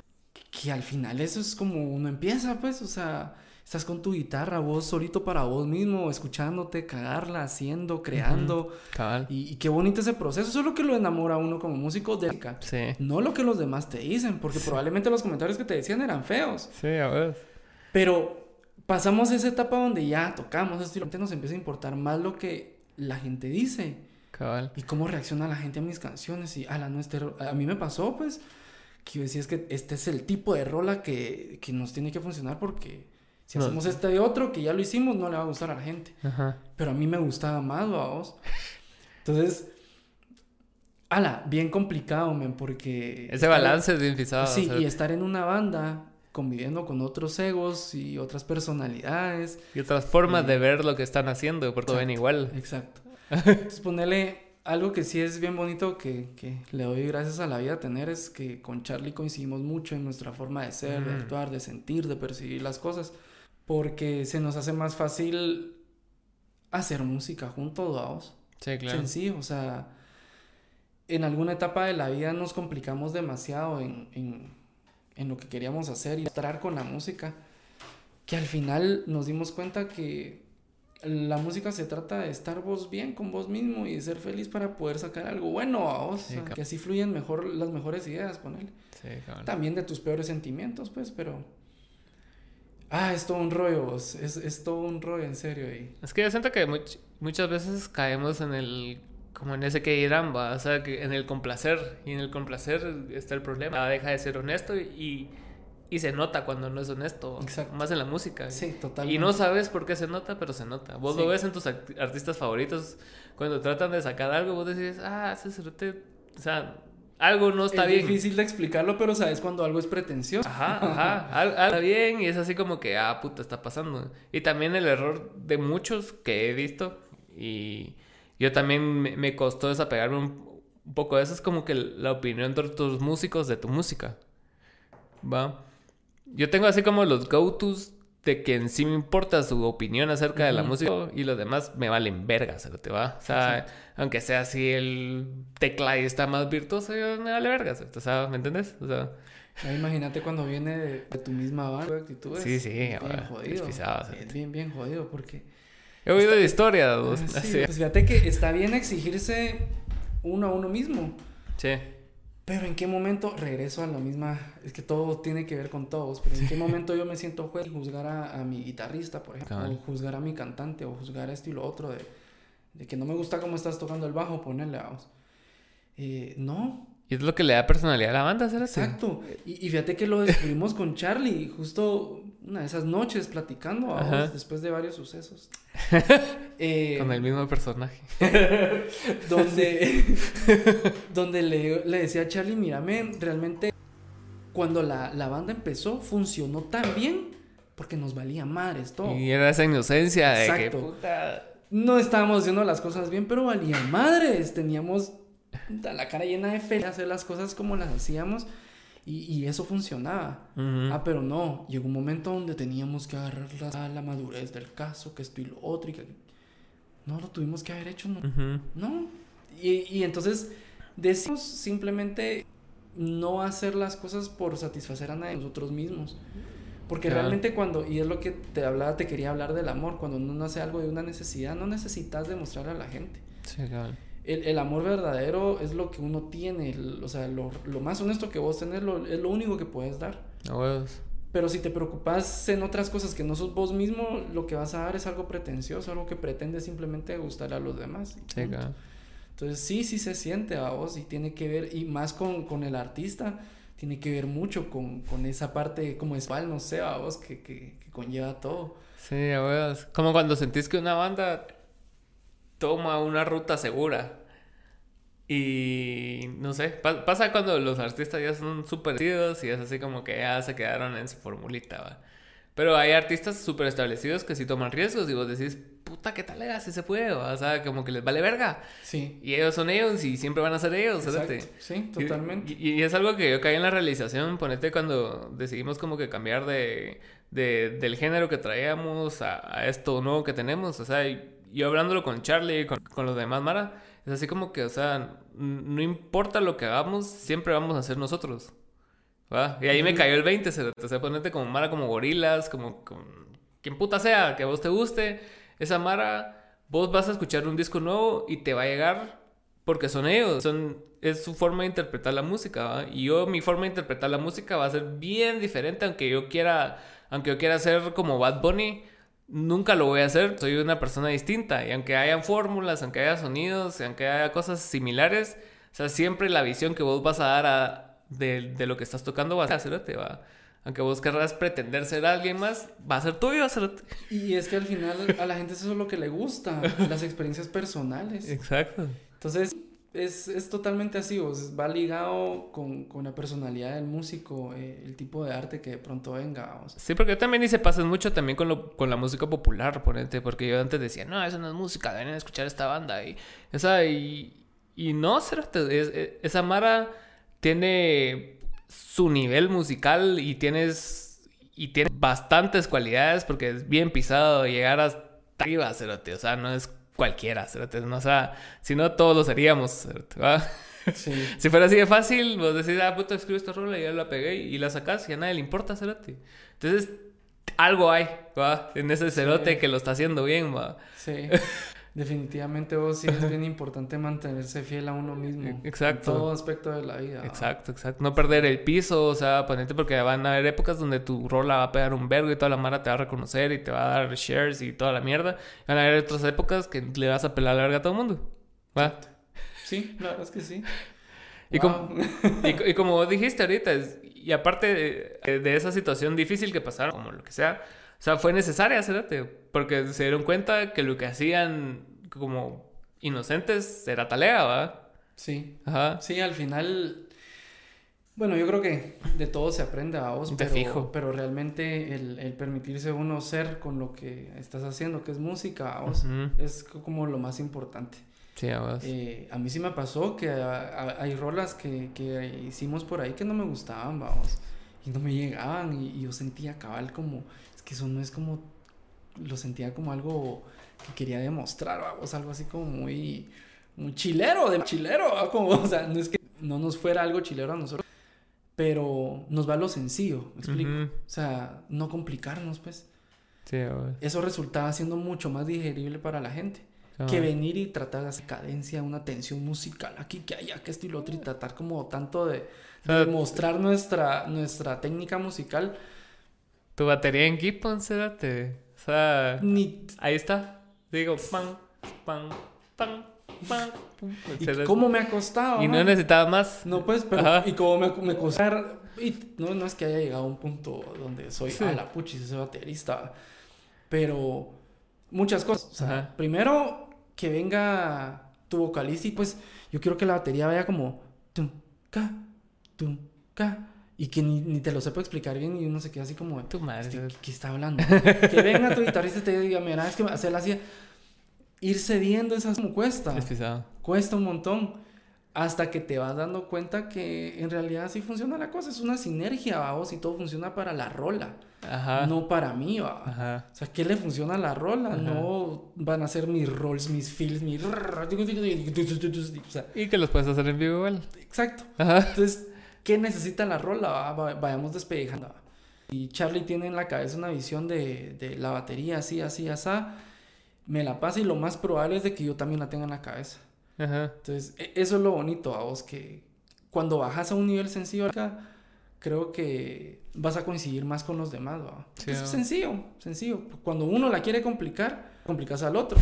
Que al final eso es como uno empieza, pues, o sea, estás con tu guitarra, vos solito para vos mismo, escuchándote, cagarla, haciendo, creando. Cabal. y, y qué bonito ese proceso. Eso es lo que lo enamora a uno como músico de música. Sí. No lo que los demás te dicen, porque probablemente los comentarios que te decían eran feos. Sí, a ver. Pero pasamos esa etapa donde ya tocamos esto y la gente nos empieza a importar más lo que la gente dice Cabal. y cómo reacciona la gente a mis canciones y a la nuestra. A mí me pasó, pues, que yo decía es que este es el tipo de rola que, que nos tiene que funcionar porque si No. hacemos este de otro que ya lo hicimos no le va a gustar a la gente. Ajá. Pero a mí me gustaba más, a vos. Entonces, ala, bien complicado, men, porque. Ese balance es bien pisado. Sí, o sea, y estar en una banda conviviendo con otros egos y otras personalidades. y otras formas de ver lo que están haciendo, porque todo ven igual. Exacto. Entonces, ponerle algo que sí es bien bonito que, que le doy gracias a la vida tener es que con Charlie coincidimos mucho en nuestra forma de ser, de Mm. actuar, de sentir, de percibir las cosas. Porque se nos hace más fácil hacer música juntos, vamos. Sí, claro. Sencillo, o sea, en alguna etapa de la vida nos complicamos demasiado en, en, en lo que queríamos hacer y entrar con la música, que al final nos dimos cuenta que la música se trata de estar vos bien con vos mismo y de ser feliz para poder sacar algo bueno a vos, Sí, o sea, cabal. que así fluyen mejor las mejores ideas, ponele. Sí. También de tus peores sentimientos, pues, pero... Ah, es todo un rollo, vos, es, es todo un rollo, en serio, y... Es que yo siento que much- muchas veces caemos en el. Como en ese que dirán, va. O sea, que en el complacer. Y en el complacer está el problema. Deja de ser honesto y. Y se nota cuando no es honesto. Exacto. Más en la música. Sí, totalmente. Y no sabes por qué se nota, pero se nota. Vos Sí. lo ves en tus artistas favoritos. Cuando tratan de sacar algo, vos decís, ah, ese cerote. O sea, algo no está es bien. difícil de explicarlo, pero sabes cuando algo es pretencioso. Ajá, ajá. Al- algo está bien y es así como que, ah, puta, está pasando. Y también el error de muchos que he visto y yo también me, me costó desapegarme un, poco de eso. Es como que la opinión de otros músicos de tu música. ¿Va? Yo tengo así como los go-tos de quien sí me importa su opinión acerca de la música y los demás me valen vergas, se te va. O sea, aunque sea así el tecladista más virtuoso, yo me vale vergas, o sea, ¿me entiendes? O sea, imagínate cuando viene de, tu misma banda, actitudes. Sí, sí, bien jodido. Es bien, bien jodido porque... He oído de historia, dos. Ah, sí, pues fíjate que está bien exigirse uno a uno mismo. Sí. Pero en qué momento regreso a la misma, es que todo tiene que ver con todos, pero en qué momento yo me siento juez y juzgar a, mi guitarrista, por ejemplo, o juzgar a mi cantante, o juzgar esto y lo otro, de, de que no me gusta cómo estás tocando el bajo, ponerle a vos. Eh, no, y es lo que le da personalidad a la banda, ¿sabes? Exacto. Y, y, fíjate que lo descubrimos con Charlie, justo una de esas noches platicando, después de varios sucesos. Eh, con el mismo personaje. donde donde le, le, decía a Charlie, mírame, realmente cuando la, la, banda empezó funcionó tan bien porque nos valía madres todo. Y era esa inocencia de que puta... No estábamos haciendo las cosas bien, pero valía madres. Teníamos la cara llena de fe, hacer las cosas como las hacíamos. Y, eso funcionaba. Ah, pero no, llegó un momento donde teníamos que agarrar la, la madurez del caso, que esto y lo otro, y que no lo tuvimos que haber hecho, no. no. Y, y, entonces decimos simplemente no hacer las cosas por satisfacer a nadie, nosotros mismos. Porque realmente cuando, y es lo que te hablaba, te quería hablar del amor, cuando uno hace algo de una necesidad, no necesitas demostrarle a la gente. Sí, claro el, el, amor verdadero es lo que uno tiene, o sea, lo, lo, más honesto que vos tenés lo, es lo único que puedes dar. Pero si te preocupas en otras cosas que no sos vos mismo, lo que vas a dar es algo pretencioso, algo que pretende simplemente gustar a los demás. Sí. Entonces sí, sí se siente a vos y tiene que ver, y más con, con el artista, tiene que ver mucho con, con esa parte como espal, no sé, a vos, que, que, que conlleva todo. Sí, a Como cuando sentís que una banda toma una ruta segura. Y no sé, pasa cuando los artistas ya son súper establecidos y es así como que ya se quedaron en su formulita, ¿va? Pero hay artistas súper establecidos que sí toman riesgos y vos decís, puta, ¿qué tal era? Si se puede, o sea, como que les vale verga. Sí. Y ellos son ellos y siempre van a ser ellos, Exacto. Sí, totalmente. Y, es algo que yo caí en la realización, ponete cuando decidimos como que cambiar de, de del género que traíamos a, a, esto nuevo que tenemos, o sea, yo hablándolo con Charlie, con, con los demás Mara, es así como que, o sea, no importa lo que hagamos, siempre vamos a ser nosotros. ¿va? Y ahí me cayó el 20, se, o sea, ponerte como Mara, como gorilas, como, quien puta sea, que a vos te guste, esa Mara, vos vas a escuchar un disco nuevo y te va a llegar porque son ellos, son, es su forma de interpretar la música, ¿va? Y yo, mi forma de interpretar la música va a ser bien diferente, aunque yo quiera, aunque yo quiera ser como Bad Bunny, nunca lo voy a hacer. Soy una persona distinta. Y aunque haya fórmulas, aunque haya sonidos, aunque haya cosas similares, o sea, siempre la visión que vos vas a dar a, de, de, lo que estás tocando va a ser, te va. Aunque vos querrás pretender ser alguien más, va a ser tuyo, va a ser... Y es que al final a la gente eso es lo que le gusta, las experiencias personales. Exacto. Entonces, es, es, totalmente así, va ligado con, con, la personalidad del músico, eh, el tipo de arte que de pronto venga. Sí, porque también hice pases mucho también con, lo, con la música popular, ponente, porque yo antes decía, no, eso no es música, deben escuchar esta banda. Y, esa, y, y no, esa Mara tiene su nivel musical y tienes y tiene bastantes cualidades porque es bien pisado llegar hasta arriba, cerote. O sea, no es cualquiera, ¿no? O sea, si no, todos lo seríamos, si fuera así de fácil, vos decís, ah, puta, escribo esta rola y ya la pegué y la sacas y a nadie le importa, cerote. Entonces, algo hay, ¿va? En ese cerote que lo está haciendo bien, ¿va? Sí. Definitivamente vos sí es bien importante mantenerse fiel a uno mismo. Exacto. En todo aspecto de la vida. Exacto, exacto. No perder el piso, o sea, ponerte porque van a haber épocas donde tu rola va a pegar un vergo y toda la mara te va a reconocer y te va a dar shares y toda la mierda. Van a haber otras épocas que le vas a pelar la verga a todo el mundo. ¿Va? Sí, la verdad es que sí. Y, como, y, como vos dijiste ahorita, y aparte de, de, esa situación difícil que pasaron, como lo que sea, o sea, fue necesaria, hacerte, porque se dieron cuenta que lo que hacían como inocentes era talea, ¿va? Sí. Ajá. Sí, al final. Bueno, yo creo que de todo se aprende a vos, pero, fijo. pero realmente el, permitirse uno ser con lo que estás haciendo, que es música, a vos, es como lo más importante. Sí, a vos. Eh, a mí sí me pasó que hay rolas que, que, hicimos por ahí que no me gustaban, vamos, y no me llegaban, y, y yo sentía cabal como que eso no es como, lo sentía como algo que quería demostrar, vamos, algo así como muy, muy chilero, de chilero, ¿va? como, o sea, no es que no nos fuera algo chilero a nosotros, pero nos va lo sencillo, ¿me explico? Ujú. O sea, no complicarnos, pues. Sí. Eso resultaba siendo mucho más digerible para la gente. Que venir y tratar de hacer cadencia, una tensión musical aquí, que allá, que esto y lo otro, y tratar como tanto de, de mostrar nuestra, nuestra técnica musical. Tu batería en Gibson, cérate. O sea, ahí está. Digo, pan, pan, pan, pan. y cómo me ha costado. Y no necesitaba más. No, pues, pero. Ajá. Y como me, me costó. Y no, no es que haya llegado a un punto donde soy Sí. a la puchis, soy baterista. Pero. Muchas cosas. O sea, primero que venga tu vocalista y pues yo quiero que la batería vaya como. Tum, ca, tum, ca. Y que ni, ni te lo sepa explicar bien y uno se queda así como. Tu madre. Este, ¿qué, qué está hablando? que venga tu guitarrista y te diga, mira, es que hacerla así. Ir cediendo esas como cuesta. Es pisado. Cuesta un montón. Hasta que te vas dando cuenta que en realidad así funciona la cosa. Es una sinergia, vamos, y todo funciona para la rola. Ajá. No para mí, va. Ajá. O sea, ¿qué le funciona a la rola? Ajá. No van a ser mis rolls, mis fills, mis... O sea, Y que los puedes hacer en vivo igual. exacto. Ajá. Entonces, ¿qué necesita la rola? va? Va- Vayamos despejando. Y Charlie tiene en la cabeza una visión de, de la batería así, así, así. Me la pasa y lo más probable es de que yo también la tenga en la cabeza. Ajá. Entonces, e- eso es lo bonito a vos, que cuando bajas a un nivel sencillo creo que vas a coincidir más con los demás, ¿va? Sí, es sencillo, sencillo. Cuando uno la quiere complicar, complicas al otro.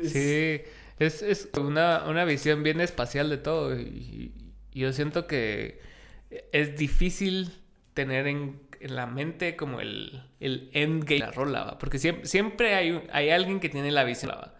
Es- Sí, es, es una, una visión bien espacial de todo. Y, y yo siento que es difícil tener en, en la mente como el, el endgame de la rola, ¿va? porque siempre, siempre hay, un- hay alguien que tiene la visión. ¿va?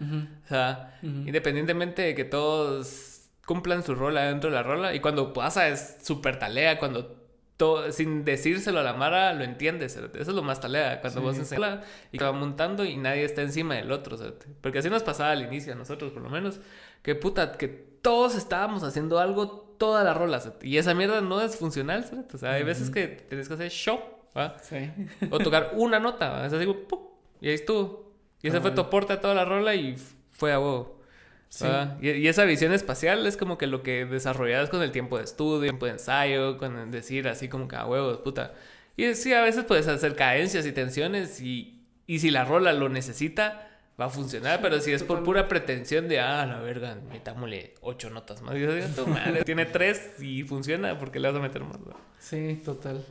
O sea, independientemente de que todos cumplan su rola dentro de la rola, y cuando pasa es súper talea, cuando todo, sin decírselo a la Mara lo entiendes, eso es lo más talea, cuando Sí. vos enseñas y te va montando y nadie está encima del otro, cerote. porque así nos pasaba al inicio a nosotros por lo menos, que puta, que todos estábamos haciendo algo toda la rola, cerote. y esa mierda no es funcional, cerote. o sea, hay veces que tienes que hacer show, ¿va? Sí. O tocar una nota, ¿va? es así, como, ¡pum! y ahí estuvo. Y ese fue tu Cabal. aporte a toda la rola y fue a huevo. Sí. Y, y esa visión espacial es como que lo que desarrollas con el tiempo de estudio, tiempo de ensayo, con decir así como que a huevos, puta. Y sí, a veces puedes hacer cadencias y tensiones y, y si la rola lo necesita, va a funcionar. Pero si es por pura pretensión de, ah, la verga, metámosle ocho notas más. Y yo digo, tu madre, tiene tres y funciona, porque le vas a meter más? va? Sí, total.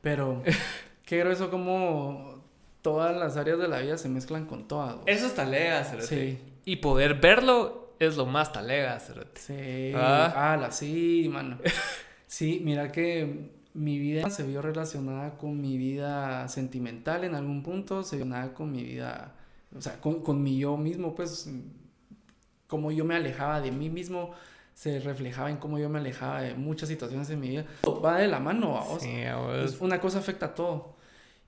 Pero qué grueso como todas las áreas de la vida se mezclan con todas. ¿no? Eso es talega, cerote. Sí. Y poder verlo es lo más talega, cerote. Sí, Ah. sí, mano. Sí, mira que mi vida se vio relacionada con mi vida sentimental en algún punto, se vio nada con mi vida, o sea, con, con mi yo mismo, pues, como yo me alejaba de mí mismo, se reflejaba en cómo yo me alejaba de muchas situaciones en mi vida. Va de la mano, vamos. Sí, Pues una cosa afecta a todo.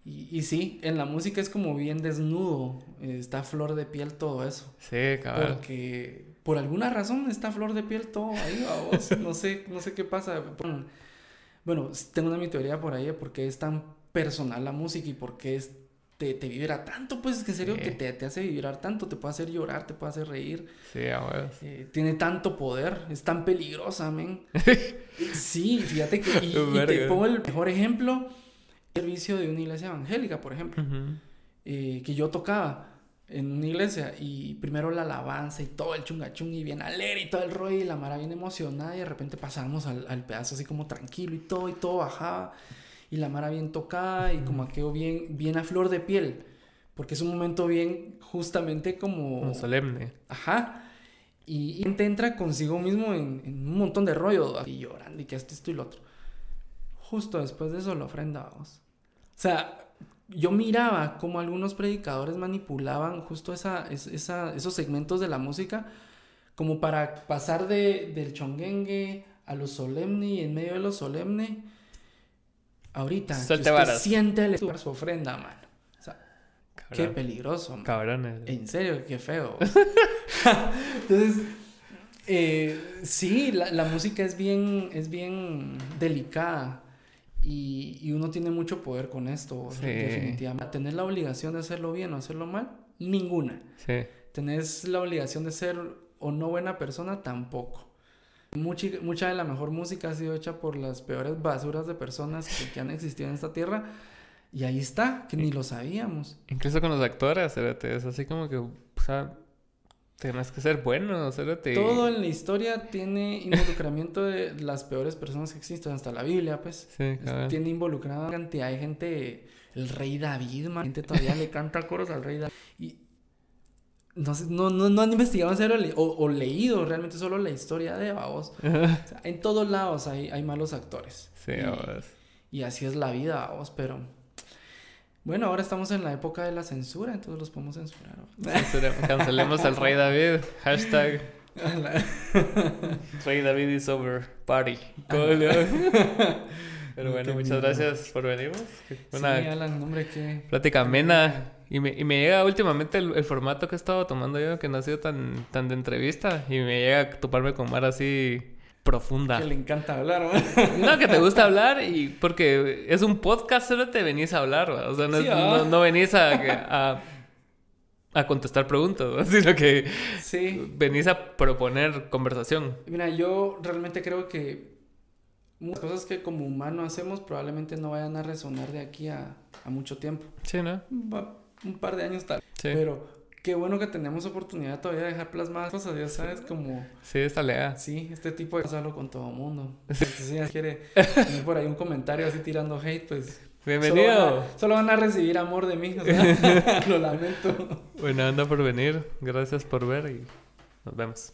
Y, y sí, en la música es como bien desnudo, está a flor de piel todo eso. Sí, cabal. Porque por alguna razón está a flor de piel todo ahí, vamos. No sé, no sé qué pasa. Bueno, tengo una mi teoría por ahí de por qué es tan personal la música y por qué es, te, te vibra tanto, pues que en serio Sí. que te, te hace vibrar tanto, te puede hacer llorar, te puede hacer reír. Sí. Eh, tiene tanto poder, es tan peligrosa, men. sí, fíjate que. Y, y te pongo el mejor ejemplo: el servicio de una iglesia evangélica, por ejemplo, Ujú. eh, que yo tocaba en una iglesia y primero la alabanza y todo el chungachung y bien alegre y todo el rollo y la mara bien emocionada y de repente pasamos al, al pedazo así como tranquilo y todo y todo bajaba y la mara bien tocada y como aquello bien, bien a flor de piel. Porque es un momento bien justamente como... Como solemne. Ajá. Y, y te entra consigo mismo en, en un montón de rollo. Y llorando y que esto, esto y lo otro. Justo después de eso lo ofrenda, vamos. O sea, yo miraba como algunos predicadores manipulaban justo esa, es- esa- esos segmentos de la música como para pasar de, del chonguengue a lo solemne y en medio de lo solemne. Ahorita, que usted siente el- su ofrenda, man. O sea, qué peligroso, man. Cabrones. En serio, qué feo. Entonces, eh, sí, la, la música es bien, es bien delicada. Y, y uno tiene mucho poder con esto, Sí. definitivamente. ¿Tener la obligación de hacerlo bien o hacerlo mal? Ninguna. Sí. ¿Tenés la obligación de ser o no buena persona? Tampoco. Mucha, mucha de la mejor música ha sido hecha por las peores basuras de personas que, que han existido en esta tierra. Y ahí está, que ni lo sabíamos. Incluso con los actores, es así como que, o sea, tienes que ser bueno, cerote. Todo en la historia tiene involucramiento de las peores personas que existen, hasta la Biblia, pues. Sí, cabal. Tiene involucrada cantidad de gente, el rey David, man, gente todavía le canta coros al rey David. Y no, sé, no, no, no han investigado en serio le- o, o leído realmente solo la historia de Babos. O sea, en todos lados hay, hay malos actores. Sí, y, y así es la vida, Babos, pero... Bueno, ahora estamos en la época de la censura, entonces los podemos censurar. Cancelemos al Rey David. Hashtag Rey David is over. Party. Pero bueno, muchas gracias por venir. Una Sí, Alan, hombre, que... plática amena. Y me, y me llega últimamente el, el formato que he estado tomando yo, que no ha sido tan, tan de entrevista. Y me llega a toparme con Mar así profunda. Que le encanta hablar, ¿no? No, que te gusta hablar y porque es un podcast, solo te venís a hablar, ¿va? o sea, no, Sí, es- ¿va? no, no venís a, a, a contestar preguntas, ¿va? sino que Sí. venís a proponer conversación. Mira, yo realmente creo que muchas cosas que como humano hacemos probablemente no vayan a resonar de aquí a, a mucho tiempo. Sí, ¿no? Va- un par de años tal. Sí. Pero qué bueno que tenemos oportunidad todavía de dejar plasmadas cosas, ya sabes, como... Sí, está lea. Sí, este tipo de cosas con todo el mundo. Entonces, si alguien quiere tener por ahí un comentario así tirando hate, pues... Solo Bienvenido. van, a, solo van a recibir amor de mí, o sea, lo lamento. Bueno, anda por venir. Gracias por ver y nos vemos.